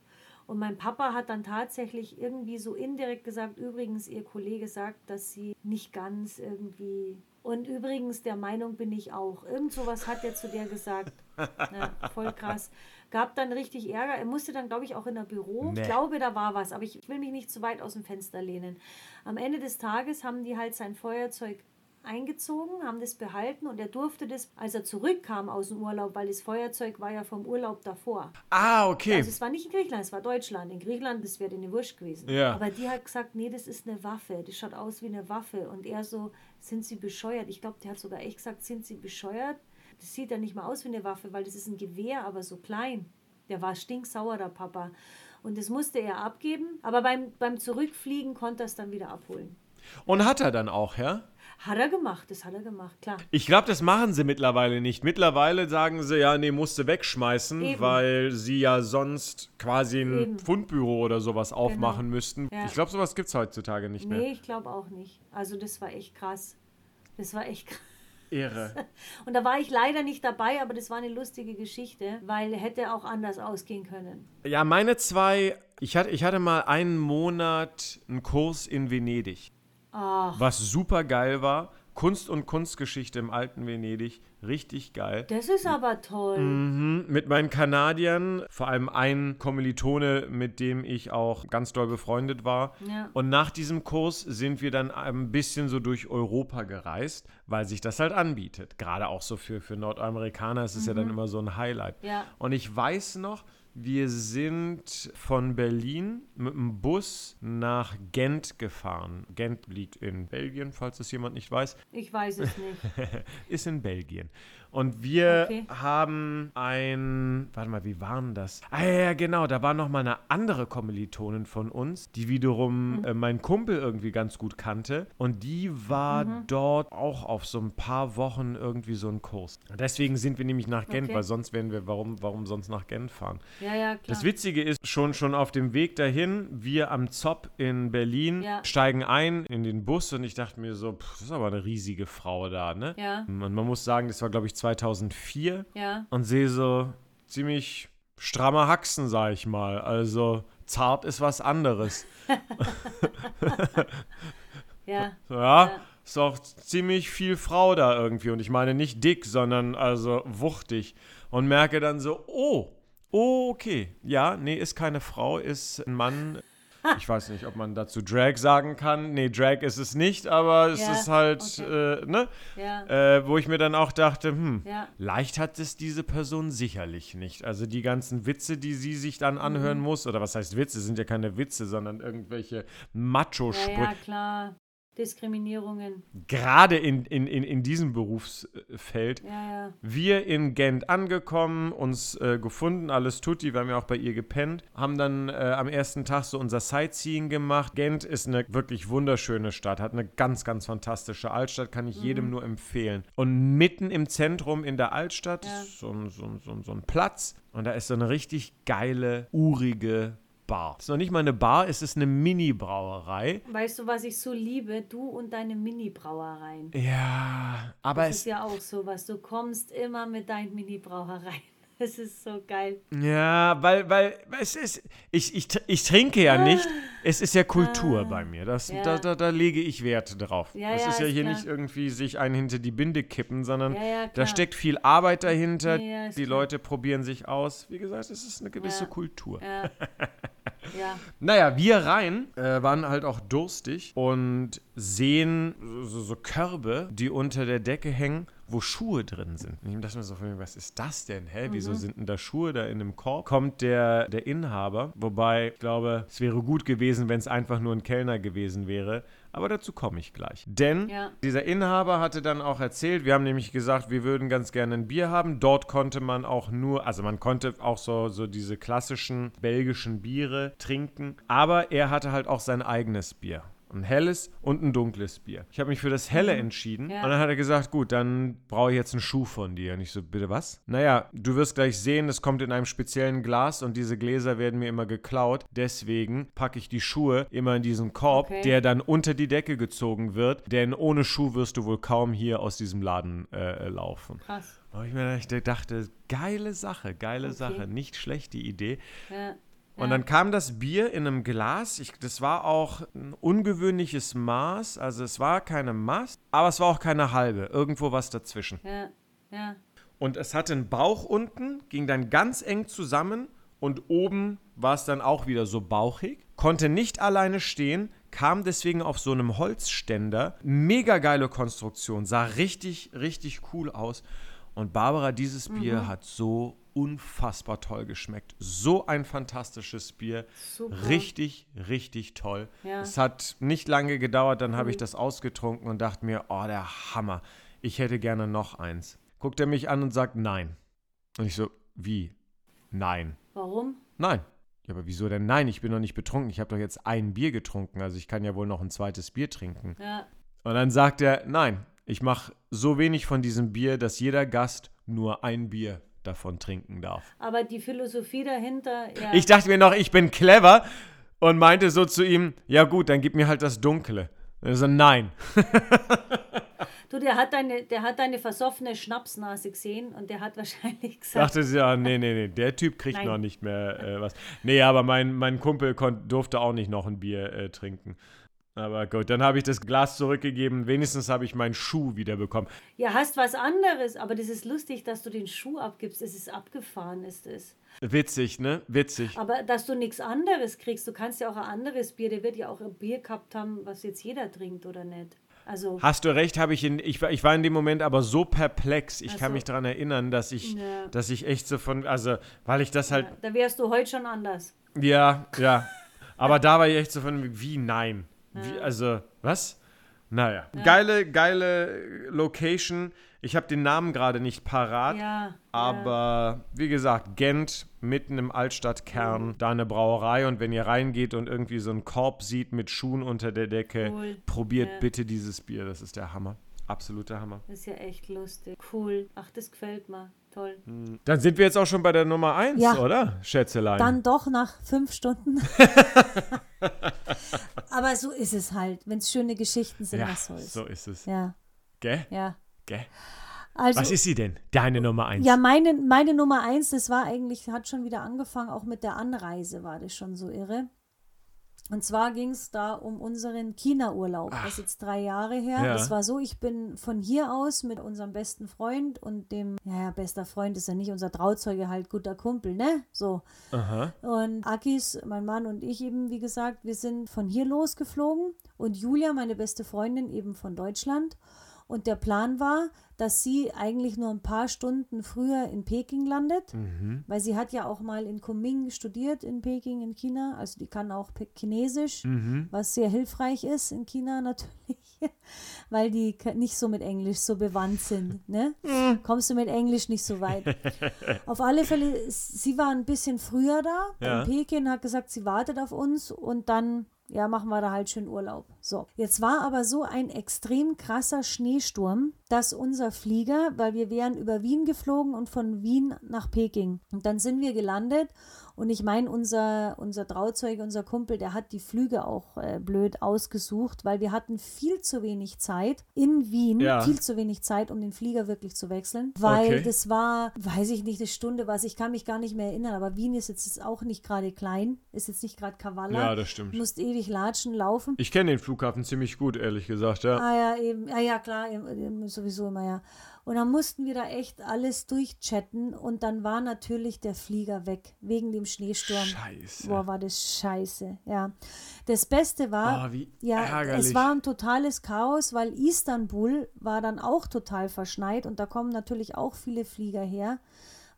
Und mein Papa hat dann tatsächlich irgendwie so indirekt gesagt, übrigens, ihr Kollege sagt, dass sie nicht ganz irgendwie. Und übrigens, der Meinung bin ich auch. Irgend sowas hat er zu der gesagt. Ja, voll krass. Gab dann richtig Ärger. Er musste dann, glaube ich, auch in der Büro. Nee. Ich glaube, da war was, aber ich will mich nicht zu weit aus dem Fenster lehnen. Am Ende des Tages haben die halt sein Feuerzeug eingezogen, haben das behalten und er durfte das, als er zurückkam aus dem Urlaub, weil das Feuerzeug war ja vom Urlaub davor. Ah, okay. Also es war nicht in Griechenland, es war Deutschland. In Griechenland, das wäre eine Wurst gewesen. Ja. Aber die hat gesagt, nee, das ist eine Waffe. Das schaut aus wie eine Waffe. Und er so, sind Sie bescheuert? Ich glaube, der hat sogar echt gesagt, sind Sie bescheuert? Das sieht ja nicht mal aus wie eine Waffe, weil das ist ein Gewehr, aber so klein. Der war stinksauer, der Papa. Und das musste er abgeben. Aber beim, beim Zurückfliegen konnte er es dann wieder abholen. Und hat er dann auch, ja? Hat er gemacht, das hat er gemacht, klar. Ich glaube, das machen sie mittlerweile nicht. Mittlerweile sagen sie, ja, nee, musste wegschmeißen, Eben. weil sie ja sonst quasi ein Eben. Fundbüro oder sowas aufmachen müssten. Ja. Ich glaube, sowas gibt es heutzutage nicht mehr. Nee, ich glaube auch nicht. Also das war echt krass. Das war echt krass. Ehre. Und da war ich leider nicht dabei, aber das war eine lustige Geschichte, weil hätte auch anders ausgehen können. Ja, meine zwei, ich hatte, ich hatte mal einen Monat einen Kurs in Venedig, Ach, was super geil war. Kunst und Kunstgeschichte im alten Venedig, richtig geil. das ist aber toll. Mhm, mit meinen Kanadiern, vor allem ein Kommilitone, mit dem ich auch ganz doll befreundet war. Ja. Und nach diesem Kurs sind wir dann ein bisschen so durch Europa gereist, weil sich das halt anbietet. Gerade auch so für, für Nordamerikaner ist es ja dann immer so ein Highlight. Mhm. Ja. Und ich weiß noch, wir sind von Berlin mit dem Bus nach Gent gefahren. Gent liegt in Belgien, falls es jemand nicht weiß Ich weiß es nicht. ist in Belgien. Und wir Okay. haben ein, warte mal, wie waren das? Ah ja, ja, genau, da war noch mal eine andere Kommilitonin von uns, die wiederum Mhm. äh, mein Kumpel irgendwie ganz gut kannte. Und die war Mhm. dort auch auf so ein paar Wochen irgendwie so ein Kurs. Deswegen sind wir nämlich nach Gent, Okay. weil sonst wären wir, warum, warum sonst nach Gent fahren? Ja, ja, klar. Das Witzige ist, schon, schon auf dem Weg dahin, wir am Zopp in Berlin Ja. steigen ein in den Bus und ich dachte mir so, pff, das ist aber eine riesige Frau da, ne? Ja. Und man muss sagen, das war, glaube ich, 2004 ja, und sehe so ziemlich stramme Haxen, sag ich mal. Also zart ist was anderes. ja. So, ja, Ja. ist auch ziemlich viel Frau da irgendwie. Und ich meine nicht dick, sondern also wuchtig. Und merke dann so, oh, oh, okay. Ja, nee, ist keine Frau, ist ein Mann. Ich weiß nicht, ob man dazu Drag sagen kann. Nee, Drag ist es nicht, aber es Ja, ist halt, okay. äh, ne? Ja. Äh, wo ich mir dann auch dachte, hm, Ja. leicht hat es diese Person sicherlich nicht. Also die ganzen Witze, die sie sich dann anhören Mhm. muss, oder was heißt Witze, sind ja keine Witze, sondern irgendwelche Macho-Sprüche. ja, klar. Diskriminierungen. Gerade in, in, in, in diesem Berufsfeld. Ja, ja. Wir in Gent angekommen, uns äh, gefunden, alles tutti, wir haben ja auch bei ihr gepennt, haben dann äh, am ersten Tag so unser Sightseeing gemacht. Gent ist eine wirklich wunderschöne Stadt, hat eine ganz, ganz fantastische Altstadt, kann ich jedem nur empfehlen. Und mitten im Zentrum in der Altstadt Ja. ist so so, so, so ein Platz und da ist so eine richtig geile, urige Bar. Es ist noch nicht mal eine Bar, es ist eine Mini-Brauerei. Weißt du, was ich so liebe? Du und deine Mini-Brauereien. Ja, aber Das es ist ja auch so was. Du kommst immer mit deinen Mini-Brauereien. Das ist so geil. Ja, weil, weil es ist, ich, ich, ich trinke ja nicht. Es ist ja Kultur bei mir. Das, Ah. Ja. da, da, da lege ich Wert drauf. Ja, es ja, ist ja ist hier klar. nicht irgendwie sich einen hinter die Binde kippen, sondern Ja, ja, da steckt viel Arbeit dahinter. Die klar. Leute probieren sich aus. Wie gesagt, es ist eine gewisse Ja. Kultur. Ja. ja. Naja, wir rein äh, waren halt auch durstig und sehen so, so Körbe, die unter der Decke hängen, wo Schuhe drin sind. Und ich dachte mir so, was ist das denn? Hä, wieso sind denn da Schuhe da in dem Korb? Kommt der, der Inhaber, wobei ich glaube, es wäre gut gewesen, wenn es einfach nur ein Kellner gewesen wäre. Aber dazu komme ich gleich. Denn Ja. dieser Inhaber hatte dann auch erzählt, wir haben nämlich gesagt, wir würden ganz gerne ein Bier haben. Dort konnte man auch nur, also man konnte auch so, so diese klassischen belgischen Biere trinken. Aber er hatte halt auch sein eigenes Bier. Ein helles und ein dunkles Bier. Ich habe mich für das helle entschieden. Mhm. Ja. Und dann hat er gesagt, gut, dann brauche ich jetzt einen Schuh von dir. Und ich so, bitte was? Naja, du wirst gleich sehen, es kommt in einem speziellen Glas und diese Gläser werden mir immer geklaut. Deswegen packe ich die Schuhe immer in diesen Korb, Okay. der dann unter die Decke gezogen wird. Denn ohne Schuh wirst du wohl kaum hier aus diesem Laden äh, laufen. Krass. Und ich mir dachte, dachte, geile Sache, geile Okay. Sache. Nicht schlecht die Idee. Ja. Und dann kam das Bier in einem Glas. Ich, das war auch ein ungewöhnliches Maß. Also es war keine Maß, aber es war auch keine halbe. Irgendwo was dazwischen. Ja. Ja. Und es hatte einen Bauch unten, ging dann ganz eng zusammen und oben war es dann auch wieder so bauchig. Konnte nicht alleine stehen, kam deswegen auf so einem Holzständer. Mega geile Konstruktion, sah richtig, richtig cool aus. Und Barbara, dieses Bier hat so unfassbar toll geschmeckt. So ein fantastisches Bier. Super. Richtig, richtig toll. Ja. Es hat nicht lange gedauert, dann habe ich das ausgetrunken und dachte mir, oh, der Hammer. Ich hätte gerne noch eins. Guckt er mich an und sagt, nein. Und ich so, wie? Nein. Warum? Nein. Ja, aber wieso denn nein? Ich bin noch nicht betrunken. Ich habe doch jetzt ein Bier getrunken. Also ich kann ja wohl noch ein zweites Bier trinken. Ja. Und dann sagt er, nein, ich mache so wenig von diesem Bier, dass jeder Gast nur ein Bier davon trinken darf. Aber die Philosophie dahinter, ja. Ich dachte mir noch, ich bin clever und meinte so zu ihm, ja gut, dann gib mir halt das Dunkle. Also nein. du, der hat, deine, der hat deine versoffene Schnapsnase gesehen und der hat wahrscheinlich gesagt, Dachte sie, ja, nee, nee, nee, der Typ kriegt Nein. noch nicht mehr äh, was. Nee, aber mein, mein Kumpel durfte auch nicht noch ein Bier äh, trinken. Aber gut, dann habe ich das Glas zurückgegeben. Wenigstens habe ich meinen Schuh wiederbekommen. ja, hast was anderes, aber das ist lustig, dass du den Schuh abgibst. Es ist abgefahren, ist es. Witzig, ne? Witzig. Aber dass du nichts anderes kriegst, du kannst ja auch ein anderes Bier, der wird ja auch ein Bier gehabt haben, was jetzt jeder trinkt, oder nicht? Also, Hast du recht, habe ich in, ich, war- ich war in dem Moment aber so perplex. Ich Ach kann mich daran erinnern, dass ich, Ja. dass ich echt so von, also, weil ich das halt, ja, da wärst du heute schon anders. ja, ja. Aber da war ich echt so von, wie nein? Wie, also, was? Naja. Geile, geile Location. Ich habe den Namen gerade nicht parat. Ja. Aber wie gesagt, Gent, mitten im Altstadtkern, da eine Brauerei und wenn ihr reingeht und irgendwie so einen Korb sieht mit Schuhen unter der Decke, Cool. probiert Ja. bitte dieses Bier, das ist der Hammer. Absoluter Hammer. Das ist ja echt lustig. Cool. Ach, das gefällt mir. Toll. Dann sind wir jetzt auch schon bei der Nummer 1, Ja. oder? Schätzelein. Dann doch nach fünf Stunden. Aber so ist es halt. Wenn es schöne Geschichten sind, ja, was soll's. so ist es. Ja, Gell? ja. Gell? Also, Was ist sie denn? Deine Nummer 1. ja, meine, meine Nummer eins, das war eigentlich, hat schon wieder angefangen, auch mit der Anreise war das schon so irre. Und zwar ging es da um unseren China-Urlaub. Das ist jetzt drei Jahre her. Ja. Das war so, ich bin von hier aus mit unserem besten Freund und dem, ja, ja, bester Freund ist ja nicht unser Trauzeuge, halt guter Kumpel, ne? So. Aha. Und Akis, mein Mann und ich eben, wie gesagt, wir sind von hier losgeflogen und Julia, meine beste Freundin, eben von Deutschland. Und der Plan war, dass sie eigentlich nur ein paar Stunden früher in Peking landet, Mhm. weil sie hat ja auch mal in Kunming studiert in Peking in China, also die kann auch Chinesisch, Mhm. was sehr hilfreich ist in China natürlich, weil die nicht so mit Englisch so bewandt sind. Ne? Kommst du mit Englisch nicht so weit. Auf alle Fälle, sie war ein bisschen früher da Ja. in Peking, hat gesagt, sie wartet auf uns und dann, ja, machen wir da halt schön Urlaub. So, jetzt war aber so ein extrem krasser Schneesturm, dass unser Flieger, weil wir wären über Wien geflogen und von Wien nach Peking. Und dann sind wir gelandet und ich meine, unser, unser Trauzeuge, unser Kumpel, der hat die Flüge auch äh, blöd ausgesucht, weil wir hatten viel zu wenig Zeit in Wien, Ja. viel zu wenig Zeit, um den Flieger wirklich zu wechseln, weil Okay. das war, weiß ich nicht, eine Stunde was, ich kann mich gar nicht mehr erinnern, aber Wien ist jetzt auch nicht gerade klein, ist jetzt nicht gerade Kavala. Ja, das stimmt. Musst ewig latschen, laufen. Ich kenne den Flughafen ziemlich gut, ehrlich gesagt, ja. Ah ja, eben, ja, ja, klar, sowieso immer, ja. Und dann mussten wir da echt alles durchchatten und dann war natürlich der Flieger weg, wegen dem Schneesturm. Scheiße. Boah, war das scheiße, ja. Das Beste war, Oh, ja, ärgerlich. es war ein totales Chaos, weil Istanbul war dann auch total verschneit und da kommen natürlich auch viele Flieger her.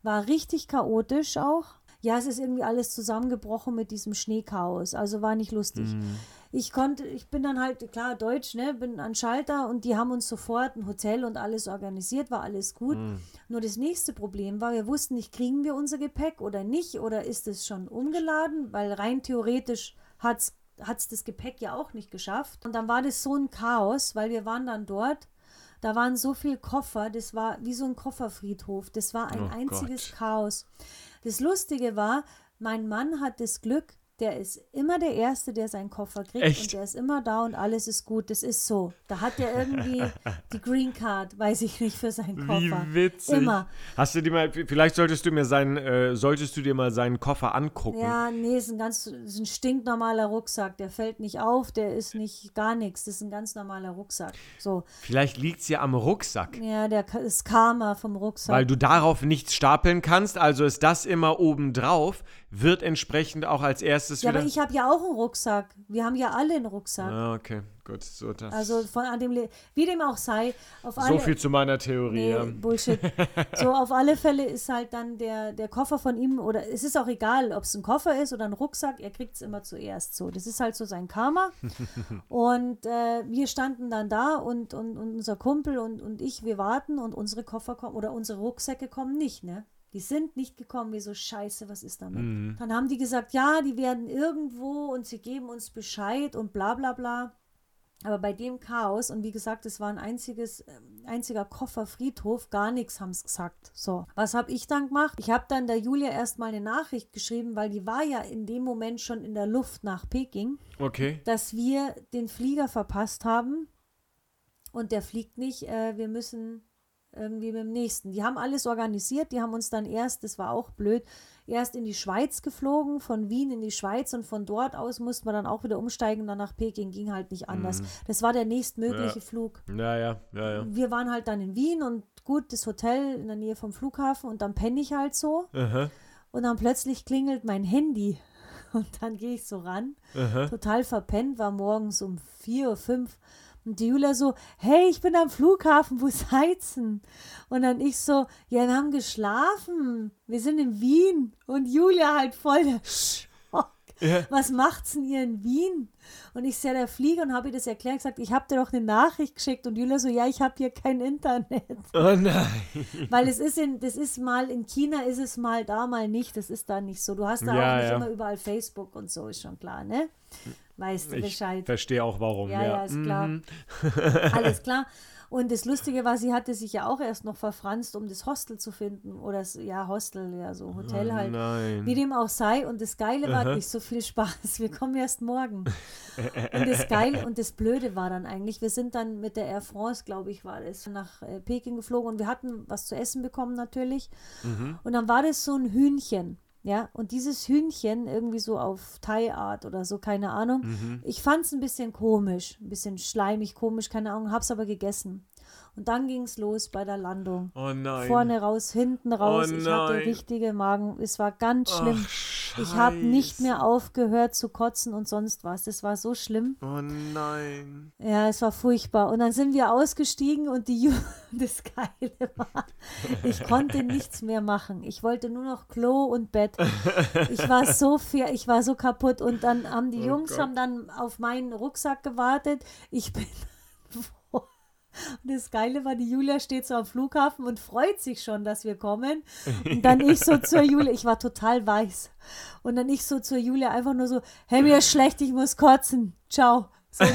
War richtig chaotisch auch. Ja, es ist irgendwie alles zusammengebrochen mit diesem Schneechaos, also war nicht lustig. Mhm. Ich konnte, ich bin dann halt, klar, Deutsch, ne, bin an Schalter und die haben uns sofort ein Hotel und alles organisiert, war alles gut. Mhm. Nur das nächste Problem war, wir wussten nicht, kriegen wir unser Gepäck oder nicht oder ist es schon umgeladen, weil rein theoretisch hat es das Gepäck ja auch nicht geschafft. Und dann war das so ein Chaos, weil wir waren dann dort, da waren so viele Koffer, das war wie so ein Kofferfriedhof, das war ein Oh einziges Gott. Chaos. Das Lustige war, mein Mann hat das Glück, der ist immer der Erste, der seinen Koffer kriegt Echt? und der ist immer da und alles ist gut. Das ist so. Da hat er irgendwie die Green Card, weiß ich nicht, für seinen Koffer. Wie witzig. Immer. Hast du dir mal, vielleicht solltest du mir seinen, äh, solltest du dir mal seinen Koffer angucken. Ja, nee, ist ein ganz ist ein stinknormaler Rucksack. Der fällt nicht auf, der ist nicht gar nichts. Das ist ein ganz normaler Rucksack. So, Vielleicht liegt es ja am Rucksack. ja, der ist Karma vom Rucksack. Weil du darauf nichts stapeln kannst, also ist das immer oben drauf, wird entsprechend auch als erstes es Ja, wieder. aber ich habe ja auch einen Rucksack. Wir haben ja alle einen Rucksack. ah, okay, gut. So, das, Also von an dem, Le- wie dem auch sei, auf so alle. viel zu meiner Theorie. Nee, ja. Bullshit. So, auf alle Fälle ist halt dann der, der Koffer von ihm, oder es ist auch egal, ob es ein Koffer ist oder ein Rucksack, er kriegt es immer zuerst so. Das ist halt so sein Karma. und äh, wir standen dann da und, und, und unser Kumpel und, und ich, wir warten und unsere Koffer kommen, oder unsere Rucksäcke kommen nicht, ne? Die sind nicht gekommen, wie so scheiße, was ist damit? Dann haben die gesagt, ja, die werden irgendwo und sie geben uns Bescheid und bla bla bla. Aber bei dem Chaos, und wie gesagt, es war ein einziges, ähm, einziger Kofferfriedhof, gar nichts haben es gesagt. So, was habe ich dann gemacht? Ich habe dann der Julia erstmal eine Nachricht geschrieben, weil die war ja in dem Moment schon in der Luft nach Peking, Okay. dass wir den Flieger verpasst haben und der fliegt nicht. Äh, wir müssen irgendwie mit dem nächsten. Die haben alles organisiert, die haben uns dann erst, das war auch blöd, erst in die Schweiz geflogen, von Wien in die Schweiz und von dort aus mussten wir dann auch wieder umsteigen, dann nach Peking, ging halt nicht anders. Das war der nächstmögliche Ja. Flug. Ja, ja, ja, ja. Wir waren halt dann in Wien und gut, das Hotel in der Nähe vom Flughafen und dann penne ich halt so Aha, und dann plötzlich klingelt mein Handy und dann gehe ich so ran, aha. total verpennt, war morgens um vier fünf und die Julia so, hey, ich bin am Flughafen, wo seid's denn? Und dann ich so, ja, wir haben geschlafen, wir sind in Wien. Und Julia halt voll der Schock. Ja. Was macht's denn ihr in Wien? Und ich sehe der Flieger und habe ihr das erklärt, gesagt, ich habe dir doch eine Nachricht geschickt. Und Julia so, ja, ich habe hier kein Internet. Oh nein. Weil es ist in, das ist mal, in China ist es mal da, mal nicht. Das ist da nicht so. Du hast da Ja, auch nicht ja. immer überall Facebook und so, ist schon klar, ne? Weißt du Ich Bescheid. verstehe auch warum. Ja, ja, ist klar. Mhm. Alles klar. Und das Lustige war, sie hatte sich ja auch erst noch verfranst, um das Hostel zu finden. Oder das, ja, Hostel, ja, so Hotel Oh halt. nein. Wie dem auch sei. Und das Geile war Aha. nicht so viel Spaß. Wir kommen erst morgen. Und das Geile und das Blöde war dann eigentlich, wir sind dann mit der Air France, glaube ich, war das, nach äh, Peking geflogen und wir hatten was zu essen bekommen natürlich. Mhm. Und dann war das so ein Hühnchen. Ja, und dieses Hühnchen irgendwie so auf Thai-Art oder so, keine Ahnung. Mhm. Ich fand es ein bisschen komisch, ein bisschen schleimig, komisch, keine Ahnung, hab's aber gegessen. Und dann ging es los bei der Landung. Oh nein. Vorne raus, hinten raus. Oh ich hatte richtige Magen. Es war ganz schlimm. Ach, ich habe nicht mehr aufgehört zu kotzen und sonst was. Das war so schlimm. Oh nein. Ja, es war furchtbar. Und dann sind wir ausgestiegen und die Ju das Geile war, ich konnte nichts mehr machen. Ich wollte nur noch Klo und Bett. Ich war so fair, ich war so kaputt. Und dann haben die Oh Jungs Gott. haben dann auf meinen Rucksack gewartet. Ich bin. Und das Geile war, die Julia steht so am Flughafen und freut sich schon, dass wir kommen. Und dann ich so zur Julia, ich war total weiß. Und dann ich so zur Julia einfach nur so, hey, mir ist schlecht, ich muss kotzen. Ciao. So.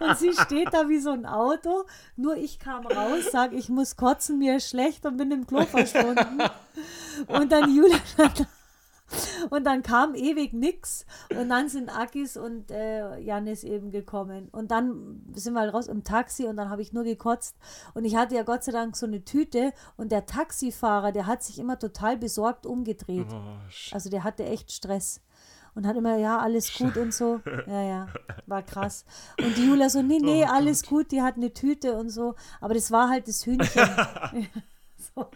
Und sie steht da wie so ein Auto. Nur ich kam raus, sag, ich muss kotzen, mir ist schlecht und bin im Klo verschwunden. Und dann Julia stand da. Und dann kam ewig nix. Und dann sind Akis und äh, Janis eben gekommen. Und dann sind wir halt raus im Taxi und dann habe ich nur gekotzt. Und ich hatte ja Gott sei Dank so eine Tüte. Und der Taxifahrer, der hat sich immer total besorgt umgedreht. Oh, Also der hatte echt Stress. Und hat immer, ja, alles gut und so. Ja, ja, war krass. Und die Julia so, nee, nee, Oh alles gut, die hat eine Tüte und so. Aber das war halt das Hühnchen. so.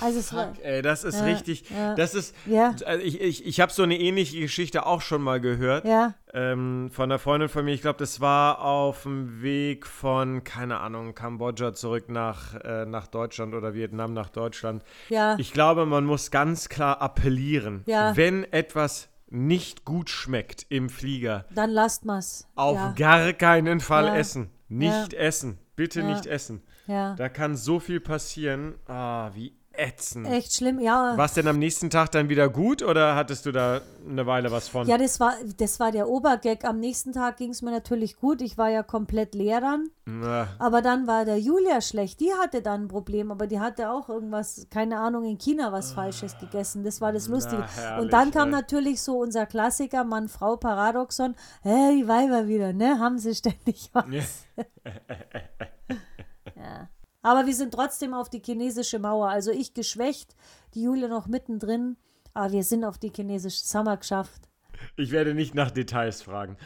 Also es war, Fuck, ey, das ist Ja, richtig. ja. Das ist. Ja. Also ich ich, ich habe so eine ähnliche Geschichte auch schon mal gehört. ja, Ähm, von einer Freundin von mir. Ich glaube, das war auf dem Weg von, keine Ahnung, Kambodscha zurück nach, äh, nach Deutschland oder Vietnam nach Deutschland. ja, Ich glaube, man muss ganz klar appellieren, Ja. wenn etwas nicht gut schmeckt im Flieger, dann lasst mal's. auf ja, gar keinen Fall essen. Nicht essen. Bitte nicht essen. Ja. Da kann so viel passieren. Ah, wie ätzend. Echt schlimm, ja. War es denn am nächsten Tag dann wieder gut oder hattest du da eine Weile was von? Ja, das war, das war der Obergag. Am nächsten Tag ging es mir natürlich gut. Ich war ja komplett leer dann. Na, Aber dann war der Julia schlecht. Die hatte dann ein Problem, aber die hatte auch irgendwas, keine Ahnung, in China was Falsches gegessen. Das war das Lustige. herrlich, Und dann kam ey. natürlich so unser Klassiker Mann-Frau-Paradoxon. Hey, die Weiber wieder, ne? Haben sie ständig was. ja. Aber wir sind trotzdem auf die chinesische Mauer. Also ich geschwächt, die Julia noch mittendrin. Aber wir sind auf die chinesische Sommer geschafft. ich werde nicht nach Details fragen.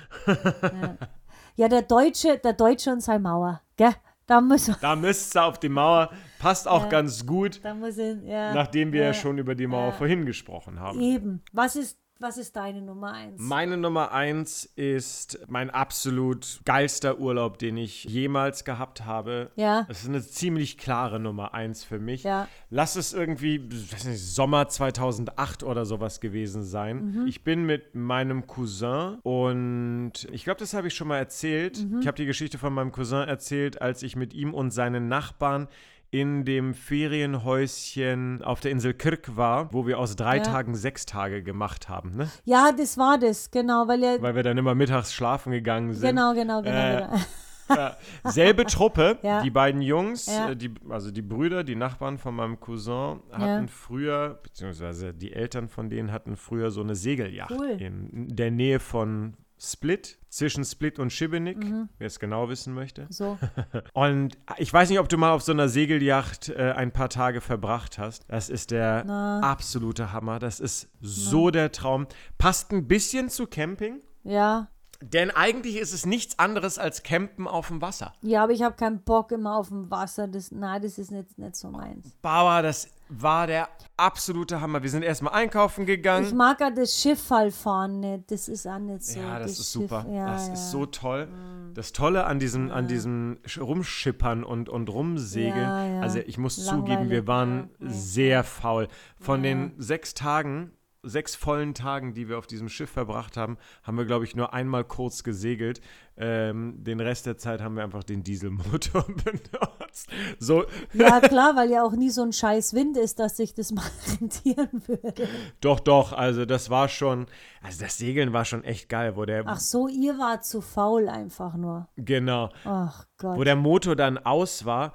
Ja, der Deutsche, der Deutsche und seine Mauer, gell? Da muss, Da müsst ihr auf die Mauer. Passt auch ganz gut, da muss ich, ja. nachdem wir ja ja, schon über die Mauer ja. vorhin gesprochen haben. Eben. Was ist, was ist deine Nummer eins? Meine Nummer eins ist mein absolut geilster Urlaub, den ich jemals gehabt habe. Ja. Es ist eine ziemlich klare Nummer eins für mich. Ja. Lass es irgendwie weiß nicht, Sommer 2008 oder sowas gewesen sein. Mhm. Ich bin mit meinem Cousin und ich glaube, das habe ich schon mal erzählt. Mhm. Ich habe die Geschichte von meinem Cousin erzählt, als ich mit ihm und seinen Nachbarn in dem Ferienhäuschen auf der Insel Kirk war, wo wir aus drei Ja. Tagen sechs Tage gemacht haben, ne? Ja, das war das, genau, weil er. Weil wir dann immer mittags schlafen gegangen sind. Genau, genau, genau. Äh, genau. Ja, selbe Truppe, Ja. die beiden Jungs, Ja. äh, die, also die Brüder, die Nachbarn von meinem Cousin, hatten Ja. früher, beziehungsweise die Eltern von denen hatten früher so eine Segelyacht Cool. in der Nähe von Split, zwischen Split und Schibenik, Mhm. wer es genau wissen möchte. So. Und ich weiß nicht, ob du mal auf so einer Segelyacht äh, ein paar Tage verbracht hast. Das ist der Na. absolute Hammer. Das ist so der Traum. Passt ein bisschen zu Camping. Ja. Denn eigentlich ist es nichts anderes als Campen auf dem Wasser. Ja, aber ich habe keinen Bock immer auf dem Wasser. Das, nein, das ist nicht, nicht so meins. Bauer, das war der absolute Hammer. Wir sind erstmal einkaufen Ich gegangen. mag ja das Schiff halt fahren nicht. Das ist auch nicht so. Ja, das ist Schiff, super. Ja, das ja. Ist so toll. Das Tolle an diesem, an diesem Sch- Rumschippern und, und Rumsegeln. Ja, ja. Also ich muss Langweilig, zugeben, wir waren ja, sehr faul. Von den sechs Tagen, sechs vollen Tagen, die wir auf diesem Schiff verbracht haben, haben wir, glaube ich, nur einmal kurz gesegelt. Ähm, den Rest der Zeit haben wir einfach den Dieselmotor benutzt. So, Ja, klar, weil ja auch nie so ein scheiß Wind ist, dass sich das mal rentieren würde. Doch, doch, also das war schon, also das Segeln war schon echt geil, wo der, Ach so, ihr wart zu faul einfach nur. genau, Ach Gott. wo der Motor dann aus war,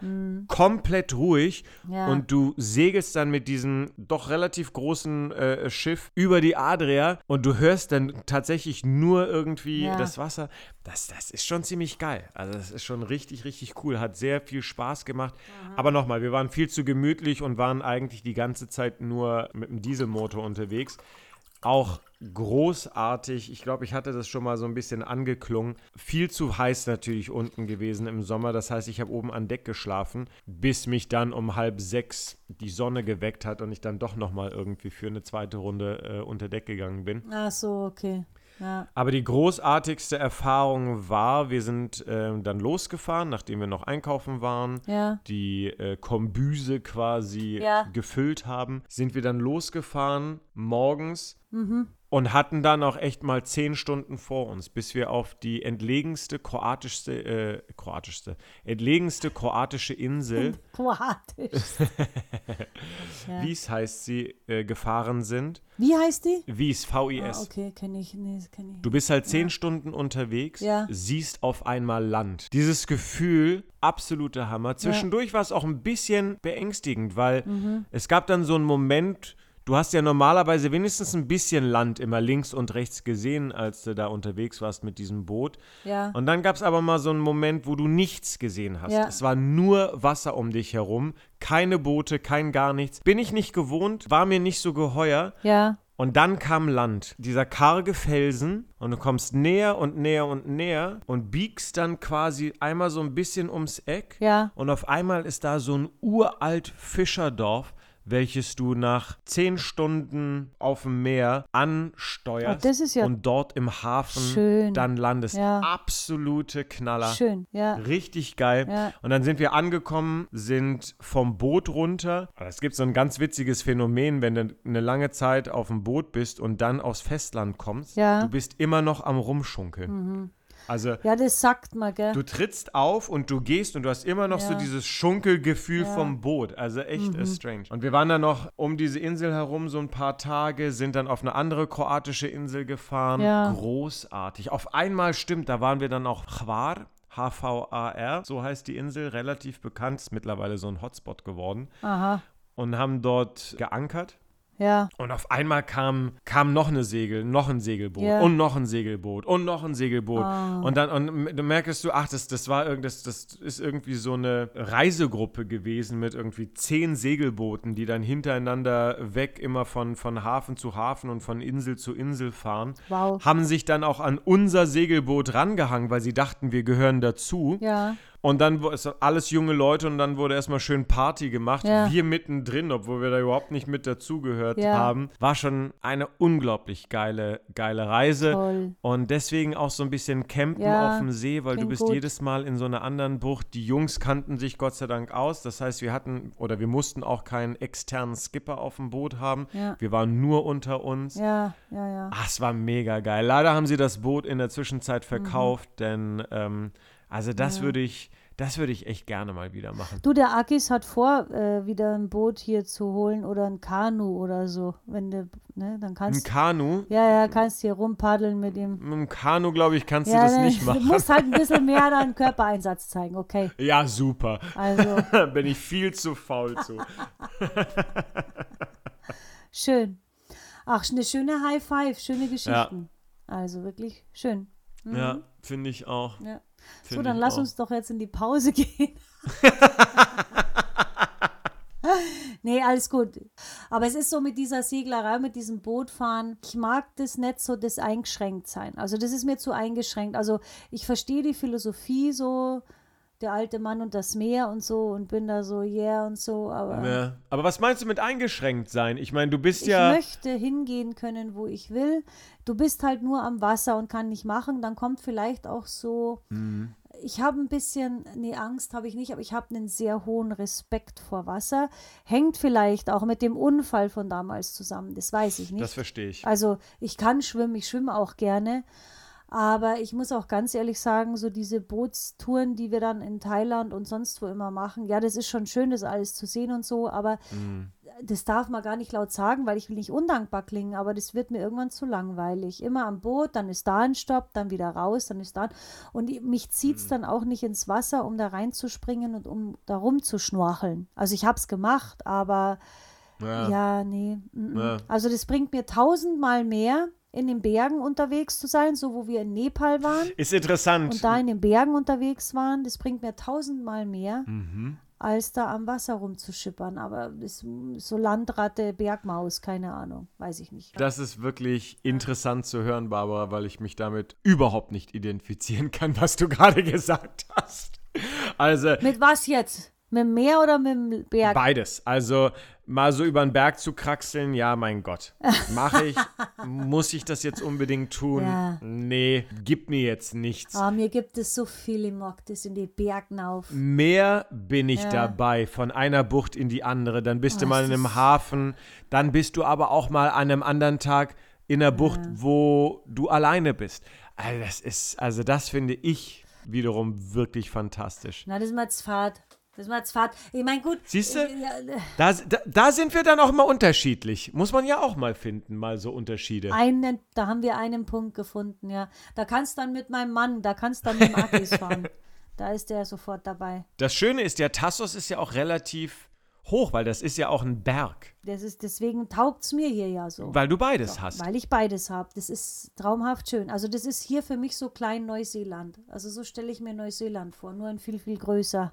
komplett ruhig Mhm. Ja. und du segelst dann mit diesem doch relativ großen äh, Schiff über die Adria und du hörst dann tatsächlich nur irgendwie Ja. das Wasser. Das, das ist schon ziemlich geil. Also das ist schon richtig, richtig cool. Hat sehr viel Spaß gemacht. Aber nochmal, wir waren viel zu gemütlich und waren eigentlich die ganze Zeit nur mit dem Dieselmotor unterwegs. Auch großartig. Ich glaube, ich hatte das schon mal so ein bisschen angeklungen. Viel zu heiß natürlich unten gewesen im Sommer. Das heißt, ich habe oben an Deck geschlafen, bis mich dann um halb sechs die Sonne geweckt hat und ich dann doch noch mal irgendwie für eine zweite Runde äh, unter Deck gegangen bin. Ach so, okay. Ja. Aber die großartigste Erfahrung war, wir sind ähm, dann losgefahren, nachdem wir noch einkaufen waren, Ja. die äh, Kombüse quasi Ja. gefüllt haben, sind wir dann losgefahren morgens Mhm. Und hatten dann auch echt mal zehn Stunden vor uns, bis wir auf die entlegenste kroatischste, äh, kroatischste, entlegenste kroatische Insel, Kroatisch. Ja. Wies heißt sie, äh, gefahren sind. Wie heißt die? Wies, V-I-S. Ah, okay, kenne ich. Nee, kenne ich. Du bist halt zehn Stunden unterwegs, Ja. siehst auf einmal Land. Dieses Gefühl, absoluter Hammer. Zwischendurch war es auch ein bisschen beängstigend, weil Mhm. es gab dann so einen Moment, du hast ja normalerweise wenigstens ein bisschen Land immer links und rechts gesehen, als du da unterwegs warst mit diesem Boot. Ja. Und dann gab es aber mal so einen Moment, wo du nichts gesehen hast. Ja. Es war nur Wasser um dich herum, keine Boote, kein gar nichts. Bin ich nicht gewohnt, war mir nicht so geheuer. Ja. Und dann kam Land, dieser karge Felsen und du kommst näher und näher und näher und biegst dann quasi einmal so ein bisschen ums Eck Ja. und auf einmal ist da so ein uralt Fischerdorf, welches du nach zehn Stunden auf dem Meer ansteuerst Oh, ja und dort im Hafen schön. dann landest. Ja. Absolute Knaller. Schön. Ja. Richtig geil. Ja. Und dann sind wir angekommen, sind vom Boot runter. Es gibt so ein ganz witziges Phänomen, wenn du eine lange Zeit auf dem Boot bist und dann aufs Festland kommst. Ja. Mhm. Du bist immer noch am Rumschunkeln. Also Ja, das sagt man, gell? du trittst auf und du gehst und du hast immer noch so Ja. dieses Schunkelgefühl Ja. Mhm. vom Boot. Also echt äh, strange. Und wir waren dann noch um diese Insel herum so ein paar Tage, sind dann auf eine andere kroatische Insel gefahren. Ja. Großartig. Auf einmal stimmt, da waren wir dann auch Hvar. H-V-A-R, so heißt die Insel, relativ bekannt, ist mittlerweile so ein Hotspot geworden. Aha. Und haben dort geankert. Ja. Und auf einmal kam, kam noch eine Segel, noch ein Segelboot Ja. und noch ein Segelboot und noch ein Segelboot. Ah. Und dann und du merkst du, ach, das, das war das, das ist irgendwie so eine Reisegruppe gewesen mit irgendwie zehn Segelbooten, die dann hintereinander weg immer von, von Hafen zu Hafen und von Insel zu Insel fahren. Wow. Haben sich dann auch an unser Segelboot rangehangen, weil sie dachten, wir gehören dazu. Ja. Und dann wo- es alles junge Leute und dann wurde erstmal schön Party gemacht. Ja. Wir mittendrin, obwohl wir da überhaupt nicht mit dazugehört Ja. haben. War schon eine unglaublich geile, geile Reise. Toll. Und deswegen auch so ein bisschen campen Ja, auf dem See, weil du bist gut. jedes Mal in so einer anderen Bucht. Die Jungs kannten sich Gott sei Dank aus. Das heißt, wir hatten oder wir mussten auch keinen externen Skipper auf dem Boot haben. Ja. Wir waren nur unter uns. Ja, ja, ja. Ach, es war mega geil. Leider haben sie das Boot in der Zwischenzeit Mhm. verkauft, denn ähm, also das würde ich, das würde ich echt gerne mal wieder machen. Du, der Akis hat vor, äh, wieder ein Boot hier zu holen oder ein Kanu oder so. Wenn du, ne, dann Ein kannst Kanu, Ja, ja, kannst hier rumpaddeln mit dem. mit dem Kanu, glaube ich, kannst ja, du das ne, nicht Du machen. musst halt ein bisschen mehr deinen Körpereinsatz zeigen, okay. Ja, super. Also, Bin ich viel zu faul zu. schön. Ach, eine schöne High Five, schöne Geschichten. Also wirklich schön. Ja, finde ich auch. Ja. So, Find dann ich lass auch. uns doch jetzt in die Pause gehen. nee, alles gut. Aber es ist so mit dieser Seglerei, mit diesem Bootfahren. Ich mag das nicht so, das eingeschränkt sein. Also das ist mir zu eingeschränkt. Also ich verstehe die Philosophie so, der alte Mann und das Meer und so und bin da so, yeah und so, aber Ja. Aber was meinst du mit eingeschränkt sein? Ich meine, du bist ich ja. möchte hingehen können, wo ich will. Du bist halt nur am Wasser und kann nicht machen. Dann kommt vielleicht auch so. Mhm. Ich habe ein bisschen, nee, Angst habe ich nicht, aber ich habe einen sehr hohen Respekt vor Wasser. Hängt vielleicht auch mit dem Unfall von damals zusammen. Das weiß ich nicht. Das verstehe ich. Also ich kann schwimmen, ich schwimme auch gerne. Aber ich muss auch ganz ehrlich sagen, so diese Bootstouren, die wir dann in Thailand und sonst wo immer machen, ja, das ist schon schön, das alles zu sehen und so, aber das darf man gar nicht laut sagen, weil ich will nicht undankbar klingen, aber das wird mir irgendwann zu langweilig. Immer am Boot, dann ist da ein Stopp, dann wieder raus, dann ist da. Und ich- mich zieht es dann auch nicht ins Wasser, um da reinzuspringen und um da rumzuschnorcheln. Also ich habe es gemacht, aber Ja. ja, nee. mm, mm. Ja. Also das bringt mir tausendmal mehr, in den Bergen unterwegs zu sein, so wo wir in Nepal waren Ist interessant. und da in den Bergen unterwegs waren. Das bringt mir tausendmal mehr, Mhm. als da am Wasser rumzuschippern. Aber ist so Landratte, Bergmaus, keine Ahnung, weiß ich nicht. Das ist wirklich interessant zu hören, Barbara, weil ich mich damit überhaupt nicht identifizieren kann, was du gerade gesagt hast. Also Mit was jetzt? Mit dem Meer oder mit dem Berg? beides. Also mal so über den Berg zu kraxeln, ja, mein Gott. Mache ich. Muss ich das jetzt unbedingt tun? Ja. Nee, gib mir jetzt nichts. Ah, mir gibt es so viel im Mock, das in die Bergen auf. Mehr bin ich Ja. dabei, von einer Bucht in die andere. Dann bist du Oh, mal es in einem Hafen, dann bist du aber auch mal an einem anderen Tag in einer Bucht, wo du alleine bist. Also das ist, also das finde ich wiederum wirklich fantastisch. Na, das ist mal Fahrt. Das ist mal Fahrt. Ich meine, gut. Siehst du? äh, äh, Da, da, da sind wir dann auch mal unterschiedlich. Muss man ja auch mal finden, mal so Unterschiede. Einen, da haben wir einen Punkt gefunden, ja. Da kannst dann mit meinem Mann, da kannst dann mit dem Akis fahren. Da ist der sofort dabei. Das Schöne ist, der Tassos ist ja auch relativ hoch, weil das ist ja auch ein Berg, Das ist, deswegen taugt es mir hier ja so. weil du beides hast. Weil ich beides habe. Das ist traumhaft schön. Also das ist hier für mich so klein Neuseeland. Also so stelle ich mir Neuseeland vor, nur ein viel, viel größer.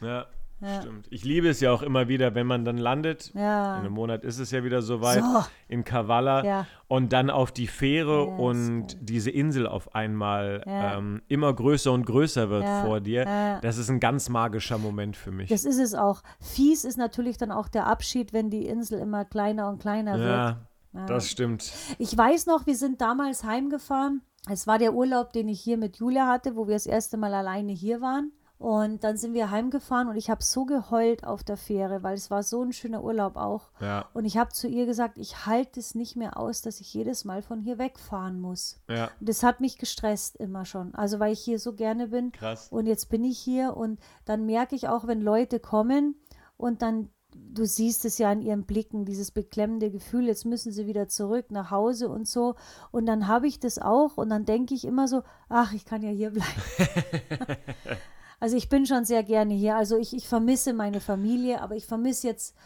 Ja, Ja. stimmt. Ich liebe es ja auch immer wieder, wenn man dann landet. Ja. In einem Monat ist es ja wieder soweit. So. In Kavala. Ja. Und dann auf die Fähre ist und diese Insel auf einmal ähm, immer größer und größer wird vor dir. Das ist ein ganz magischer Moment für mich. Das ist es auch. Fies ist natürlich dann auch der Abschied, wenn die Insel immer kleiner und kleiner wird. ja, das stimmt. Ich weiß noch, wir sind damals heimgefahren. Es war der Urlaub, den ich hier mit Julia hatte, wo wir das erste Mal alleine hier waren. Und dann sind wir heimgefahren und ich habe so geheult auf der Fähre, weil es war so ein schöner Urlaub auch. Ja, Und ich habe zu ihr gesagt, ich halte es nicht mehr aus, dass ich jedes Mal von hier wegfahren muss. ja. Und das hat mich gestresst immer schon. Also weil ich hier so gerne bin. Krass. Und jetzt bin ich hier und dann merke ich auch, wenn Leute kommen und dann, du siehst es ja in ihren Blicken, dieses beklemmende Gefühl, jetzt müssen sie wieder zurück nach Hause und so. Und dann habe ich das auch und dann denke ich immer so, ach, ich kann ja hier bleiben. also ich bin schon sehr gerne hier. Also ich, ich vermisse meine Familie, aber ich vermisse jetzt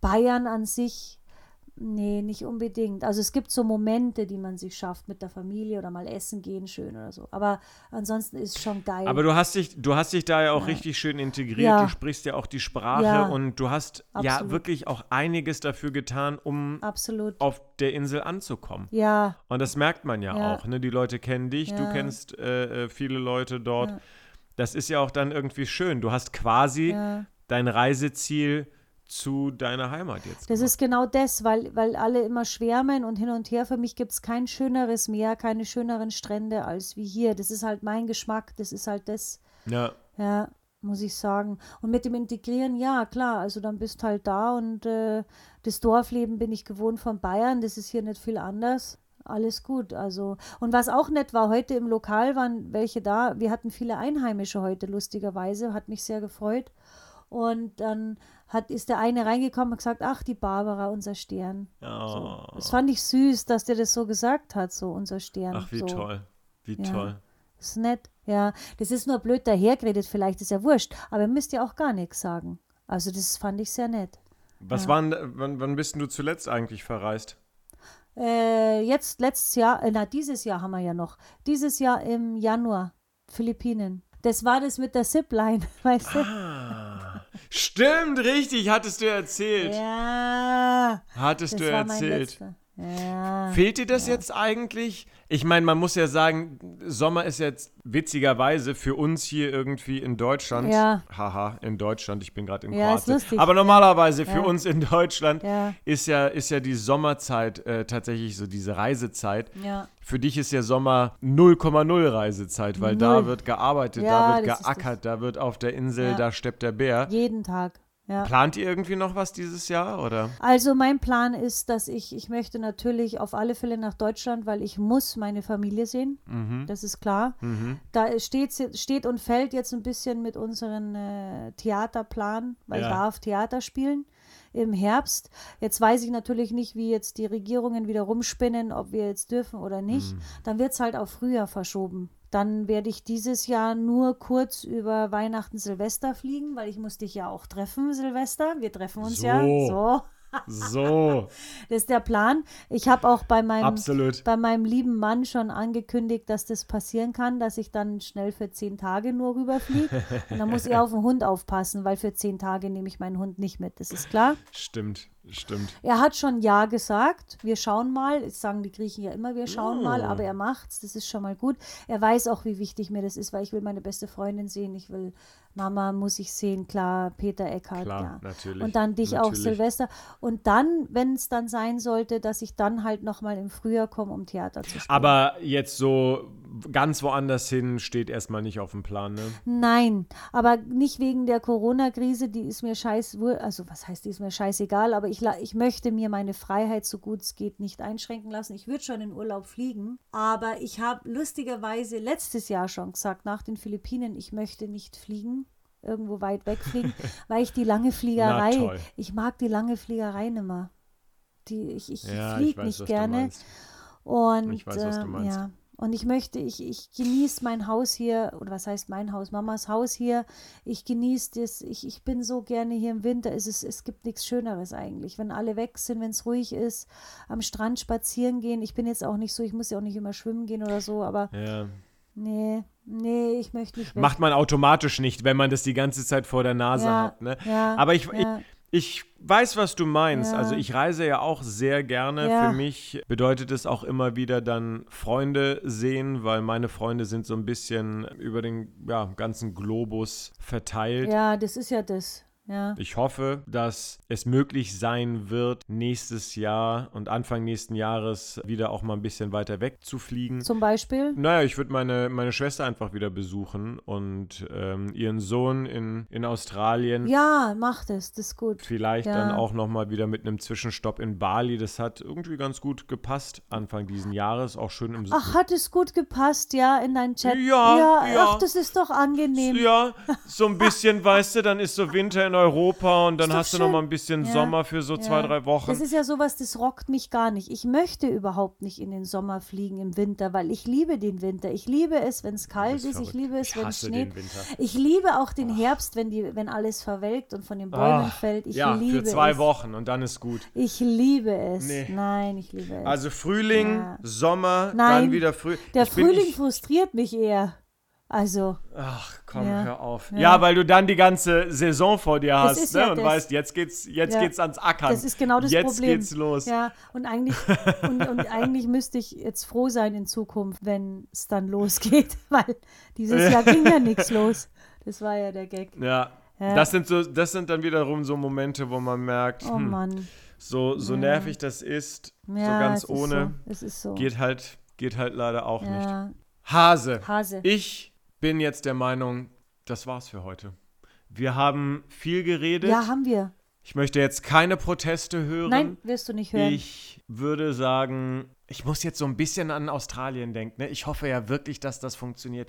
Bayern an sich. Nee, nicht unbedingt. Also es gibt so Momente, die man sich schafft mit der Familie oder mal essen gehen, schön oder so. Aber ansonsten ist schon geil. Aber du hast dich, du hast dich da ja auch richtig schön integriert. Ja. Du sprichst ja auch die Sprache Ja. und du hast ja Absolut. wirklich auch einiges dafür getan, um Absolut. auf der Insel anzukommen. Ja, Und das merkt man ja, Ja. auch. Ne? Die Leute kennen dich, du Ja. kennst äh, äh, viele Leute dort. Das ist ja auch dann irgendwie schön. Du hast quasi Ja. dein Reiseziel zu deiner Heimat jetzt. Das gemacht. ist genau das, weil, weil alle immer schwärmen und hin und her. Für mich gibt es kein schöneres Meer, keine schöneren Strände als wie hier. Das ist halt mein Geschmack, das ist halt das, ja. ja, muss ich sagen. Und mit dem Integrieren, ja, klar, also dann bist halt da und äh, das Dorfleben bin ich gewohnt von Bayern, das ist hier nicht viel anders. Alles gut, also. Und was auch nett war, heute im Lokal waren welche da. Wir hatten viele Einheimische heute, lustigerweise, hat mich sehr gefreut. Und dann hat, ist der eine reingekommen und gesagt, ach, die Barbara, unser Stern. So. Oh. Das fand ich süß, dass der das so gesagt hat, so unser Stern. Ach, wie so. toll. Wie Ja. toll. Das ist nett, ja. Das ist nur blöd dahergeredet, vielleicht ist ja wurscht. Aber ihr müsst ja auch gar nichts sagen. Also das fand ich sehr nett. Was Ja. waren, wann, wann bist denn du zuletzt eigentlich verreist? Äh, jetzt, letztes Jahr, äh, na, dieses Jahr haben wir ja noch. Dieses Jahr im Januar, Philippinen. Das war das mit der Zipline, weißt du? Ah, stimmt, richtig, hattest du erzählt. Ja. Hattest Das du erzählt. Ja. Fehlt dir das jetzt eigentlich? Ich meine, man muss ja sagen, Sommer ist jetzt witzigerweise für uns hier irgendwie in Deutschland. Ja. Haha, in Deutschland, ich bin gerade in Ja, Kroatien. Aber normalerweise für Ja. uns in Deutschland Ja. ist, ja, ist ja die Sommerzeit äh, tatsächlich so diese Reisezeit. Ja. Für dich ist ja Sommer 0,0 Reisezeit, weil da Null. wird gearbeitet, Ja, da wird geackert, da wird auf der Insel, Ja. da steppt der Bär. Jeden Tag. Ja. Plant ihr irgendwie noch was dieses Jahr oder? Also mein Plan ist, dass ich, ich möchte natürlich auf alle Fälle nach Deutschland, weil ich muss meine Familie sehen. Mhm. Das ist klar. Da steht, steht und fällt jetzt ein bisschen mit unserem äh, Theaterplan, weil Ja. ich darf Theater spielen im Herbst. Jetzt weiß ich natürlich nicht, wie jetzt die Regierungen wieder rumspinnen, ob wir jetzt dürfen oder nicht. Dann wird es halt auf Frühjahr verschoben. Dann werde ich dieses Jahr nur kurz über Weihnachten, Silvester fliegen, weil ich muss dich ja auch treffen, Silvester. Wir treffen uns ja. So. So. So, Das ist der Plan. Ich habe auch bei meinem, absolut. bei meinem lieben Mann schon angekündigt, dass das passieren kann, dass ich dann schnell für zehn Tage nur rüberfliege. Und dann muss er auf den Hund aufpassen, weil für zehn Tage nehme ich meinen Hund nicht mit. Das ist klar. Stimmt, stimmt. Er hat schon Ja gesagt. Wir schauen mal. Das sagen die Griechen ja immer, wir schauen Oh. mal, aber er macht's. Das ist schon mal gut. Er weiß auch, wie wichtig mir das ist, weil ich will meine beste Freundin sehen. Ich will Mama muss ich sehen, klar, Peter Eckhardt, Klar, ja. natürlich, Und dann dich auch natürlich. Silvester. Und dann, wenn es dann sein sollte, dass ich dann halt nochmal im Frühjahr komme, um Theater zu spielen. Aber jetzt so ganz woanders hin steht erstmal nicht auf dem Plan, ne? Nein, aber nicht wegen der Corona-Krise, die ist mir scheiß, also was heißt, die ist mir scheißegal, aber ich, ich möchte mir meine Freiheit so gut es geht nicht einschränken lassen. Ich würde schon in Urlaub fliegen, aber ich habe lustigerweise letztes Jahr schon gesagt, nach den Philippinen, ich möchte nicht fliegen, irgendwo weit weg fliegen, weil ich die lange Fliegerei, ich mag die lange Fliegerei nimmer. Die, ich ich Ja, fliege nicht gerne. Und Ich weiß, was du ähm, meinst. ja. Und ich möchte, ich, ich genieße mein Haus hier, oder was heißt mein Haus, Mamas Haus hier. Ich genieße das, ich, ich bin so gerne hier im Winter. Es, ist, es gibt nichts Schöneres eigentlich. Wenn alle weg sind, wenn es ruhig ist, am Strand spazieren gehen. Ich bin jetzt auch nicht so, ich muss ja auch nicht immer schwimmen gehen oder so, aber Ja. nee, nee, ich möchte nicht weg. Macht man automatisch nicht, wenn man das die ganze Zeit vor der Nase Ja, hat, ne? ja, Aber ich, ich, ich weiß, was du meinst. Ja. Also ich reise ja auch sehr gerne. Ja. Für mich bedeutet es auch immer wieder dann Freunde sehen, weil meine Freunde sind so ein bisschen über den ja, ganzen Globus verteilt. Ja, das ist ja das. Ja. Ich hoffe, dass es möglich sein wird, nächstes Jahr und Anfang nächsten Jahres wieder auch mal ein bisschen weiter weg zu fliegen. Zum Beispiel. Naja, ich würde meine, meine Schwester einfach wieder besuchen und ähm, ihren Sohn in, in Australien. Ja, mach das, das ist gut. Vielleicht Ja. dann auch nochmal wieder mit einem Zwischenstopp in Bali. Das hat irgendwie ganz gut gepasst Anfang diesen Jahres. Auch schön im Ach, hat es gut gepasst, ja, in deinen Chat? Ja, ja. Ach, das ist doch angenehm. Ja, so ein bisschen, weißt du, dann ist so Winter in Europa und dann hast du schön. noch mal ein bisschen Ja. Sommer für so zwei, Ja. drei Wochen. Das ist ja sowas, das rockt mich gar nicht. Ich möchte überhaupt nicht in den Sommer fliegen im Winter, weil ich liebe den Winter. Ich liebe es, wenn es kalt ist. Ich verrückt. liebe es, Ich wenn es schneit. Ich liebe auch den Herbst, wenn, die, wenn alles verwelkt und von den Bäumen Ah, fällt. Ich ja, liebe für zwei es. Wochen und dann ist gut. Ich liebe es. Nee. Nein, ich liebe es. Also Frühling, Ja. Sommer, Nein, dann wieder Früh. Der ich bin- Frühling ich, frustriert mich eher. Also, Ach, komm, Ja. hör auf. Ja. Ja. weil du dann die ganze Saison vor dir Das hast ne? ja und das. weißt, jetzt geht's, jetzt geht's ans Ackern. das ist genau das jetzt Problem. geht's los. Ja, und eigentlich, und, und eigentlich müsste ich jetzt froh sein in Zukunft, wenn es dann losgeht, weil dieses Jahr ging ja nichts los. Das war ja der Gag. Ja. Das sind so, das sind dann wiederum so Momente, wo man merkt, Oh hm, Mann. so, so nervig das ist, so ganz ohne, Ist so. Es ist so. geht halt, geht halt leider auch nicht. Hase. Hase. Ich bin jetzt der Meinung, das war's für heute. Wir haben viel geredet. Ja, haben wir. Ich möchte jetzt keine Proteste hören. Nein, wirst du nicht hören. Ich würde sagen, ich muss jetzt so ein bisschen an Australien denken. Ne? Ich hoffe ja wirklich, dass das funktioniert.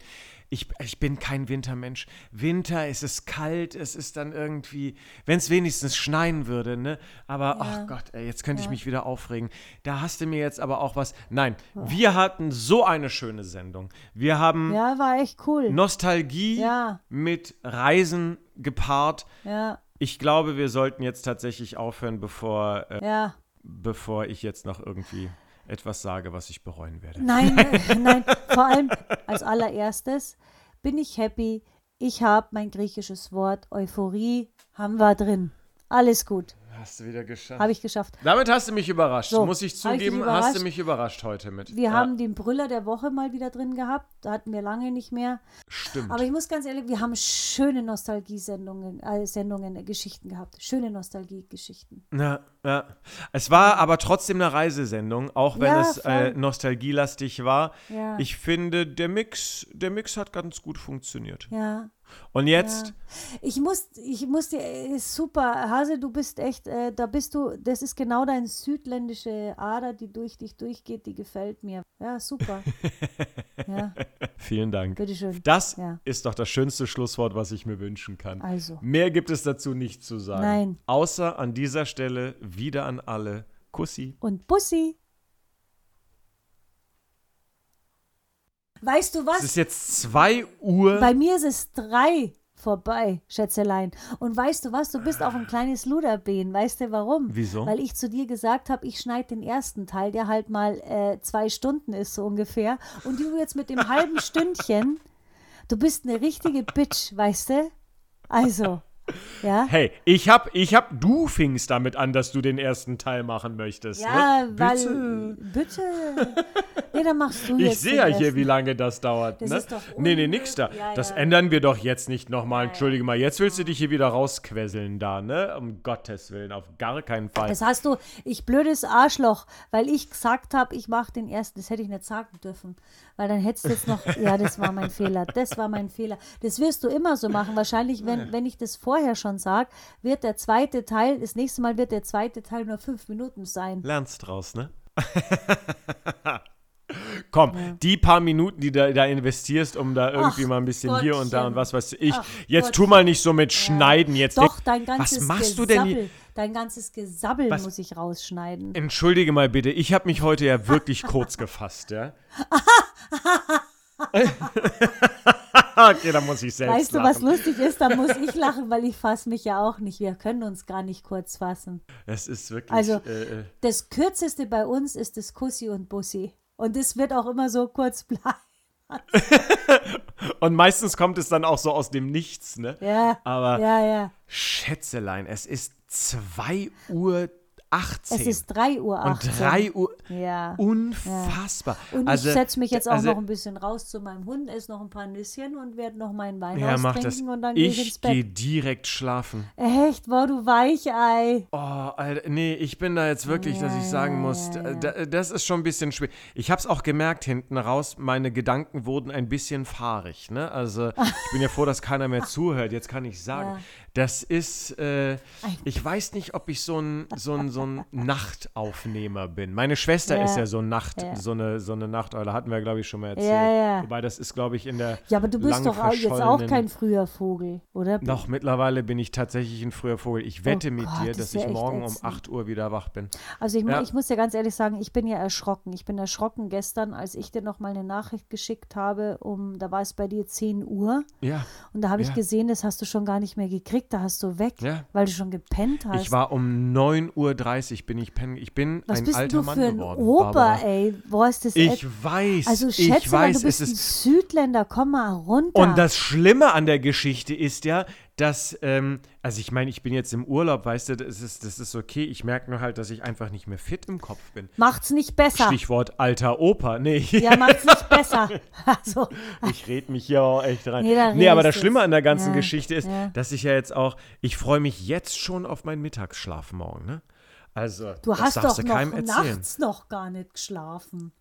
Ich, ich bin kein Wintermensch. Winter, es ist kalt, es ist dann irgendwie, wenn es wenigstens schneien würde, ne? Aber, ach Gott, ey, jetzt könnte ich mich wieder aufregen. Da hast du mir jetzt aber auch was. Nein, wir hatten so eine schöne Sendung. Wir haben ja, war echt cool. Nostalgie Ja. mit Reisen gepaart. Ja, Ich glaube, wir sollten jetzt tatsächlich aufhören, bevor, äh, ja. bevor ich jetzt noch irgendwie etwas sage, was ich bereuen werde. Nein, nein. Vor allem als allererstes bin ich happy. Ich habe mein griechisches Wort Euphorie haben wir drin. Alles gut. Hast du wieder geschafft. Habe ich geschafft. Damit hast du mich überrascht. So, Muss ich hab ich zugeben, hast du mich überrascht heute mit. Wir Ja, haben den Brüller der Woche mal wieder drin gehabt. Da hatten wir lange nicht mehr. Stimmt. Aber ich muss ganz ehrlich, wir haben schöne Nostalgie-Sendungen, äh, Sendungen, äh, Geschichten gehabt. Schöne Nostalgie-Geschichten. Ja, ja. Es war aber trotzdem eine Reisesendung, auch wenn Ja, es äh, nostalgielastig war. Ja. Ich finde, der Mix, der Mix hat ganz gut funktioniert. Ja. Und jetzt, Ich muss, ich muss dir, äh, super, Hase, du bist echt, äh, da bist du, das ist genau deine südländische Ader, die durch dich durchgeht, die gefällt mir. Ja, super. ja, vielen Dank. bitteschön. Das Ja. ist doch das schönste Schlusswort, was ich mir wünschen kann. Also. Mehr gibt es dazu nicht zu sagen. Nein. Außer an dieser Stelle wieder an alle. Kussi. Und Bussi. Weißt du Es was? ist jetzt 2 Uhr. Bei mir ist es drei vorbei, Schätzelein. Und weißt du was? Du bist auch ein kleines Luderbeen. Weißt du warum? Wieso? Weil ich zu dir gesagt habe, ich schneide den ersten Teil, der halt mal äh, zwei Stunden ist, so ungefähr. Und du jetzt mit dem halben Stündchen, du bist eine richtige Bitch, weißt du? Also, ja. Hey, ich hab, ich hab, du fingst damit an, dass du den ersten Teil machen möchtest. Ja, ne? weil. Bitte. Nee, dann machst du Ich sehe ja hier, wie lange das dauert. Das ne? ist doch nee, nee, nix da. Ja, das ja. ändern wir doch jetzt nicht nochmal. Entschuldige mal, jetzt willst du dich hier wieder rausquesseln da, ne? Um Gottes Willen, auf gar keinen Fall. Das hast du, ich blödes Arschloch, weil ich gesagt habe, ich mache den ersten. Das hätte ich nicht sagen dürfen. Weil dann hättest du jetzt noch. Ja, das war mein Fehler. Das war mein Fehler. Das wirst du immer so machen. Wahrscheinlich, wenn, wenn ich das vorher schon sage, wird der zweite Teil, das nächste Mal wird der zweite Teil nur fünf Minuten sein. Lernst draus, ne? Komm, die paar Minuten, die du da investierst, um da irgendwie Ach, mal ein bisschen hier und da Gottchen. und was weiß ich. Ach, jetzt tu mal nicht so mit Schneiden. Jetzt Doch, dein ganzes Was machst du Gesabbel, denn hier? dein ganzes Gesabbel Was- muss ich rausschneiden. Entschuldige mal bitte, ich habe mich heute ja wirklich kurz gefasst, ja? okay, da muss ich selbst Weißt du, lachen. was lustig ist? Da muss ich lachen, weil ich fasse mich ja auch nicht. Wir können uns gar nicht kurz fassen. Es ist wirklich. Also, äh, äh, Das kürzeste bei uns ist das Kussi und Bussi. Und das wird auch immer so kurz bleiben. und meistens kommt es dann auch so aus dem Nichts, ne? Ja. Aber ja, ja. Schätzelein, es ist 2 Uhr 18. Es ist 3 Uhr. und 18. 3 Uhr. Ja. Unfassbar. Und also, ich setze mich jetzt auch also, noch ein bisschen raus zu meinem Hund, esse noch ein paar Nüsschen und werde noch meinen Wein Ja, austrinken und dann gehe ich ins Ich gehe Bett. direkt schlafen. Echt, boah, du Weichei. Oh, Alter, nee, ich bin da jetzt wirklich, dass ich sagen muss, da- das ist schon ein bisschen schwer. Ich habe es auch gemerkt hinten raus, meine Gedanken wurden ein bisschen fahrig. Ne? Also ich bin ja froh, dass keiner mehr zuhört. Jetzt kann ich sagen, das ist, äh, ich weiß nicht, ob ich so ein, so ein, so ein Nachtaufnehmer bin. Meine Schwester Ja. ist ja so Nacht, Ja. so eine, so eine Nachteule, hatten wir, glaube ich, schon mal erzählt. Ja, ja. Wobei das ist, glaube ich, in der Ja, aber du bist doch auch jetzt auch kein früher Vogel, oder? Doch, mittlerweile bin ich tatsächlich ein früher Vogel. Ich wette mit Oh Gott, dir, das dass ja ich morgen um ätzend. 8 Uhr wieder wach bin. Also ich, Ja. ich muss dir ganz ehrlich sagen, ich bin ja erschrocken. Ich bin erschrocken gestern, als ich dir noch mal eine Nachricht geschickt habe, um, da war es bei dir 10 Uhr Ja, und da habe ich Ja. gesehen, das hast du schon gar nicht mehr gekriegt, da hast du weg, Ja. weil du schon gepennt hast. ich war um 9.30 Uhr bin ich pennen. Ich bin Was ein bist alter du Mann für ein geworden. Opa, Barbara. ey. Boah, ist das Ich weiß, Also ich schätze mal, weiß, du bist es ein Südländer, komm mal runter. Und das Schlimme an der Geschichte ist ja, dass, ähm, also ich meine, ich bin jetzt im Urlaub, weißt du, das ist, das ist okay. Ich merke nur halt, dass ich einfach nicht mehr fit im Kopf bin. Macht's nicht besser. Stichwort alter Opa. Nee, Ja, macht's nicht besser. Also, ich rede mich hier auch echt rein. Nee, da Nee, aber das Schlimme an der ganzen Ja, Geschichte ist, ja. dass ich ja jetzt auch, ich freue mich jetzt schon auf meinen Mittagsschlaf morgen, ne? Also, du hast darfst doch du noch nachts noch gar nicht geschlafen.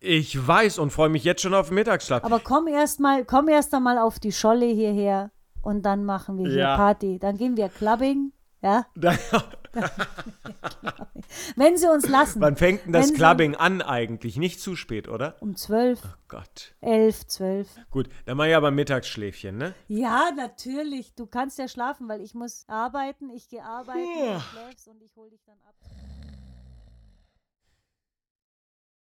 Ich weiß und freue mich jetzt schon auf den Mittagsschlaf. Aber komm erst mal, komm erst einmal auf die Scholle hierher und dann machen wir hier Ja. Party. Dann gehen wir Clubbing, ja? Wenn sie uns lassen. Wann fängt denn das Wenn Clubbing an eigentlich? Nicht zu spät, oder? Um zwölf, Gott. elf, zwölf. Gut, dann mach ich aber Mittagsschläfchen, ne? Ja, natürlich. Du kannst ja schlafen, weil ich muss arbeiten. Ich gehe arbeiten, du schläfst und ich hole dich dann ab.